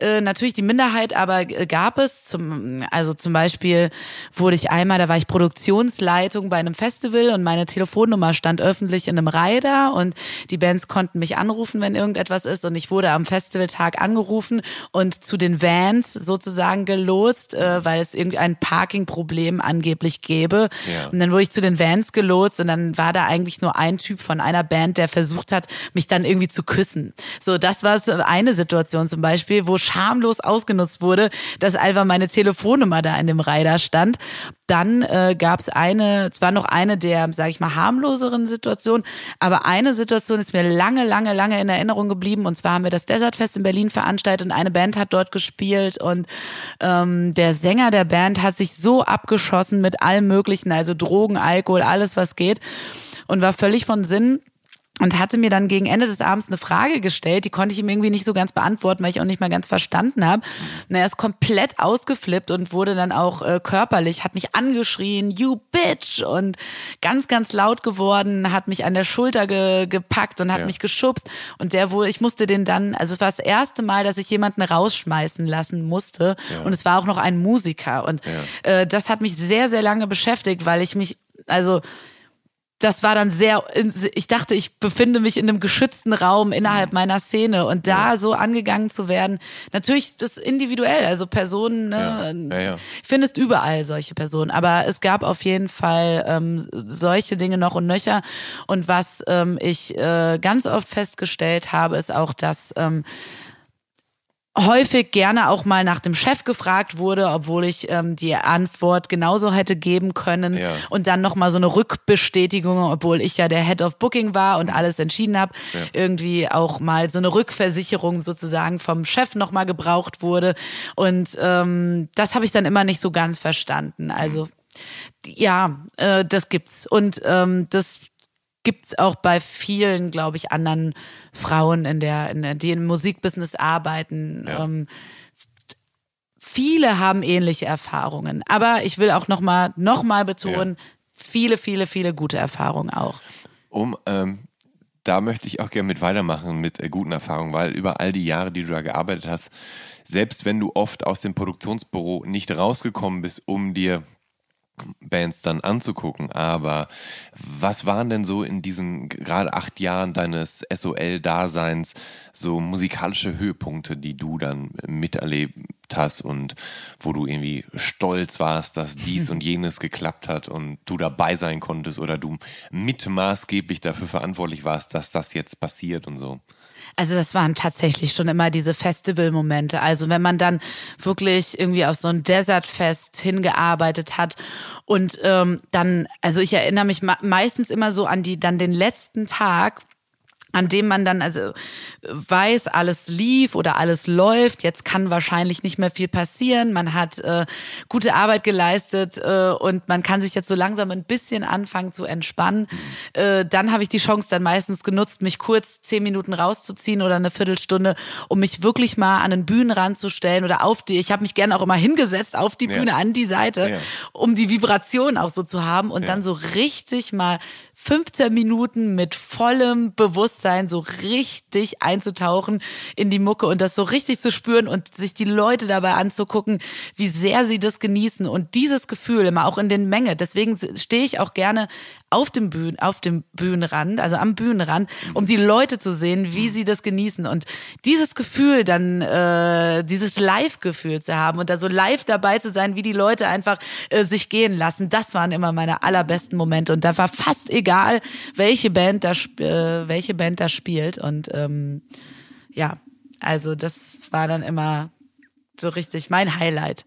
Äh, natürlich die Minderheit, aber gab es. Zum, also zum Beispiel wurde ich einmal, da war ich Produktionsleitung bei einem Festival und meine Telefonnummer stand öffentlich in einem Rider und die Bands konnten mich anrufen, wenn irgendetwas ist und ich wurde am Festivaltag angerufen und zu den Vans sozusagen gelotst, äh, weil es irgendein Parkingproblem angeblich gäbe. Ja. Und dann wurde ich zu den Vans gelotst und dann war da eigentlich nur ein Typ von einer Band, der versucht hat, mich dann irgendwie zu küssen. So, das war so eine Situation zum Beispiel, wo schamlos ausgenutzt wurde, dass einfach meine Telefonnummer da in dem Rider stand. Dann äh, gab es eine, zwar noch eine der, sage ich mal, harmloseren Situationen, aber eine Situation ist mir lange, lange, lange in Erinnerung geblieben. Und zwar haben wir das Desert Fest in Berlin veranstaltet und eine Band hat dort gespielt und ähm, der Sänger der Band hat sich so abgeschossen mit allem Möglichen, also Drogen, Alkohol, alles was geht und war völlig von Sinn und hatte mir dann gegen Ende des Abends eine Frage gestellt, die konnte ich ihm irgendwie nicht so ganz beantworten, weil ich auch nicht mal ganz verstanden habe. Und er ist komplett ausgeflippt und wurde dann auch äh, körperlich, hat mich angeschrien, you bitch! und ganz, ganz laut geworden, hat mich an der Schulter ge gepackt und hat Ja. mich geschubst. Und der wohl, ich musste den dann, also es war das erste Mal, dass ich jemanden rausschmeißen lassen musste. Und es war auch noch ein Musiker. Und äh, das hat mich sehr, sehr lange beschäftigt, weil ich mich, also das war dann sehr, ich dachte, ich befinde mich in einem geschützten Raum innerhalb meiner Szene. Und da so angegangen zu werden, natürlich das individuell, also Personen, Ja. ne, Ja, ja. findest überall solche Personen, aber es gab auf jeden Fall ähm, solche Dinge noch und nöcher. Und was ähm, ich äh, ganz oft festgestellt habe, ist auch, dass ähm, häufig gerne auch mal nach dem Chef gefragt wurde, obwohl ich ähm, die Antwort genauso hätte geben können. Ja. und dann nochmal so eine Rückbestätigung, obwohl ich ja der Head of Booking war und alles entschieden habe, irgendwie auch mal so eine Rückversicherung sozusagen vom Chef nochmal gebraucht wurde. Und ähm, das habe ich dann immer nicht so ganz verstanden. Also ja, äh, das gibt's. Und ähm, das gibt's auch bei vielen, glaube ich, anderen Frauen in der, in der die im Musikbusiness arbeiten. Ja. Ähm, viele haben ähnliche Erfahrungen, aber ich will auch noch mal, noch mal betonen, viele, viele, viele gute Erfahrungen auch. Um, ähm, da möchte ich auch gerne mit weitermachen mit äh, guten Erfahrungen, weil über all die Jahre, die du da gearbeitet hast, selbst wenn du oft aus dem Produktionsbüro nicht rausgekommen bist, um dir Bands dann anzugucken, aber was waren denn so in diesen gerade acht Jahren deines SOL-Daseins so musikalische Höhepunkte, die du dann miterlebt hast und wo du irgendwie stolz warst, dass dies und jenes geklappt hat und du dabei sein konntest oder du mit maßgeblich dafür verantwortlich warst, dass das jetzt passiert und so? Also das waren tatsächlich schon immer diese Festivalmomente. Also wenn man dann wirklich irgendwie auf so ein Desertfest hingearbeitet hat und ähm, dann, also ich erinnere mich meistens immer so an die, dann den letzten Tag, an dem man dann also weiß, alles lief oder alles läuft. Jetzt kann wahrscheinlich nicht mehr viel passieren. Man hat äh, gute Arbeit geleistet äh, und man kann sich jetzt so langsam ein bisschen anfangen zu entspannen. Äh, dann habe ich die Chance dann meistens genutzt, mich kurz zehn Minuten rauszuziehen oder eine Viertelstunde, um mich wirklich mal an den Bühnenrand zu stellen oder auf die. Ich habe mich gerne auch immer hingesetzt auf die Ja. Bühne an die Seite, Ja. um die Vibration auch so zu haben und dann so richtig mal 15 Minuten mit vollem Bewusstsein so richtig einzutauchen in die Mucke und das so richtig zu spüren und sich die Leute dabei anzugucken, wie sehr sie das genießen und dieses Gefühl immer auch in den Menge. Deswegen stehe ich auch gerne auf dem Bühnen, auf dem Bühnenrand, also am Bühnenrand, um die Leute zu sehen, wie sie das genießen und dieses Gefühl dann, äh, dieses Live-Gefühl zu haben und da so live dabei zu sein, wie die Leute einfach äh, sich gehen lassen, das waren immer meine allerbesten Momente und da war fast egal, welche Band da, äh, welche Band da spielt und ähm, ja, also das war dann immer so richtig mein Highlight.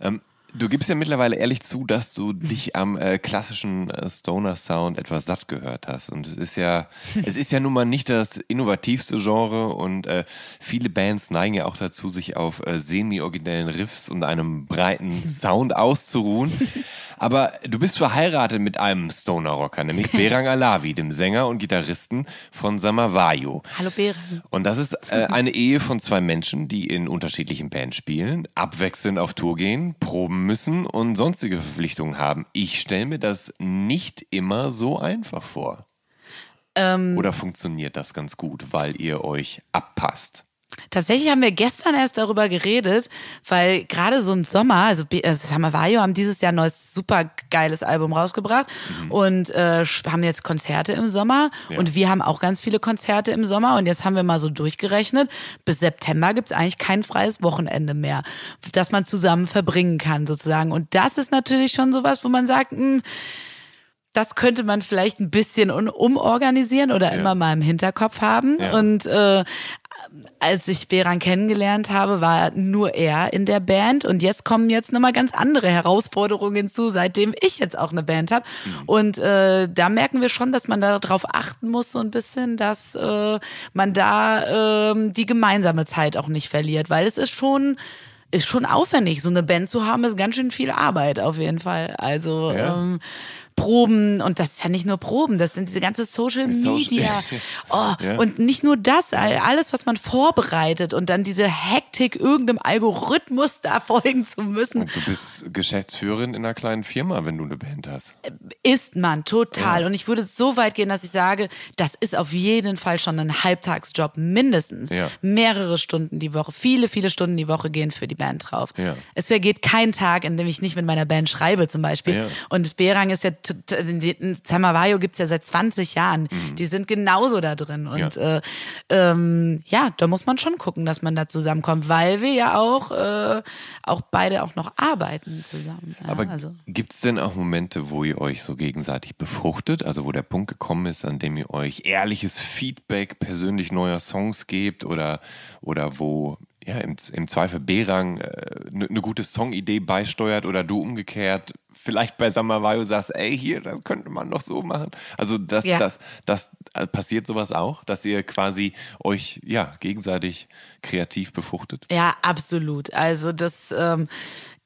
Ähm, du gibst ja mittlerweile ehrlich zu, dass du dich am äh, klassischen äh, Stoner-Sound etwas satt gehört hast. Und es ist ja, es ist ja nun mal nicht das innovativste Genre und äh, viele Bands neigen ja auch dazu, sich auf äh, semi-originellen Riffs und einem breiten Sound auszuruhen. Aber du bist verheiratet mit einem Stoner-Rocker, nämlich Berang Alavi, dem Sänger und Gitarristen von Samavayo. Hallo Bären. Und das ist äh, eine Ehe von zwei Menschen, die in unterschiedlichen Bands spielen, abwechselnd auf Tour gehen, proben müssen und sonstige Verpflichtungen haben. Ich stelle mir das nicht immer so einfach vor. Ähm, Oder funktioniert das ganz gut, weil ihr euch abpasst? Tatsächlich haben wir gestern erst darüber geredet, weil gerade so ein Sommer, also äh, Samavayo haben dieses Jahr ein neues super geiles Album rausgebracht. Und äh, haben jetzt Konzerte im Sommer. Und wir haben auch ganz viele Konzerte im Sommer. Und jetzt haben wir mal so durchgerechnet, bis September gibt's eigentlich kein freies Wochenende mehr, das man zusammen verbringen kann sozusagen. Und das ist natürlich schon sowas, wo man sagt, mh, das könnte man vielleicht ein bisschen umorganisieren oder immer mal im Hinterkopf haben. Ja. Und äh, als ich Beran kennengelernt habe, war nur er in der Band und jetzt kommen jetzt nochmal ganz andere Herausforderungen hinzu, seitdem ich jetzt auch eine Band habe. Und äh, da merken wir schon, dass man darauf achten muss, so ein bisschen, dass äh, man da ähm, die gemeinsame Zeit auch nicht verliert, weil es ist schon ist schon aufwendig, so eine Band zu haben, ist ganz schön viel Arbeit auf jeden Fall. Also Ja. ähm, Proben und das ist ja nicht nur Proben, das sind diese ganze Social Social- Media. Oh, Ja. Und nicht nur das, all- alles, was man vorbereitet und dann diese Hektik, irgendeinem Algorithmus da folgen zu müssen, Du bist Geschäftsführerin in einer kleinen Firma, wenn du eine Band hast. ist man total. Ja. Und ich würde so weit gehen, dass ich sage, das ist auf jeden Fall schon ein Halbtagsjob, mindestens. Ja. Mehrere Stunden die Woche, viele, viele Stunden die Woche gehen für die Band drauf. Es vergeht kein Tag, in dem ich nicht mit meiner Band schreibe, zum Beispiel. Und Berang ist ja, t- t- in Samavayo gibt's ja seit 20 Jahren. Die sind genauso da drin. Und Mhm. Ja. äh, ähm, ja, da muss man schon gucken, dass man da zusammenkommt, weil wir ja auch, äh, auch beide auch noch arbeiten zusammen. Ja, Aber also. gibt es denn auch Momente, wo ihr euch so gegenseitig befruchtet? Also wo der Punkt gekommen ist, an dem ihr euch ehrliches Feedback persönlich neuer Songs gebt oder, oder wo ja, im, im Zweifel B-Rang eine ne gute Songidee beisteuert oder du umgekehrt vielleicht bei Samavayo sagst, ey, hier, das könnte man doch so machen. Also das, Ja. das, das äh, passiert sowas auch, dass ihr quasi euch ja gegenseitig kreativ befruchtet? Ja, absolut. Also das ähm,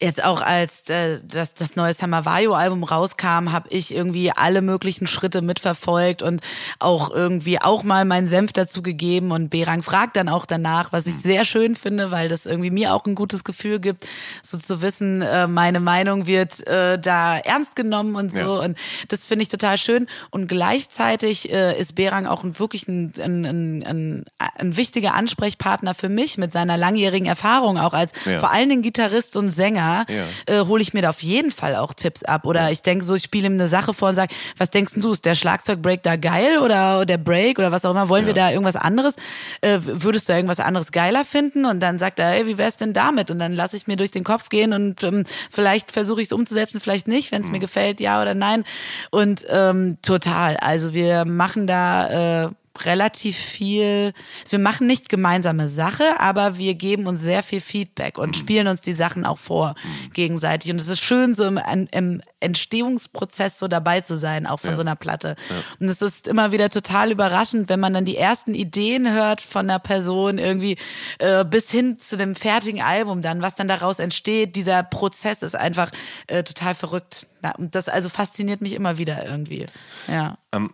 jetzt auch als äh, das, das neue Samavayo-Album rauskam, habe ich irgendwie alle möglichen Schritte mitverfolgt und auch irgendwie auch mal meinen Senf dazu gegeben. Und Berang fragt dann auch danach, was ich sehr schön finde, weil das irgendwie mir auch ein gutes Gefühl gibt, so zu wissen, äh, meine Meinung wird äh, da ernst genommen und so. Ja. Und das finde ich total schön. Und gleichzeitig äh, ist Berang auch ein, wirklich ein, ein, ein, ein, ein wichtiger Ansprechpartner für mich mit seiner langjährigen Erfahrung, auch als Ja. vor allen Dingen Gitarrist und Sänger, Ja. äh, hole ich mir da auf jeden Fall auch Tipps ab. Oder ich denke so, ich spiele ihm eine Sache vor und sage, was denkst du, ist der Schlagzeugbreak da geil oder der Break oder was auch immer? Wollen wir Ja. da irgendwas anderes? Äh, würdest du irgendwas anderes geiler finden? Und dann sagt er, ey, wie wär's denn damit? Und dann lasse ich mir durch den Kopf gehen und ähm, vielleicht versuche ich es umzusetzen, vielleicht nicht, wenn es Mhm. mir gefällt, ja oder nein. Und ähm, total. Also wir machen da äh, relativ viel. Also wir machen nicht gemeinsame Sache, aber wir geben uns sehr viel Feedback und spielen uns die Sachen auch vor gegenseitig. Und es ist schön, so im, im Entstehungsprozess so dabei zu sein, auch von so einer Platte. Und es ist immer wieder total überraschend, wenn man dann die ersten Ideen hört von einer Person irgendwie äh, bis hin zu dem fertigen Album dann, was dann daraus entsteht. Dieser Prozess ist einfach äh, total verrückt. Und das also fasziniert mich immer wieder irgendwie. Ja. Ähm,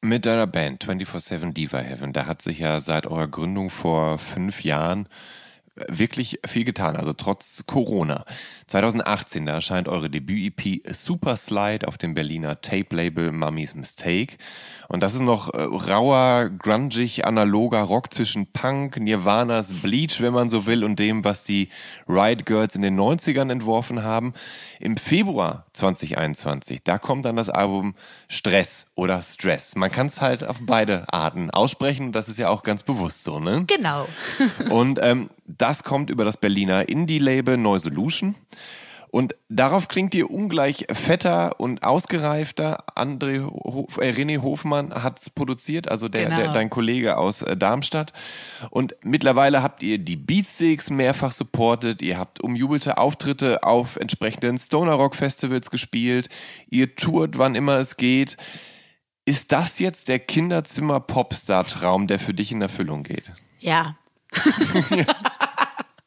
mit deiner Band 24-7 Diva Heaven, da hat sich ja seit eurer Gründung vor fünf Jahren wirklich viel getan, also trotz Corona. 2018, da erscheint eure Debüt-EP Super Slide auf dem Berliner Tape-Label Mummy's Mistake. Und das ist noch äh, rauer, grungig, analoger Rock zwischen Punk, Nirvanas Bleach, wenn man so will, und dem, was die Riot Girls in den 90ern entworfen haben. Im Februar 2021, da kommt dann das Album Stress oder Stress. Man kann es halt auf beide Arten aussprechen und das ist ja auch ganz bewusst so, ne? Genau. Und ähm, das kommt über das Berliner Indie-Label Neu Solution. Und darauf klingt ihr ungleich fetter und ausgereifter. André Ho äh, René Hofmann hat's produziert, also der, Genau. der, dein Kollege aus äh, Darmstadt. Und mittlerweile habt ihr die Beatsticks mehrfach supportet. Ihr habt umjubelte Auftritte auf entsprechenden Stoner Rock Festivals gespielt. Ihr tourt, wann immer es geht. Ist das jetzt der Kinderzimmer-Popstar-Traum, der für dich in Erfüllung geht? Ja.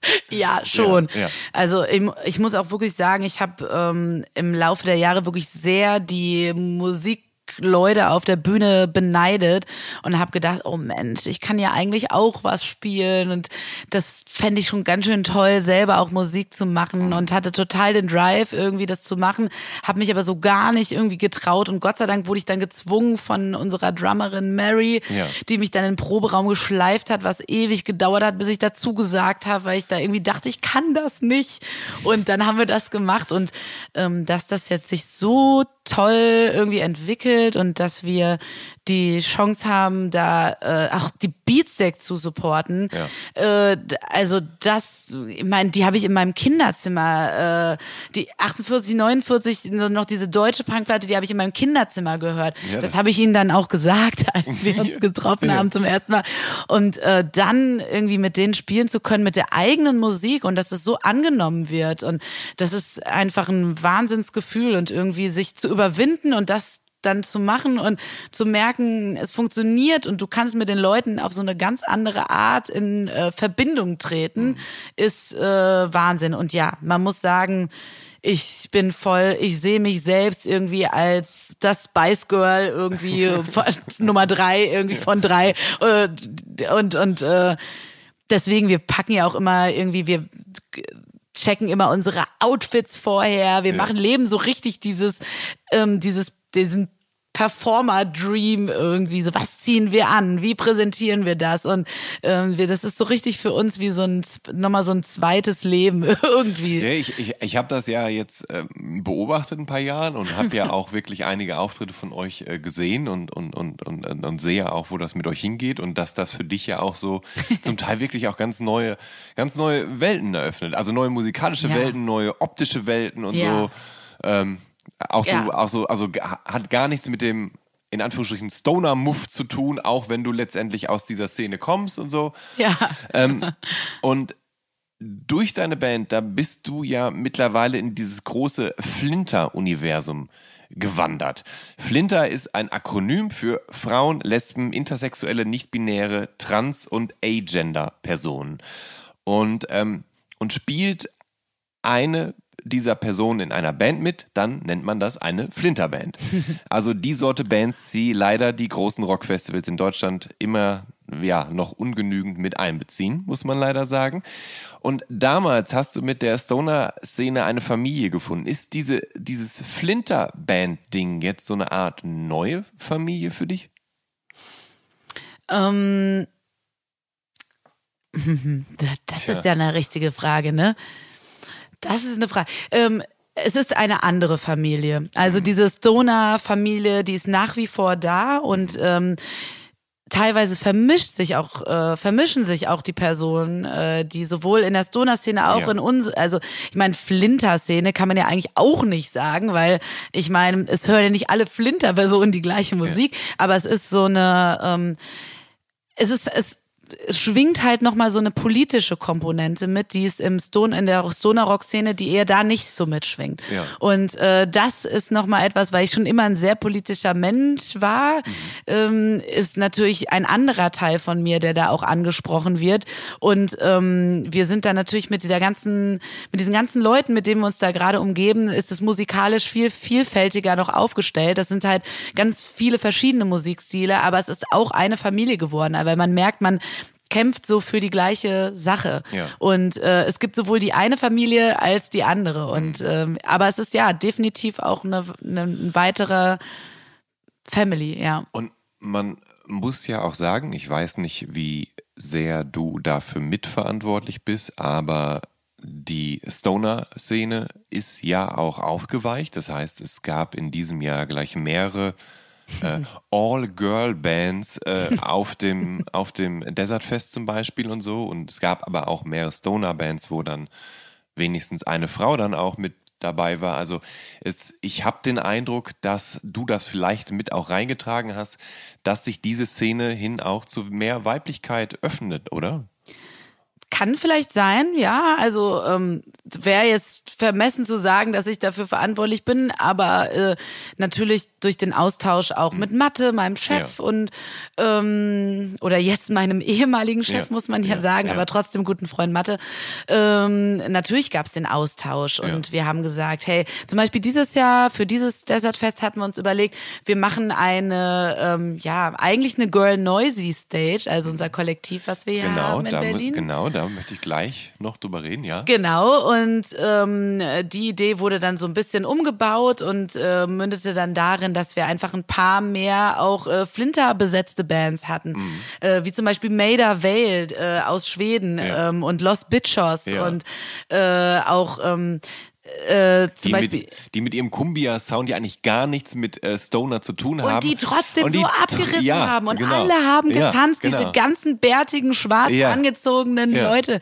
ja, schon. Ja, ja. Also ich, ich muss auch wirklich sagen, ich habe ähm, im Laufe der Jahre wirklich sehr die Musik Leute auf der Bühne beneidet und habe gedacht, oh Mensch, ich kann ja eigentlich auch was spielen. Und das fände ich schon ganz schön toll, selber auch Musik zu machen und hatte total den Drive irgendwie das zu machen, habe mich aber so gar nicht irgendwie getraut. Und Gott sei Dank wurde ich dann gezwungen von unserer Drummerin Mary, ja. die mich dann in den Proberaum geschleift hat, was ewig gedauert hat, bis ich dazu gesagt habe, weil ich da irgendwie dachte, ich kann das nicht. Und dann haben wir das gemacht. Und ähm, dass das jetzt sich so toll irgendwie entwickelt und dass wir die Chance haben, da äh, auch die Beatsteak zu supporten. Ja. Äh, also das, ich meine, die habe ich in meinem Kinderzimmer, äh, die 48, 49, noch diese deutsche Punkplatte, die habe ich in meinem Kinderzimmer gehört. Ja, das, das habe ich ihnen dann auch gesagt, als wir uns getroffen ja. haben zum ersten Mal. Und äh, dann irgendwie mit denen spielen zu können, mit der eigenen Musik und dass das so angenommen wird. Und das ist einfach ein Wahnsinnsgefühl und irgendwie sich zu überwinden und das dann zu machen und zu merken, es funktioniert und du kannst mit den Leuten auf so eine ganz andere Art in äh, Verbindung treten, mhm. ist äh, Wahnsinn. Und ja, man muss sagen, ich bin voll, ich sehe mich selbst irgendwie als das Spice Girl irgendwie von, Nummer drei, irgendwie von drei und und, und äh, deswegen wir packen ja auch immer irgendwie wir checken immer unsere Outfits vorher, wir ja. machen Leben so richtig dieses ähm, dieses diesen Performer-Dream irgendwie. So, was ziehen wir an? Wie präsentieren wir das? Und ähm, wir, das ist so richtig für uns wie so ein nochmal so ein zweites Leben irgendwie. Ja, ich ich, ich habe das ja jetzt ähm, beobachtet ein paar Jahren und habe ja auch wirklich einige Auftritte von euch äh, gesehen und, und, und, und, und, und sehe auch, wo das mit euch hingeht und dass das für dich ja auch so zum Teil wirklich auch ganz neue, ganz neue Welten eröffnet. Also neue musikalische ja. Welten, neue optische Welten und ja. so. Ähm, auch so, ja. auch so, also hat gar nichts mit dem in Anführungsstrichen Stoner-Muff zu tun, auch wenn du letztendlich aus dieser Szene kommst und so. Ja. Ähm, und durch deine Band, da bist du ja mittlerweile in dieses große Flinter-Universum gewandert. Flinter ist ein Akronym für Frauen, Lesben, Intersexuelle, Nichtbinäre, Trans- und Agender-Personen. Und, ähm, und spielt eine dieser Person in einer Band mit, dann nennt man das eine Flinterband. Also die Sorte Bands, die leider die großen Rockfestivals in Deutschland immer ja noch ungenügend mit einbeziehen, muss man leider sagen. Und damals hast du mit der Stoner-Szene eine Familie gefunden. Ist diese, dieses Flinterband-Ding jetzt so eine Art neue Familie für dich? Ähm, das ist ja eine richtige Frage, ne? Das ist eine Frage. Ähm, es ist eine andere Familie. Also mhm. diese Stoner-Familie, die ist nach wie vor da und ähm, teilweise vermischt sich auch äh, vermischen sich auch die Personen, äh, die sowohl in der Stoner-Szene auch ja. in uns, also ich meine Flinter-Szene kann man ja eigentlich auch nicht sagen, weil ich meine, es hören ja nicht alle Flinter-Personen die gleiche Musik, ja. aber es ist so eine ähm, es ist es es schwingt halt nochmal so eine politische Komponente mit, die es im Stone, in der Stoner-Rock-Szene, die eher da nicht so mitschwingt. Ja. Und äh, das ist nochmal etwas, weil ich schon immer ein sehr politischer Mensch war, mhm. ähm, ist natürlich ein anderer Teil von mir, der da auch angesprochen wird. Und ähm, wir sind da natürlich mit dieser ganzen, mit diesen ganzen Leuten, mit denen wir uns da gerade umgeben, ist es musikalisch viel vielfältiger noch aufgestellt. Das sind halt ganz viele verschiedene Musikstile, aber es ist auch eine Familie geworden, weil man merkt, man kämpft so für die gleiche Sache. Ja. Und äh, es gibt sowohl die eine Familie als die andere. Und mhm. ähm, aber es ist ja definitiv auch eine, eine weitere Family, ja. Und man muss ja auch sagen, ich weiß nicht, wie sehr du dafür mitverantwortlich bist, aber die Stoner-Szene ist ja auch aufgeweicht. Das heißt, es gab in diesem Jahr gleich mehrere äh, All-Girl-Bands äh, auf, dem, auf dem Desert Fest zum Beispiel und so. Und es gab aber auch mehrere Stoner-Bands, wo dann wenigstens eine Frau dann auch mit dabei war. Also es, ich habe den Eindruck, dass du das vielleicht mit auch reingetragen hast, dass sich diese Szene hin auch zu mehr Weiblichkeit öffnet, oder? Kann vielleicht sein, ja. Also ähm, wäre jetzt vermessen zu sagen, dass ich dafür verantwortlich bin, aber äh, natürlich durch den Austausch auch mit Mathe, meinem Chef Ja. und ähm, oder jetzt meinem ehemaligen Chef, Ja. muss man ja, Ja. sagen, aber trotzdem guten Freund Mathe. Ähm, natürlich gab es den Austausch und wir haben gesagt, hey, zum Beispiel dieses Jahr für dieses Desertfest hatten wir uns überlegt, wir machen eine, ähm, ja, eigentlich eine Girl Noisy Stage, also unser Kollektiv, was wir hier Genau, haben in da, mu- Berlin. genau, da möchte ich gleich noch drüber reden, ja. Genau, und ähm, die Idee wurde dann so ein bisschen umgebaut und äh, mündete dann darin, dass wir einfach ein paar mehr auch äh, Flinter-besetzte Bands hatten. Mhm. Äh, wie zum Beispiel Maida Vale äh, aus Schweden Ja. ähm, und Lost Bitchos Ja. und äh, auch ähm, äh, zum Die Beispiel. mit, die mit ihrem Kumbia-Sound ja eigentlich gar nichts mit äh, Stoner zu tun haben. Und die trotzdem Und die so abgerissen ja, haben. Und genau. alle haben Ja, getanzt, genau. diese ganzen bärtigen, schwarz Ja. angezogenen Ja. Leute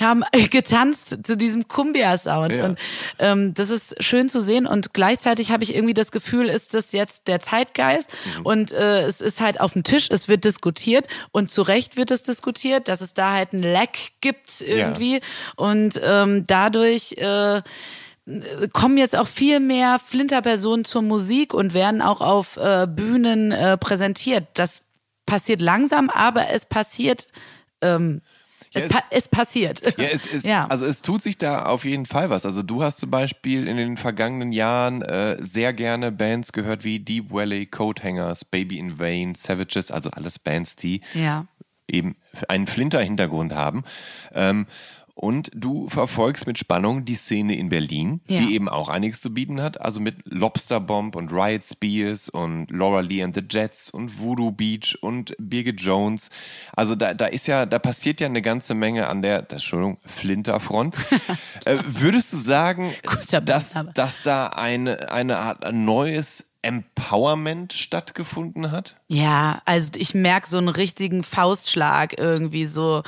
haben getanzt zu diesem Kumbia-Sound. Ja. Und ähm, das ist schön zu sehen. Und gleichzeitig habe ich irgendwie das Gefühl, ist das jetzt der Zeitgeist. Mhm. Und äh, es ist halt auf dem Tisch, es wird diskutiert. Und zu Recht wird es diskutiert, dass es da halt ein Lack gibt irgendwie. Und ähm, dadurch... Äh, kommen jetzt auch viel mehr Flinterpersonen zur Musik und werden auch auf äh, Bühnen äh, präsentiert. Das passiert langsam, aber es passiert. Ähm, Ja, es, es- pa es passiert. Ja, es ist, Ja. also es tut sich da auf jeden Fall was. Also du hast zum Beispiel in den vergangenen Jahren äh, sehr gerne Bands gehört wie Deep Valley, Coathangers, Baby in Vain, Savages, also alles Bands, die ja. eben einen Flinter-Hintergrund haben. Ähm, und du verfolgst mit Spannung die Szene in Berlin, Ja. die eben auch einiges zu bieten hat. Also mit Lobster Bomb und Riot Spears und Laura Lee and the Jets und Voodoo Beach und Birgit Jones. Also da, da ist ja, da passiert ja eine ganze Menge an der, Entschuldigung, Flinterfront. äh, würdest du sagen, dass, dass da eine, eine Art ein neues Empowerment stattgefunden hat? Ja, also ich merke so einen richtigen Faustschlag irgendwie so.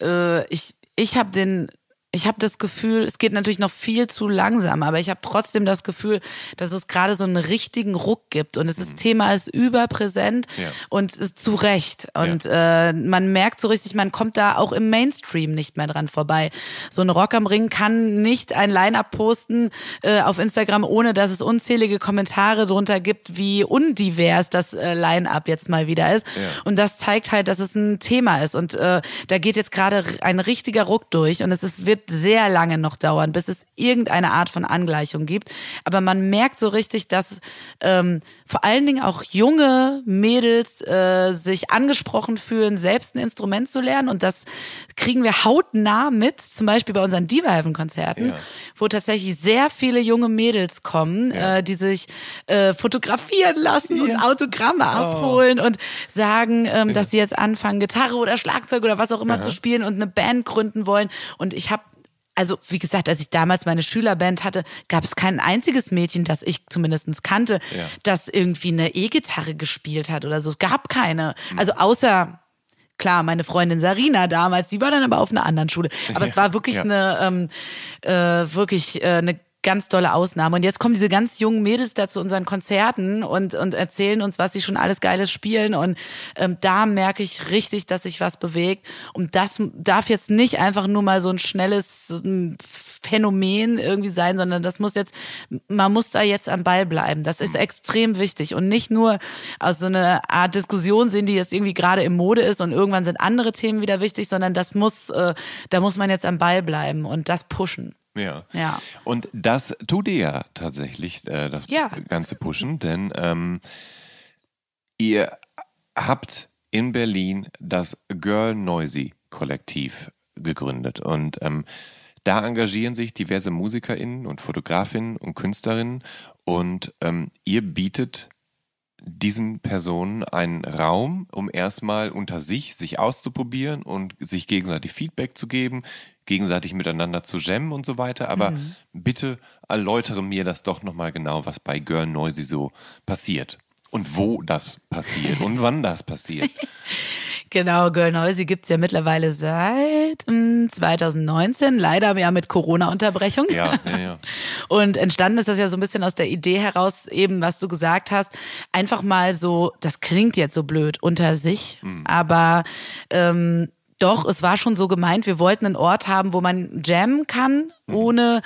Äh, ich ich habe den ich habe das Gefühl, es geht natürlich noch viel zu langsam, aber ich habe trotzdem das Gefühl, dass es gerade so einen richtigen Ruck gibt und es ist Thema ist überpräsent Ja. und ist zu Recht und äh, man merkt so richtig, man kommt da auch im Mainstream nicht mehr dran vorbei. So ein Rock am Ring kann nicht ein Line-up posten äh, auf Instagram, ohne dass es unzählige Kommentare drunter gibt, wie undivers das äh, Line-up jetzt mal wieder ist. Und das zeigt halt, dass es ein Thema ist und äh, da geht jetzt gerade ein richtiger Ruck durch und es ist, wird sehr lange noch dauern, bis es irgendeine Art von Angleichung gibt. Aber man merkt so richtig, dass ähm, vor allen Dingen auch junge Mädels äh, sich angesprochen fühlen, selbst ein Instrument zu lernen. Und das kriegen wir hautnah mit, zum Beispiel bei unseren Diva-Heaven-Konzerten, wo tatsächlich sehr viele junge Mädels kommen, äh, die sich äh, fotografieren lassen und Autogramme abholen und sagen, ähm, dass sie jetzt anfangen, Gitarre oder Schlagzeug oder was auch immer zu spielen und eine Band gründen wollen. Und ich habe also wie gesagt, als ich damals meine Schülerband hatte, gab es kein einziges Mädchen, das ich zumindest kannte, Ja. das irgendwie eine E-Gitarre gespielt hat oder so. Es gab keine. Also außer Klar, meine Freundin Sarina damals, die war dann aber auf einer anderen Schule. Aber es war wirklich Ja. eine, ähm, äh, wirklich äh, eine ganz tolle Ausnahme. Und jetzt kommen diese ganz jungen Mädels da zu unseren Konzerten und, und erzählen uns, was sie schon alles Geiles spielen. Und ähm, da merke ich richtig, dass sich was bewegt. Und das darf jetzt nicht einfach nur mal so ein schnelles Phänomen irgendwie sein, sondern das muss jetzt, man muss da jetzt am Ball bleiben. Das ist extrem wichtig. Und nicht nur aus so einer Art Diskussion sehen, die jetzt irgendwie gerade im Mode ist und irgendwann sind andere Themen wieder wichtig, sondern das muss, äh, da muss man jetzt am Ball bleiben und das pushen. Ja. Ja. Und das tut ihr ja tatsächlich, äh, das Ja. ganze Pushen, denn ähm, ihr habt in Berlin das Girl Noisy Kollektiv gegründet und ähm, da engagieren sich diverse MusikerInnen und Fotografinnen und Künstlerinnen und ähm, ihr bietet diesen Personen einen Raum, um erstmal unter sich sich auszuprobieren und sich gegenseitig Feedback zu geben, gegenseitig miteinander zu jammen und so weiter. Aber bitte erläutere mir das doch nochmal genau, was bei Girl Noisy so passiert. Und wo das passiert und wann das passiert. Genau, Girl Noisy gibt's ja mittlerweile seit mm, 2019, leider ja mit Corona-Unterbrechung. Ja, ja, ja. Und entstanden ist das ja so ein bisschen aus der Idee heraus, eben was du gesagt hast, einfach mal so, das klingt jetzt so blöd, unter sich, aber ähm, Doch, es war schon so gemeint, wir wollten einen Ort haben, wo man jammen kann, ohne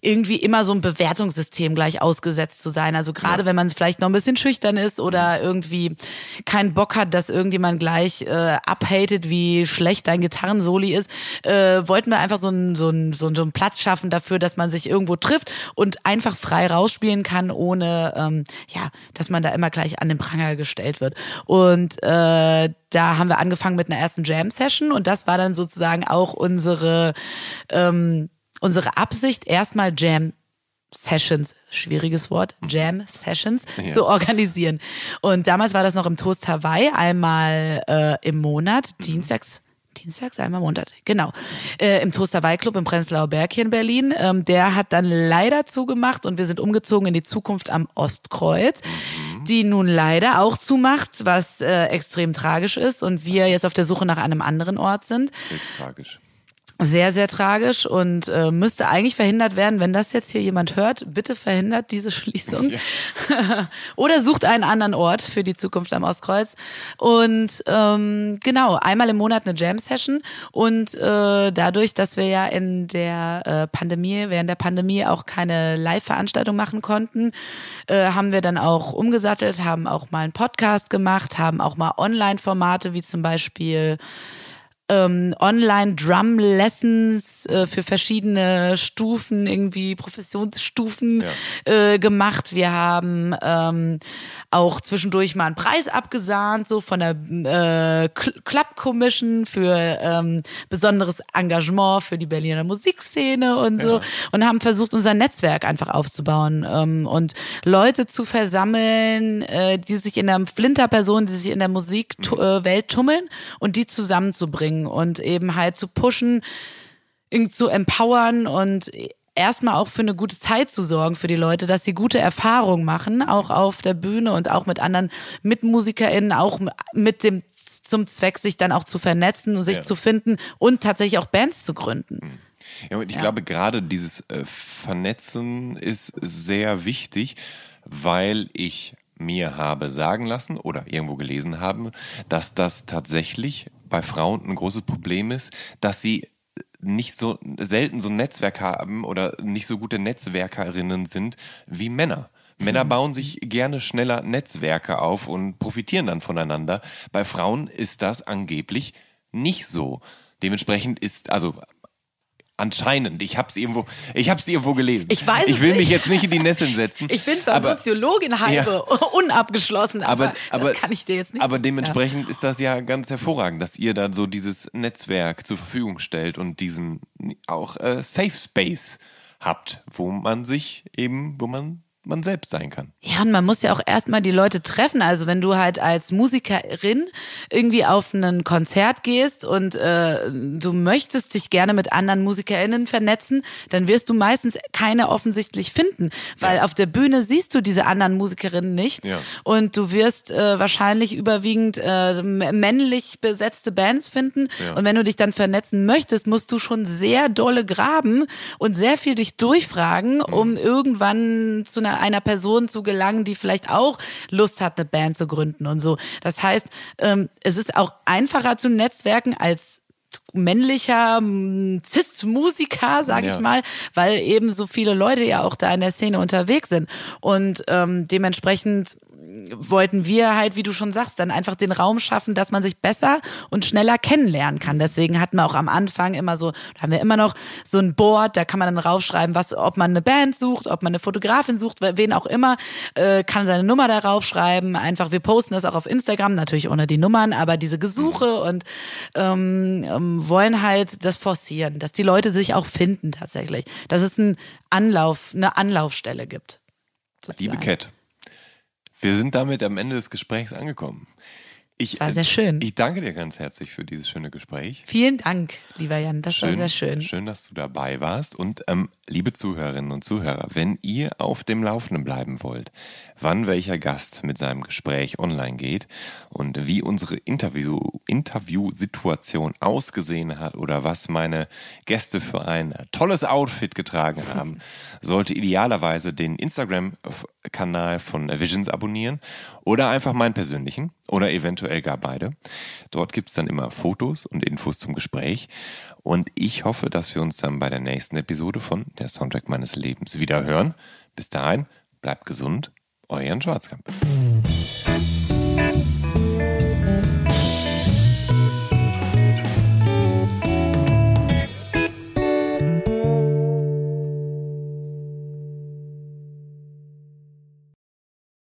irgendwie immer so ein Bewertungssystem gleich ausgesetzt zu sein. Also gerade wenn man vielleicht noch ein bisschen schüchtern ist oder irgendwie keinen Bock hat, dass irgendjemand gleich äh, abhatet, wie schlecht dein Gitarrensoli ist, äh, wollten wir einfach so einen so einen, so einen, so einen Platz schaffen dafür, dass man sich irgendwo trifft und einfach frei rausspielen kann, ohne ähm, ja, dass man da immer gleich an den Pranger gestellt wird. Und äh, da haben wir angefangen mit einer ersten Jam-Session und das war dann sozusagen auch unsere ähm, unsere Absicht, erstmal Jam Sessions, schwieriges Wort, Jam Sessions Ja. zu organisieren. Und damals war das noch im Toast Hawaii, einmal äh, im Monat, dienstags. Dienstags, einmal im Monat, genau. Äh, Im Toast Hawaii Club im Prenzlauer Berg hier in Berlin. Ähm, der hat dann leider zugemacht und wir sind umgezogen in die Zukunft am Ostkreuz, die nun leider auch zumacht, was äh, extrem tragisch ist und wir jetzt auf der Suche nach einem anderen Ort sind Höchst tragisch. Sehr, sehr tragisch und äh, müsste eigentlich verhindert werden, wenn das jetzt hier jemand hört, bitte verhindert diese Schließung. Oder sucht einen anderen Ort für die Zukunft am Ostkreuz. Und ähm, genau, einmal im Monat eine Jam-Session. Und äh, dadurch, dass wir ja in der äh, Pandemie, während der Pandemie auch keine Live-Veranstaltung machen konnten, äh, haben wir dann auch umgesattelt, haben auch mal einen Podcast gemacht, haben auch mal Online-Formate wie zum Beispiel ähm, Online-Drum-Lessons äh, für verschiedene Stufen, irgendwie Professionsstufen äh, gemacht. Wir haben ähm, auch zwischendurch mal einen Preis abgesahnt, so von der äh, Cl- Club Commission für ähm, besonderes Engagement für die Berliner Musikszene und so und haben versucht, unser Netzwerk einfach aufzubauen ähm, und Leute zu versammeln, äh, die sich in der Flinterpersonen, die sich in der Musikwelt tummeln und die zusammenzubringen und eben halt zu pushen, zu empowern und erstmal auch für eine gute Zeit zu sorgen für die Leute, dass sie gute Erfahrungen machen, auch auf der Bühne und auch mit anderen MitmusikerInnen, auch mit dem zum Zweck, sich dann auch zu vernetzen und sich Ja. zu finden und tatsächlich auch Bands zu gründen. Ja, und ich glaube, gerade dieses äh, Vernetzen ist sehr wichtig, weil ich mir habe sagen lassen oder irgendwo gelesen habe, dass das tatsächlich bei Frauen ein großes Problem ist, dass sie nicht so selten so ein Netzwerk haben oder nicht so gute Netzwerkerinnen sind wie Männer. Männer bauen sich gerne schneller Netzwerke auf und profitieren dann voneinander. Bei Frauen ist das angeblich nicht so. Dementsprechend ist, also anscheinend, ich habe es irgendwo, ich habe es irgendwo gelesen. Ich weiß Ich will nicht. mich jetzt nicht in die Nesseln setzen. Ich bin zwar aber, Soziologin halbe, unabgeschlossen, aber, aber, aber, das kann ich dir jetzt nicht aber dementsprechend ist das ja ganz hervorragend, dass ihr dann so dieses Netzwerk zur Verfügung stellt und diesen auch äh, Safe Space habt, wo man sich eben, wo man man selbst sein kann. Ja, und man muss ja auch erstmal die Leute treffen. Also wenn du halt als Musikerin irgendwie auf ein Konzert gehst und äh, du möchtest dich gerne mit anderen MusikerInnen vernetzen, dann wirst du meistens keine offensichtlich finden, weil auf der Bühne siehst du diese anderen Musikerinnen nicht Ja. und du wirst äh, wahrscheinlich überwiegend äh, männlich besetzte Bands finden und wenn du dich dann vernetzen möchtest, musst du schon sehr dolle graben und sehr viel dich durchfragen, um irgendwann zu einer, einer Person zu gelangen, die vielleicht auch Lust hat, eine Band zu gründen und so. Das heißt, ähm, es ist auch einfacher zu netzwerken als männlicher mm, Cis-Musiker, sag Ja. ich mal, weil eben so viele Leute ja auch da in der Szene unterwegs sind. Und ähm, dementsprechend wollten wir halt, wie du schon sagst, dann einfach den Raum schaffen, dass man sich besser und schneller kennenlernen kann. Deswegen hatten wir auch am Anfang immer so, da haben wir immer noch so ein Board, da kann man dann raufschreiben, was, ob man eine Band sucht, ob man eine Fotografin sucht, wen auch immer, äh, kann seine Nummer darauf schreiben. Einfach, wir posten das auch auf Instagram, natürlich ohne die Nummern, aber diese Gesuche und ähm, ähm, wollen halt das forcieren, dass die Leute sich auch finden tatsächlich. Dass es ein Anlauf, eine Anlaufstelle gibt. Liebe sozusagen. Cat, wir sind damit am Ende des Gesprächs angekommen. Ich, war sehr schön. Ich danke dir ganz herzlich für dieses schöne Gespräch. Vielen Dank, lieber Jan, das war sehr schön. Schön, dass du dabei warst. Und ähm, liebe Zuhörerinnen und Zuhörer, wenn ihr auf dem Laufenden bleiben wollt, wann welcher Gast mit seinem Gespräch online geht und wie unsere Interview, Interviewsituation ausgesehen hat oder was meine Gäste für ein tolles Outfit getragen haben, sollte idealerweise den Instagram-Kanal von Visions abonnieren oder einfach meinen persönlichen oder eventuell gar beide. Dort gibt es dann immer Fotos und Infos zum Gespräch. Und ich hoffe, dass wir uns dann bei der nächsten Episode von Der Soundtrack meines Lebens wieder hören. Bis dahin, bleibt gesund, Euren Schwarzkamp.